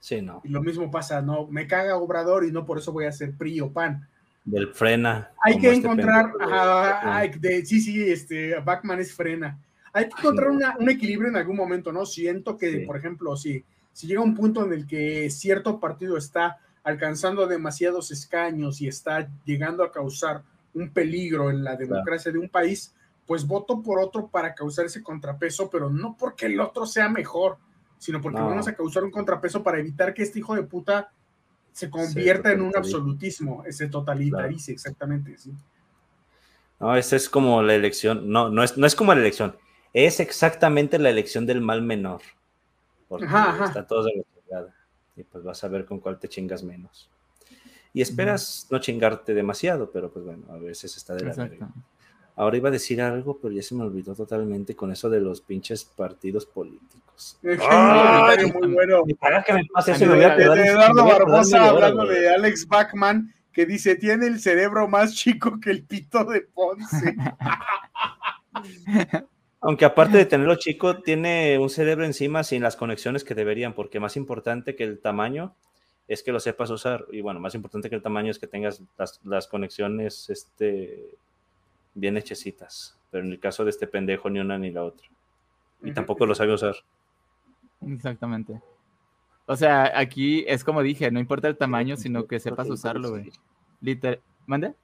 Sí, no. Y lo mismo pasa, no, me caga Obrador y no por eso voy a hacer PRI o PAN. Del frena. Hay que este encontrar, sí, sí, este, Backman es frena. Hay que encontrar un equilibrio en algún momento, ¿no? Siento que, por ejemplo, si, si llega un punto en el que cierto partido está alcanzando demasiados escaños y está llegando a causar un peligro en la democracia de un país, pues voto por otro para causar ese contrapeso, pero no porque el otro sea mejor, sino porque vamos a causar un contrapeso para evitar que este hijo de puta se convierta en un absolutismo, ese totalitarice, exactamente. ¿sí? No, esa es como la elección, no, no es, no es como la elección, es exactamente la elección del mal menor, porque está todo de y pues vas a ver con cuál te chingas menos y esperas no chingarte demasiado, pero pues bueno, a veces está de la verga. Ahora iba a decir algo, pero ya se me olvidó totalmente con eso de los pinches partidos políticos. Ay, muy bueno. que me pase eso, me voy a quedar, Eduardo Barbosa hablando de Alex Bachman, que dice, tiene el cerebro más chico que el pito de Ponce. Aunque aparte de tenerlo chico, tiene un cerebro encima sin las conexiones que deberían, porque más importante que el tamaño es que lo sepas usar. Y bueno, más importante que el tamaño es que tengas las, conexiones este, bien hechecitas. Pero en el caso de este pendejo, ni una ni la otra. Y tampoco lo sabe usar. Exactamente. O sea, aquí es como dije, no importa el tamaño, sino que sepas usarlo, güey. Literal. ¿Mande?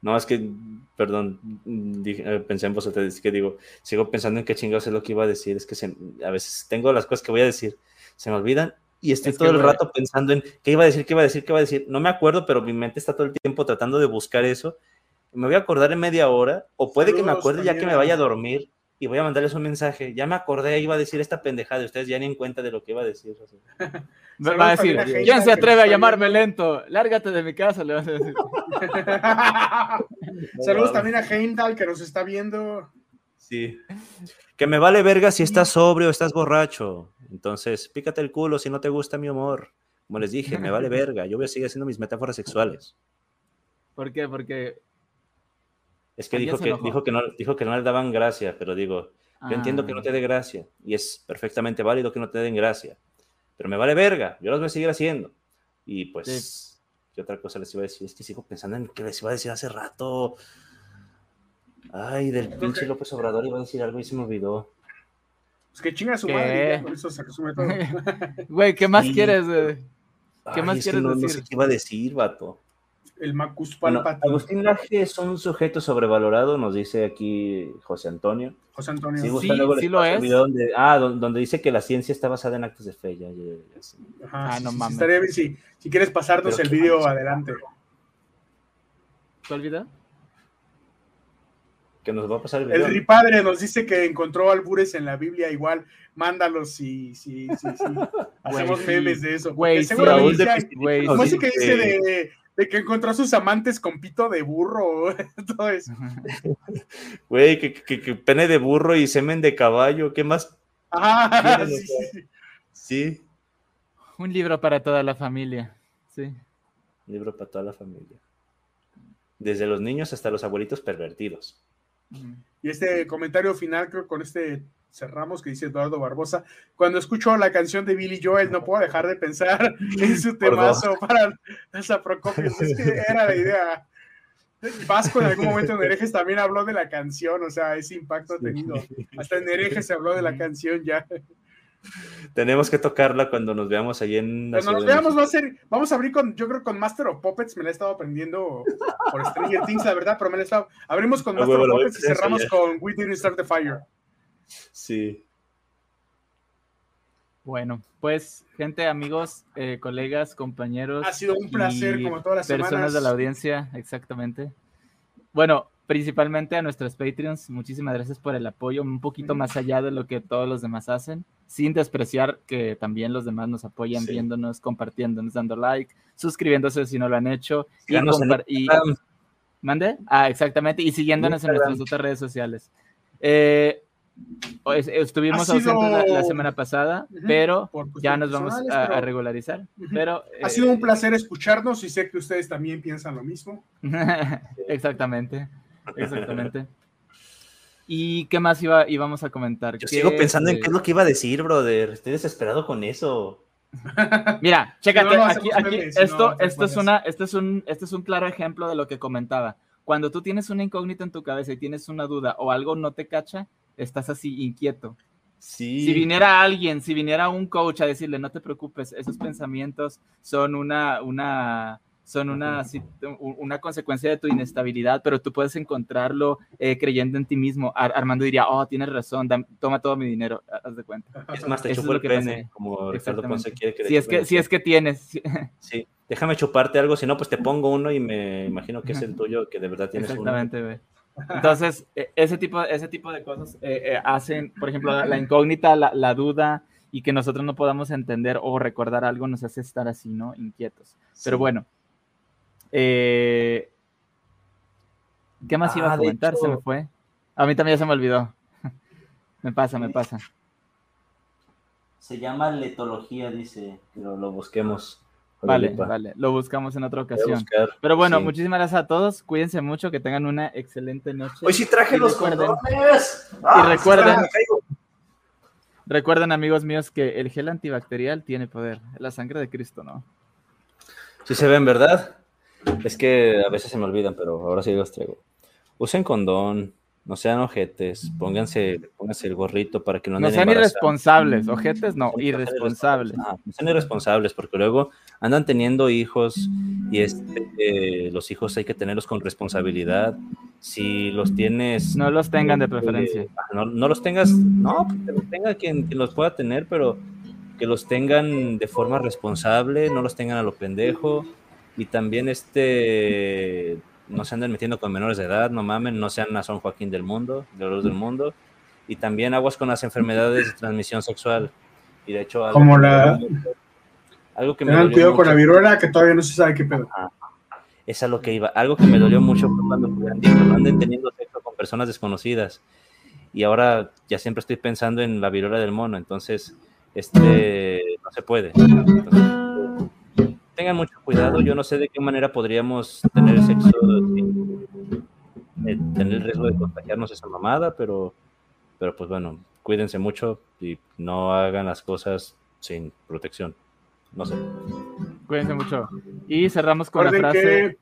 No, es que, perdón, dije, eh, pensé en vosotros, que digo, sigo pensando en qué chingados es lo que iba a decir, es que a veces tengo las cosas que voy a decir, se me olvidan y estoy todo el rato pensando en qué iba a decir, qué iba a decir, qué iba a decir. No me acuerdo, pero mi mente está todo el tiempo tratando de buscar eso. Me voy a acordar en media hora, o puede que me acuerde ya que me vaya a dormir y voy a mandarles un mensaje. Ya me acordé, iba a decir esta pendejada, ustedes ya ni en cuenta de lo que iba a decir. Va a decir, ¿quién se atreve a llamarme lento? Lárgate de mi casa, le vas a decir. Saludos también a Heimdall que nos está viendo. Sí. Que me vale verga si estás sobrio o estás borracho. Entonces, pícate el culo si no te gusta mi humor. Como les dije, me vale verga. Yo voy a seguir haciendo mis metáforas sexuales. ¿Por qué? Porque. Es que dijo que, dijo que, no, dijo que no le daban gracia, pero digo, yo entiendo que no ah. te dé gracia y es perfectamente válido que no te den gracia, pero me vale verga, yo los voy a seguir haciendo. Y pues, ¿qué otra cosa les iba a decir? Es que sigo pensando en que les iba a decir hace rato. Ay, del pinche López Obrador iba a decir algo y se me olvidó. Pues que chinga su madre, por eso se resume todo. Güey, ¿qué más quieres? ¿Qué más quieres no, decir? No sé qué iba a decir, vato. El Macus bueno, Agustín Laje es un sujeto sobrevalorado, nos dice aquí José Antonio. José Antonio. Sí, sí, lo es. Donde, ah, donde, dice que la ciencia está basada en actos de fe. Ya, ya, Ajá, ah, no mames. Estaría bien si, si quieres pasarnos el video adelante. ¿Cuál video? Que nos va a pasar el video. El ripadre nos dice que encontró albures en la Biblia, igual, mándalos si, si, si, hacemos memes de eso. Güey, seguramente ¿Cómo es que dice de, de, que encontró a sus amantes con pito de burro? Todo eso. Güey, que, que, que, pene de burro y semen de caballo, ¿qué más? Ah, sí, sí. sí. Un libro para toda la familia, sí. Un libro para toda la familia. Desde los niños hasta los abuelitos pervertidos. Y este comentario final, creo con este cerramos, que dice Eduardo Barbosa. Cuando escucho la canción de Billy Joel, no puedo dejar de pensar en su temazo para esa Procopios. Es que era la idea. Vasco en algún momento en Herejes también habló de la canción, o sea, ese impacto ha tenido. Hasta en Herejes se habló de la canción ya. Tenemos que tocarla cuando nos veamos ahí en. Cuando nos veamos, va a ser. Vamos a abrir con, yo creo, con Master of Puppets. Me la he estado aprendiendo por Stranger Things, la verdad, pero me la he estado. Abrimos con Master of Puppets y cerramos con We Didn't Start the Fire. Sí. Bueno, pues, gente, amigos, eh, colegas, compañeros. Ha sido un placer, como todas las personas de la audiencia, exactamente. Bueno, principalmente a nuestros Patreons, muchísimas gracias por el apoyo, un poquito más allá de lo que todos los demás hacen, sin despreciar que también los demás nos apoyan viéndonos, compartiéndonos, dando like, suscribiéndose si no lo han hecho. Y, ¿Mande? Ah, exactamente, y siguiéndonos en nuestras otras redes sociales. Eh, estuvimos ausentes la, semana pasada, pero ya nos vamos a, regularizar. Pero, ha sido un eh, placer escucharnos y sé que ustedes también piensan lo mismo. Exactamente. Exactamente. ¿Y qué más iba, íbamos a comentar? Yo sigo pensando en qué es lo que iba a decir, brother. Estoy desesperado con eso. Mira, chécate, aquí, esto, esto, es una, esto, es un, este es un claro ejemplo de lo que comentaba. Cuando tú tienes una incógnita en tu cabeza y tienes una duda o algo no te cacha, estás así inquieto. Sí. Si viniera alguien, si viniera un coach a decirle, no te preocupes, esos pensamientos son una, una, son una, una consecuencia de tu inestabilidad, pero tú puedes encontrarlo eh, creyendo en ti mismo. Armando diría, oh, tienes razón, toma todo mi dinero, haz de cuenta. Es más, te chupo el pene, como Ricardo Ponce quiere que si es que, si es que tienes. Sí, déjame chuparte algo, si no, pues te pongo uno y me imagino que es el tuyo, que de verdad tienes Exactamente, uno. Entonces, e, ese tipo, ese tipo de cosas eh, eh, hacen, por ejemplo, la, incógnita, la, la, duda y que nosotros no podamos entender o recordar algo nos hace estar así, ¿no? Inquietos. Pero bueno, eh, ¿Qué más iba a ah, comentar? Se me fue. A mí también ya se me olvidó. me pasa, me pasa. Se llama letología, dice, pero lo busquemos. Vale, vale, lo buscamos en otra ocasión. Pero bueno, muchísimas gracias a todos. Cuídense mucho, que tengan una excelente noche. Hoy sí traje los condones. y ah, recuerden, recuerden, amigos míos, que el gel antibacterial tiene poder. La sangre de Cristo, ¿no? Sí se ven, ¿verdad? Es que a veces se me olvidan, pero ahora sí los traigo. Usen condón, no sean ojetes, pónganse, pónganse el gorrito para que no anden No sean irresponsables, ojetes no, irresponsables. no sean irresponsables, porque luego andan teniendo hijos y este, eh, los hijos hay que tenerlos con responsabilidad. Si los tienes... No los tengan de este, preferencia. no, no, los tengas, no, que los tenga quien, quien los pueda tener, pero que los tengan de forma responsable, no los tengan a lo pendejo y también este no se anden metiendo con menores de edad, no mamen, no sean a San Joaquín del mundo, de los del mundo, y también aguas con las enfermedades de transmisión sexual. Y de hecho, algo como la. algo que me Tengan cuidado con la viruela, que todavía no se sabe qué pedo. Es a lo que iba. Algo que me dolió mucho cuando no anden teniendo sexo con personas desconocidas. Y ahora ya siempre estoy pensando en la viruela del mono, entonces, este, no se puede. Entonces, tengan mucho cuidado. Yo no sé de qué manera podríamos tener sexo sin eh, tener el riesgo de contagiarnos esa mamada, pero, pero pues bueno, cuídense mucho y no hagan las cosas sin protección. No sé. Cuídense mucho. Y cerramos con la frase.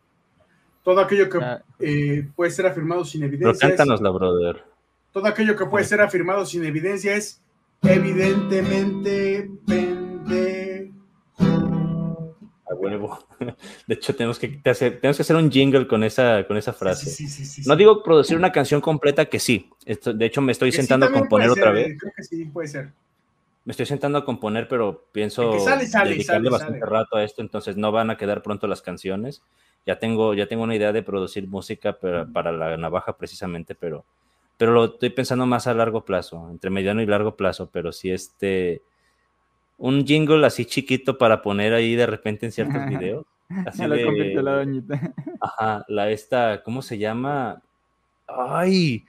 todo aquello que ah. eh, puede ser afirmado sin evidencia. Pero la brother. Todo aquello que puede ser afirmado sin evidencia es evidentemente huevo. De hecho, tenemos que, hacer, tenemos que hacer un jingle con esa, con esa frase. no digo producir una canción completa, que sí. Esto, de hecho, me estoy sentando a componer otra vez. Creo que sí, puede ser. Me estoy sentando a componer, pero pienso dedicarle bastante rato a esto, entonces no van a quedar pronto las canciones. Ya tengo, ya tengo una idea de producir música para, para la navaja precisamente, pero, pero lo estoy pensando más a largo plazo, entre mediano y largo plazo, pero si este un jingle así chiquito para poner ahí de repente en ciertos videos. Así de, lo la doñita. Ajá, la esta, ¿cómo se llama? Ay,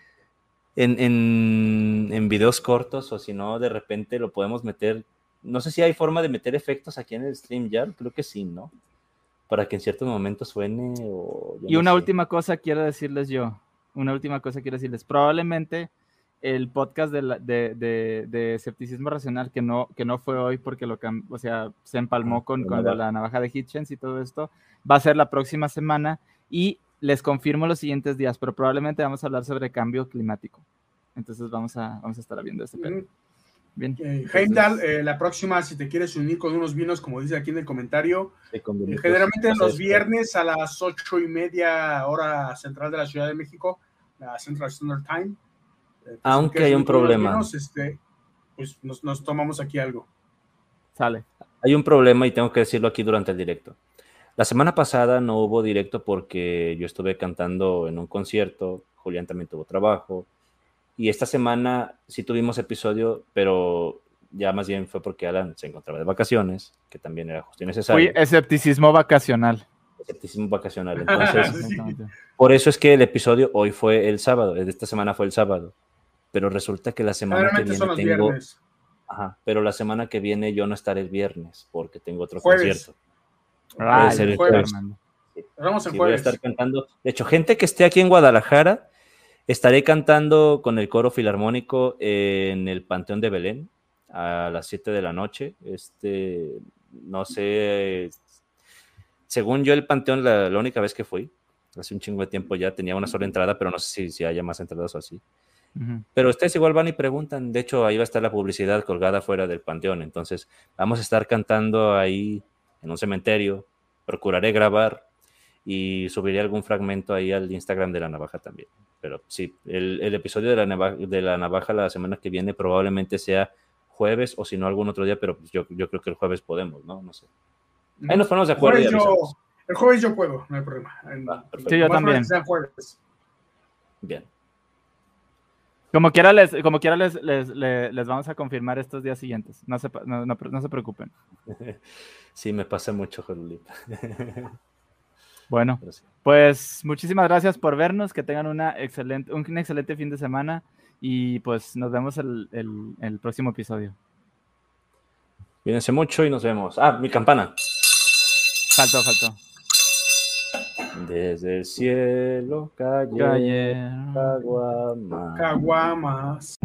en, en, en videos cortos o si no, de repente lo podemos meter. No sé si hay forma de meter efectos aquí en el stream ya, creo que sí, ¿no? Para que en ciertos momentos suene o... Y una última cosa quiero decirles yo, una última cosa quiero decirles, probablemente el podcast de, de, de, escepticismo racional que no, que no fue hoy porque lo o sea, se empalmó con, con la navaja de Hitchens y todo esto, va a ser la próxima semana y les confirmo los siguientes días, pero probablemente vamos a hablar sobre cambio climático. Entonces vamos a, vamos a estar viendo este pedo. Bien. Eh, Heimdall, eh, la próxima, si te quieres unir con unos vinos, como dice aquí en el comentario, eh, generalmente los viernes a las ocho y media hora central de la Ciudad de México, la Central Standard Time, pues, Aunque hay un problema. este, pues nos, tomamos aquí algo. Sale. Hay un problema y tengo que decirlo aquí durante el directo. La semana pasada no hubo directo porque yo estuve cantando en un concierto, Julián también tuvo trabajo, y esta semana sí tuvimos episodio, pero ya más bien fue porque Alan se encontraba de vacaciones, que también era justo y necesario. Fui escepticismo vacacional. Escepticismo vacacional. Entonces, por eso es que el episodio hoy fue el sábado, esta semana fue el sábado pero resulta que la semana que viene tengo... Ajá, pero la semana que viene yo no estaré el viernes porque tengo otro concierto. Ah, el jueves. Vamos el Voy a estar cantando. De hecho, gente que esté aquí en Guadalajara, estaré cantando con el coro filarmónico en el Panteón de Belén a las 7 de la noche. Este, no sé, según yo el Panteón, la, única vez que fui, hace un chingo de tiempo ya, tenía una sola entrada, pero no sé si, si haya más entradas o así. Pero ustedes igual van y preguntan, de hecho ahí va a estar la publicidad colgada fuera del panteón, entonces vamos a estar cantando ahí en un cementerio, procuraré grabar y subiré algún fragmento ahí al Instagram de la navaja también. Pero sí, el, episodio de la, navaja, de la navaja la semana que viene probablemente sea jueves o si no algún otro día, pero pues yo, yo creo que el jueves podemos, ¿no? No sé. Ahí nos ponemos de acuerdo. El jueves, yo, puedo, no hay problema. sí, yo también. Bien. Como quiera, les, como quiera les, les, les, vamos a confirmar estos días siguientes. No se, no, no, se preocupen. Sí, me pasa mucho, Jolita. Bueno, pues muchísimas gracias por vernos. Que tengan una excelente, un excelente fin de semana. Y pues nos vemos el, el, el próximo episodio. Cuídense mucho y nos vemos. Ah, mi campana. Faltó, faltó. Desde el cielo cayeron caguamas. Caguamas.